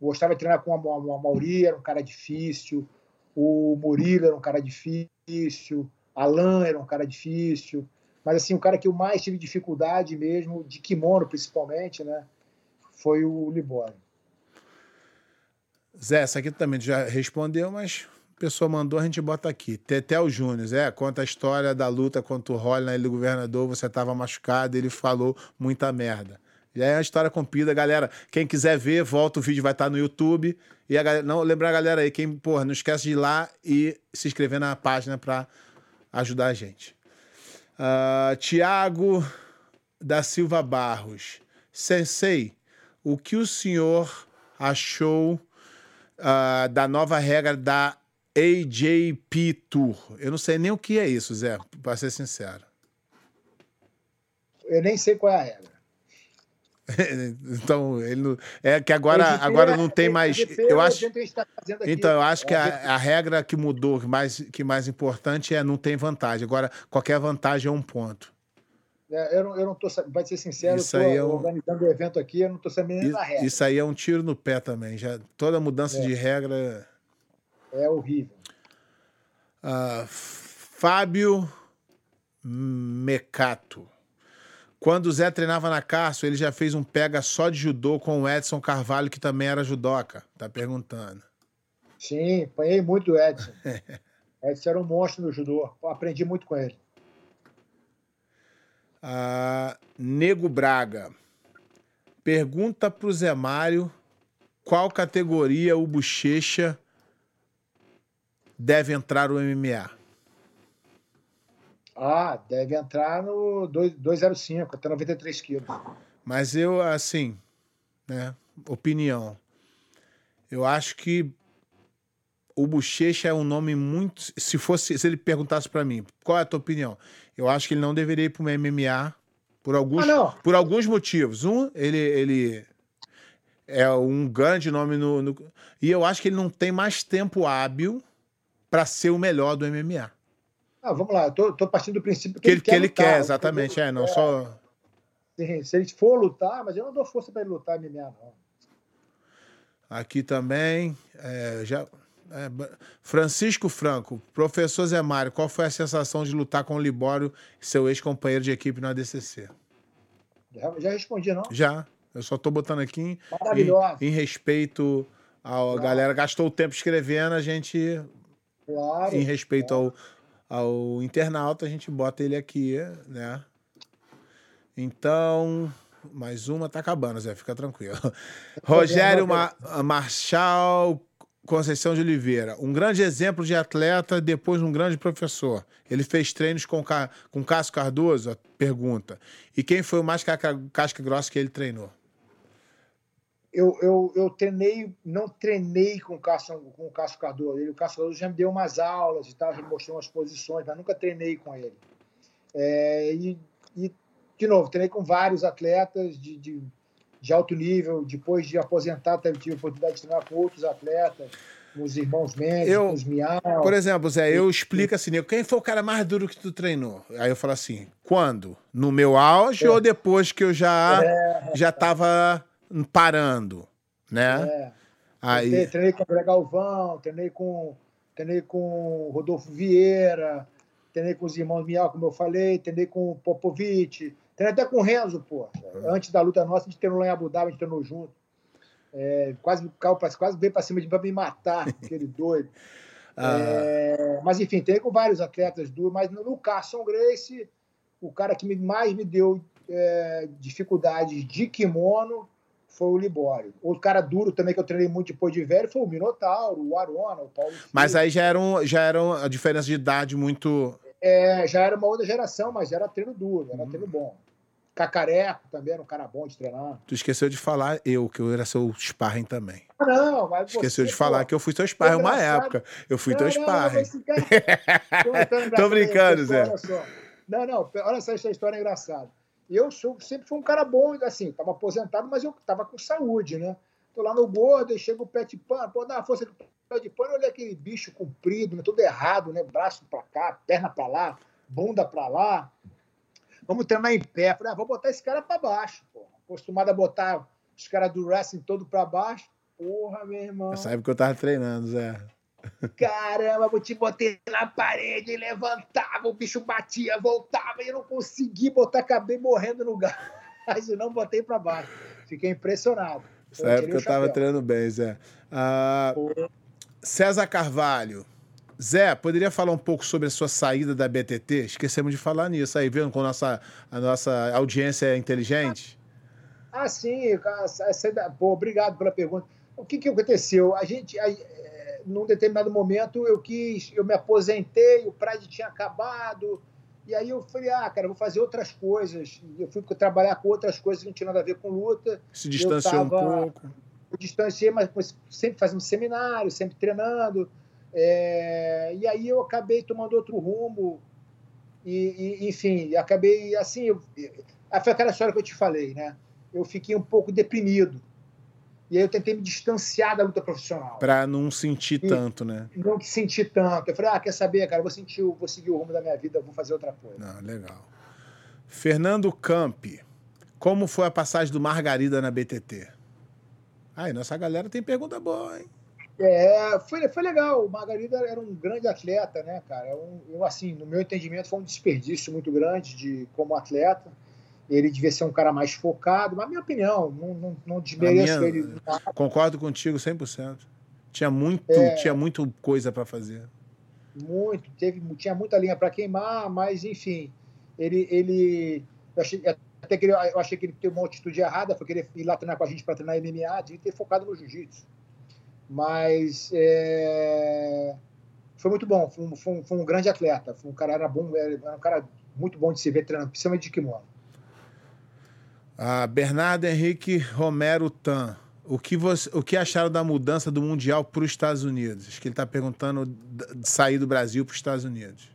Gostava de treinar com o Mauri, era um cara difícil. O Murilo era um cara difícil. Alan era um cara difícil. Mas, assim, o cara que eu mais tive dificuldade mesmo, de kimono principalmente, né? Foi o Libório. Zé, essa aqui também já respondeu, mas pessoa mandou, a gente bota aqui. Tetel Júnior, é, conta a história da luta contra o Rolly na Ilha do Governador, você estava machucado, ele falou muita merda. Já é uma história cumprida, galera. Quem quiser ver, volta, o vídeo vai estar no YouTube. E a galera, não lembrar a galera aí, quem, porra, não esquece de ir lá e se inscrever na página para ajudar a gente. Uh, Tiago da Silva Barros. Sensei, o que o senhor achou uh, da nova regra da AJP Tour? Eu não sei nem o que é isso, Zé, para ser sincero. Eu nem sei qual é a regra. então, ele não, é que agora, agora não tem mais. Eu acho. Então, eu acho que a, a, regra que mudou, que mais, que mais importante é não tem vantagem. Agora, qualquer vantagem é um ponto. É, eu, não, eu não tô, vai ser sincero, isso eu tô é um... organizando o evento aqui, eu não estou sabendo nem da regra. Isso aí é um tiro no pé também. Já, toda mudança é. de regra. É horrível. Uh, Fábio Mecato. Quando o Zé treinava na Carso, ele já fez um pega só de judô com o Edson Carvalho, que também era judoca. Tá perguntando. Sim, apanhei muito o Edson. Edson era um monstro no judô. Aprendi muito com ele. Ah, Nego Braga. Pergunta pro Zé Mário qual categoria o Bochecha deve entrar no MMA. Ah, deve entrar no 205, até 93 quilos. Mas eu, assim, né, opinião. Eu acho que o Bochecha é um nome muito. Se fosse, se ele perguntasse para mim, qual é a tua opinião? Eu acho que ele não deveria ir para uma MMA por alguns, ah, por alguns motivos. Um, ele, ele é um grande nome no, no, e eu acho que ele não tem mais tempo hábil para ser o melhor do MMA. Ah, vamos lá, tô, tô partindo do princípio que, que ele, quer. Que ele lutar, quer, exatamente, é, não é, só. Se ele for lutar, mas eu não dou força para ele lutar MMA, não. Aqui também, é, já. É, Francisco Franco, professor Zé Mário, qual foi a sensação de lutar com o Libório, seu ex-companheiro de equipe no ADCC? Já, já respondi, não? Já. Eu só estou botando aqui em, em, em respeito à galera. Gastou o tempo escrevendo, a gente. Claro. Em respeito claro. ao ao internauta, a gente bota ele aqui, né? Então, mais uma tá acabando, Zé, fica tranquilo. Rogério Ma Marchal Conceição de Oliveira, um grande exemplo de atleta, depois um grande professor. Ele fez treinos com, com Cássio Cardoso? Pergunta. E quem foi o mais casca grossa que ele treinou? Eu, eu, eu treinei, não treinei com o Cássio, com o Cássio Cardoso. Ele, o Cássio Cardoso já me deu umas aulas e tal, já me mostrou umas posições, mas nunca treinei com ele. É, e, e, de novo, treinei com vários atletas de, de, de alto nível. Depois de aposentar, tive a oportunidade de treinar com outros atletas, com os irmãos Mendes, eu, com os Miau. Por exemplo, Zé, eu explico assim, quem foi o cara mais duro que tu treinou? Aí eu falo assim, quando? No meu auge é. ou depois que eu já, é. já tava parando, né? É. Aí... Treinei com o André Galvão, treinei com, treinei com Rodolfo Vieira, treinei com os irmãos Miau, como eu falei, treinei com o Popovic, treinei até com o Renzo, pô. Uhum. Antes da luta nossa, a gente treinou lá em Abu Dhabi, a gente treinou junto. É, quase, quase veio para cima de mim para me matar, aquele doido. Ah. É, mas enfim, treinei com vários atletas duros, mas no Carson Grace, o cara que mais me deu é, dificuldades de kimono foi o Libório. O cara duro também que eu treinei muito depois de velho foi o Minotauro, o Arona, o Paulo. Filho. Mas aí já era, um, já era a diferença de idade muito. É, já era uma outra geração, mas era treino duro, era hum. treino bom. Cacareco também era um cara bom de treinar. Tu esqueceu de falar eu, que eu era seu sparring também. Ah, não, mas Esqueceu você, de falar pô, que eu fui seu sparring uma época. Eu fui não, teu sparring. Cara... Tô brincando, Zé. Não, não, olha só essa história engraçada eu sou, sempre fui um cara bom, assim, estava aposentado, mas eu estava com saúde, né? Tô lá no gordo, e chega o pé de pano, pô, dá uma força do pé de pano, olha aquele bicho comprido, né? tudo errado, né? Braço para cá, perna para lá, bunda para lá. Vamos treinar em pé. Falei, ah, vou botar esse cara para baixo, pô. Acostumado a botar os caras do wrestling todo para baixo. Porra, meu irmão. Essa época eu tava treinando, Zé. Caramba, eu te botei na parede, levantava, o bicho batia, voltava e eu não consegui botar, acabei morrendo no gás e não botei para baixo. Fiquei impressionado. Nessa época eu tava treinando bem, Zé. Ah, César Carvalho. Zé, poderia falar um pouco sobre a sua saída da BTT? Esquecemos de falar nisso aí, vendo com a nossa, a nossa audiência é inteligente. Ah, sim. Pô, obrigado pela pergunta. O que, que aconteceu? A gente, a, é, num determinado momento, eu quis, eu me aposentei, o Pride tinha acabado, e aí eu falei, ah, cara, vou fazer outras coisas. Eu fui trabalhar com outras coisas que não tinha nada a ver com luta. Se distanciou tava, um pouco. Eu distanciei, mas sempre fazendo seminário, sempre treinando. É, e aí eu acabei tomando outro rumo. E, e enfim, acabei assim. Eu, foi aquela história que eu te falei, né? Eu fiquei um pouco deprimido. E aí eu tentei me distanciar da luta profissional. Para não sentir e tanto, né? Não sentir tanto. Eu falei, ah, quer saber, cara, vou, sentir, vou seguir o rumo da minha vida, vou fazer outra coisa. Não, legal. Fernando Campi, como foi a passagem do Margarida na BTT? Aí, nossa galera tem pergunta boa, hein? É, foi, foi legal. O Margarida era um grande atleta, né, cara? Eu, eu, assim, no meu entendimento, foi um desperdício muito grande de como atleta ele devia ser um cara mais focado, mas minha opinião, não, não, não desmereço minha, ele. Concordo contigo 100%. Tinha muito, é, tinha muito coisa para fazer. Muito, teve, tinha muita linha para queimar, mas enfim, ele, ele eu achei, até que ele, eu achei que ele teve uma atitude errada, foi querer ir lá treinar com a gente para treinar MMA, devia ter focado no jiu-jitsu. Mas é, foi muito bom, foi um, foi, um, foi um, grande atleta, foi um cara era bom, era um cara muito bom de se ver treinando, principalmente de kimono. Ah, Bernardo Henrique Romero Tan. O que, você, o que acharam da mudança do Mundial para os Estados Unidos? Acho que ele está perguntando de sair do Brasil para os Estados Unidos.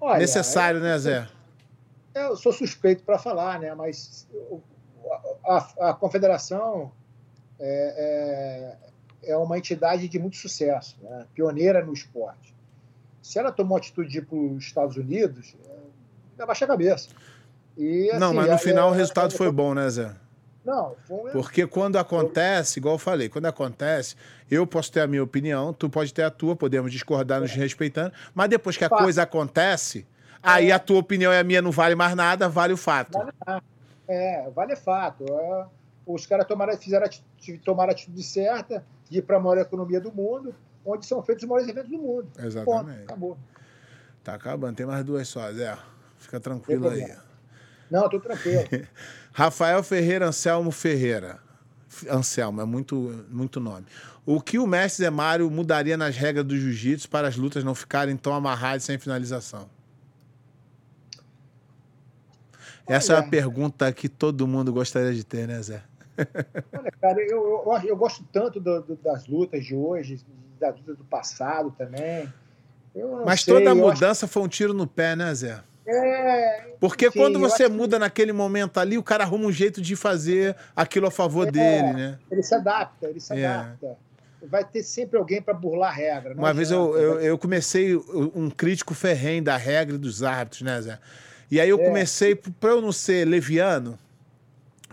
Olha, Necessário, né, Zé? Eu sou suspeito para falar, né? Mas a, a confederação é, é, é, uma entidade de muito sucesso, né? pioneira no esporte. Se ela tomou atitude de ir para os Estados Unidos, é, baixa a cabeça. E, assim, não, mas no final o resultado foi bom, né, Zé? Não, foi... Porque quando acontece, igual eu falei, quando acontece, eu posso ter a minha opinião, tu pode ter a tua, podemos discordar, é. nos respeitando, mas depois que a fato. coisa acontece, aí é. a tua opinião e a minha não vale mais nada, vale o fato. Vale nada. É, vale fato. É, os caras tomaram, fizeram tomaram a atitude certa de ir para a maior economia do mundo, onde são feitos os maiores eventos do mundo. Exatamente. Ponto, acabou. Tá acabando, tem mais duas só, Zé. Fica tranquilo aí. Não, estou tranquilo. Rafael Ferreira Anselmo Ferreira. Anselmo, é muito, muito nome. O que o mestre Zé Mário mudaria nas regras do jiu-jitsu para as lutas não ficarem tão amarradas sem finalização? Essa Olha, é a pergunta que todo mundo gostaria de ter, né, Zé? Olha, cara, eu, eu, eu gosto tanto do, do, das lutas de hoje, das lutas do passado também. Mas sei, toda mudança acho... foi um tiro no pé, né, Zé? É, Porque enfim, quando você muda que... naquele momento ali, o cara arruma um jeito de fazer aquilo a favor é, dele, né? Ele se adapta, ele se é. adapta. Vai ter sempre alguém para burlar a regra. Uma vez eu, eu, eu, comecei um crítico ferrenho da regra dos árbitros, né, Zé? E aí eu é. comecei, para eu não ser leviano,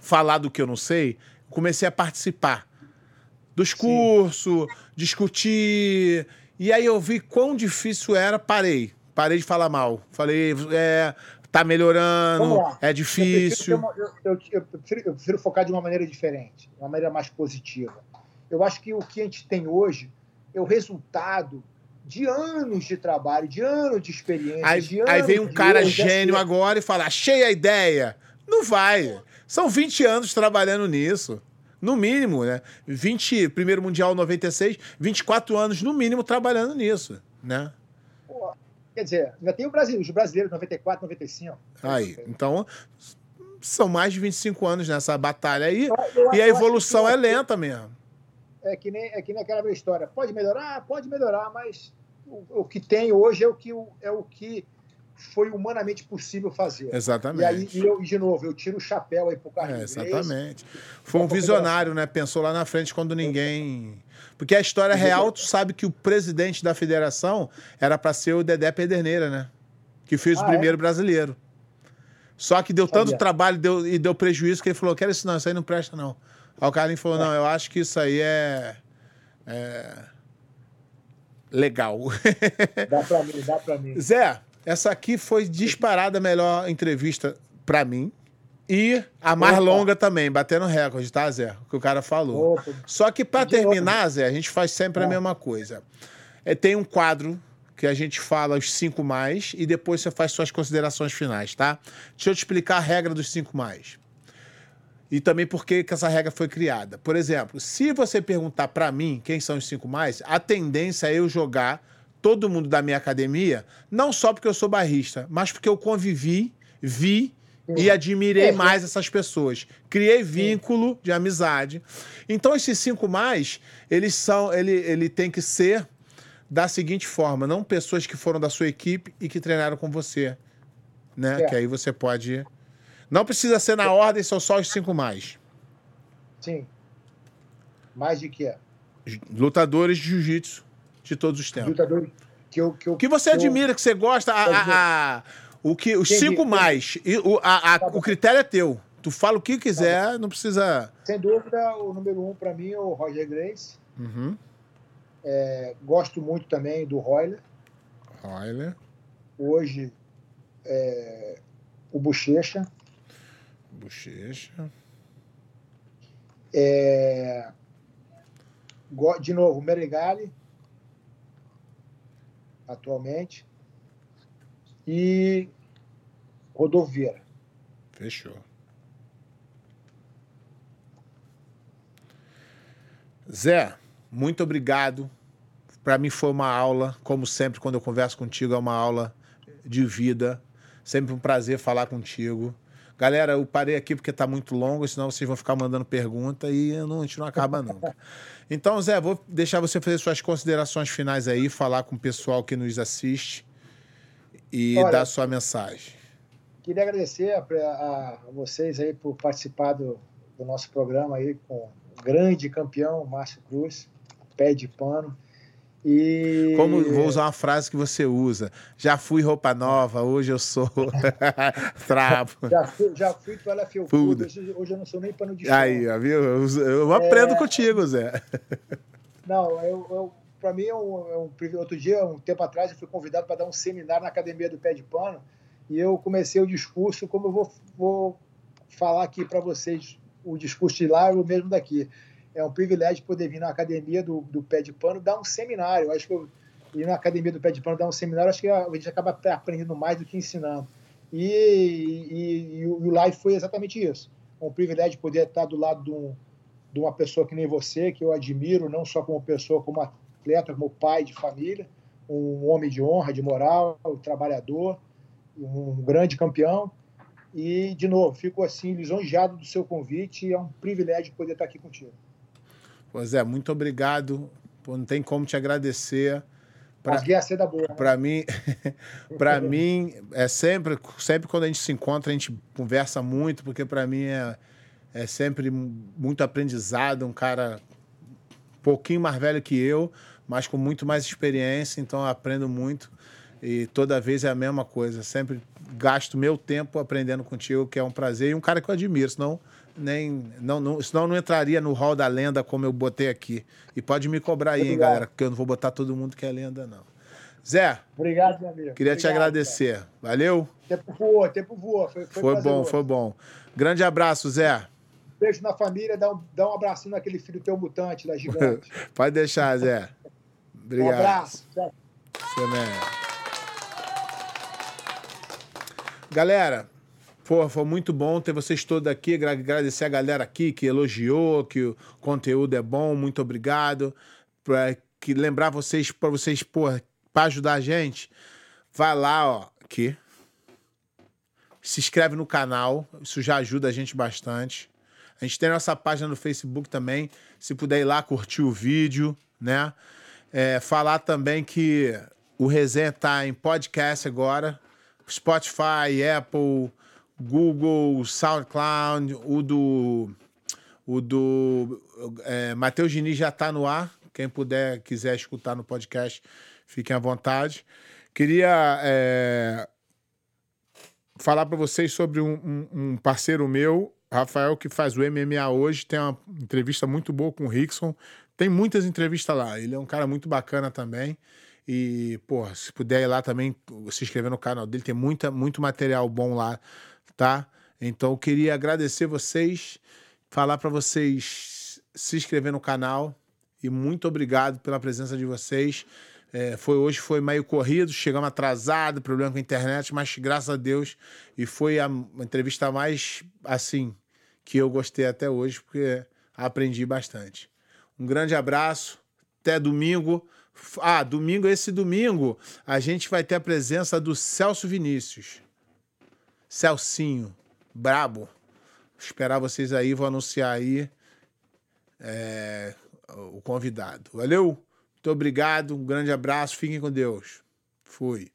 falar do que eu não sei, comecei a participar dos cursos, discutir. E aí eu vi quão difícil era, parei parei de falar mal. Falei, é, tá melhorando, é difícil. Eu prefiro, eu, eu, eu, prefiro, eu, prefiro, focar de uma maneira diferente, de uma maneira mais positiva. Eu acho que o que a gente tem hoje é o resultado de anos de trabalho, de anos de experiência. Aí, de aí vem um cara gênio agora e fala: achei a ideia. Não vai. São 20 anos trabalhando nisso. No mínimo, né? 20, primeiro Mundial 96, 24 anos no mínimo trabalhando nisso, né? Quer dizer, ainda tem o Brasil, os brasileiros, 94, 95. Aí, então são mais de 25 anos nessa batalha aí, eu, e a evolução é lenta mesmo. É que, nem, é que nem aquela história. Pode melhorar? Pode melhorar, mas o, o que tem hoje é o que, é o que foi humanamente possível fazer. Exatamente. E aí, e eu, de novo, eu tiro o chapéu aí pro Carlinhos. É, exatamente. Foi um visionário, né? Pensou lá na frente quando ninguém. Porque a história real, tu sabe que o presidente da federação era para ser o Dedé Pederneira, né? Que fez ah, o primeiro é? brasileiro. Só que deu tanto trabalho deu, e deu prejuízo que ele falou: quero isso não, isso aí não presta, não. Aí o Carlinhos falou: é. não, eu acho que isso aí é. é... Legal. Dá pra mim, dá pra mim. Zé, essa aqui foi disparada a melhor entrevista para mim. E a mais Opa. longa também, batendo recorde, tá, Zé? O que o cara falou. Opa. Só que para terminar, Zé, a gente faz sempre é. a mesma coisa. É, tem um quadro que a gente fala os cinco mais e depois você faz suas considerações finais, tá? Deixa eu te explicar a regra dos cinco mais. E também por que essa regra foi criada. Por exemplo, se você perguntar para mim quem são os cinco mais, a tendência é eu jogar todo mundo da minha academia, não só porque eu sou barrista, mas porque eu convivi, vi e admirei é, mais essas pessoas. Criei vínculo de amizade. Então, esses cinco mais, eles são. Ele, ele tem que ser da seguinte forma: não pessoas que foram da sua equipe e que treinaram com você. Né? É. Que aí você pode. Não precisa ser na ordem, são só os cinco mais. Sim. Mais de quê? Lutadores de jiu-jitsu de todos os tempos. Lutadores que eu. Que, eu, que você que admira, eu... que você gosta. A, a, a o que, os Entendi. cinco mais. E, o, a, a, tá o critério é teu. Tu fala o que quiser, tá não precisa. Sem dúvida, o número um para mim é o Roger Grace. Uhum. É, gosto muito também do Royler. Royler. Hoje, é, o Bochecha. Bochecha. É, de novo, o Meregali. Atualmente. E Rodolfo. Fechou. Zé, muito obrigado. Para mim foi uma aula, como sempre, quando eu converso contigo, é uma aula de vida. Sempre um prazer falar contigo. Galera, eu parei aqui porque está muito longo, senão vocês vão ficar mandando pergunta e não, a gente não acaba nunca. Então, Zé, vou deixar você fazer suas considerações finais aí, falar com o pessoal que nos assiste e Olha, dar sua mensagem. Queria agradecer a, a, vocês aí por participar do, do, nosso programa aí com o grande campeão Márcio Cruz, pé de pano. E... Como vou usar uma frase que você usa? Já fui roupa nova, hoje eu sou trapo. Já fui, já fui toalha felpuda, hoje, hoje eu não sou nem pano de chão. Aí, viu? Eu, eu aprendo é... contigo, Zé. Não, eu, eu para mim é um, é um, outro dia, um tempo atrás, eu fui convidado para dar um seminário na academia do Pé de Pano e eu comecei o discurso como eu vou, vou falar aqui para vocês o discurso de lá e o mesmo daqui. É um privilégio poder vir na academia do, do Pé de Pano dar um seminário. Eu acho que eu, ir na academia do Pé de Pano dar um seminário, acho que a gente acaba aprendendo mais do que ensinando. E, e, e o live foi exatamente isso. É um privilégio poder estar do lado de, um, de uma pessoa que nem você, que eu admiro, não só como pessoa, como atleta, como pai de família, um homem de honra, de moral, um trabalhador, um grande campeão. E, de novo, fico assim lisonjeado do seu convite e é um privilégio poder estar aqui contigo. Pois é, muito obrigado. Pô, não tem como te agradecer. Pra, boa. Para mim, para mim é sempre, sempre quando a gente se encontra a gente conversa muito, porque para mim é, é sempre muito aprendizado, um cara um pouquinho mais velho que eu, mas com muito mais experiência, então eu aprendo muito. E toda vez é a mesma coisa. Sempre gasto meu tempo aprendendo contigo, que é um prazer. E um cara que eu admiro, senão, nem, não, não, senão não entraria no hall da lenda como eu botei aqui. E pode me cobrar aí, hein, galera, porque eu não vou botar todo mundo que é lenda, não. Zé. Obrigado, meu amigo. Queria Obrigado, te agradecer. Cara. Valeu? Tempo voou, tempo voou. Foi, foi, foi bom, foi bom. Grande abraço, Zé. Beijo na família, dá um, dá um abracinho naquele filho teu mutante da gigante. Pode deixar, Zé. Obrigado. Um abraço. Galera, pô, foi muito bom ter vocês todos aqui. Agradecer a galera aqui que elogiou, que o conteúdo é bom. Muito obrigado. Pra, que lembrar vocês, para vocês, pô, para ajudar a gente, vai lá, ó, aqui. Se inscreve no canal, isso já ajuda a gente bastante. A gente tem nossa página no Facebook também. Se puder ir lá curtir o vídeo, né? É, falar também que o Resenha está em podcast agora. Spotify, Apple, Google, SoundCloud, o do. O do é, Matheus Diniz já está no ar. Quem puder, quiser escutar no podcast, fiquem à vontade. Queria é, falar para vocês sobre um, um, um, parceiro meu, Rafael, que faz o MMA hoje. Tem uma entrevista muito boa com o Rickson. Tem muitas entrevistas lá. Ele é um cara muito bacana também. E, pô, se puder ir lá também, se inscrever no canal dele, tem muita, muito material bom lá, tá? Então, eu queria agradecer vocês, falar para vocês se inscrever no canal e muito obrigado pela presença de vocês. É, foi hoje foi meio corrido, chegamos atrasado, problema com a internet, mas graças a Deus e foi a, a entrevista mais assim que eu gostei até hoje porque aprendi bastante. Um grande abraço, até domingo. Ah, domingo, esse domingo, a gente vai ter a presença do Celso Vinícius. Celcinho, brabo. Esperar vocês aí, vou anunciar aí é, o convidado. Valeu? Muito obrigado, um grande abraço, fiquem com Deus. Fui.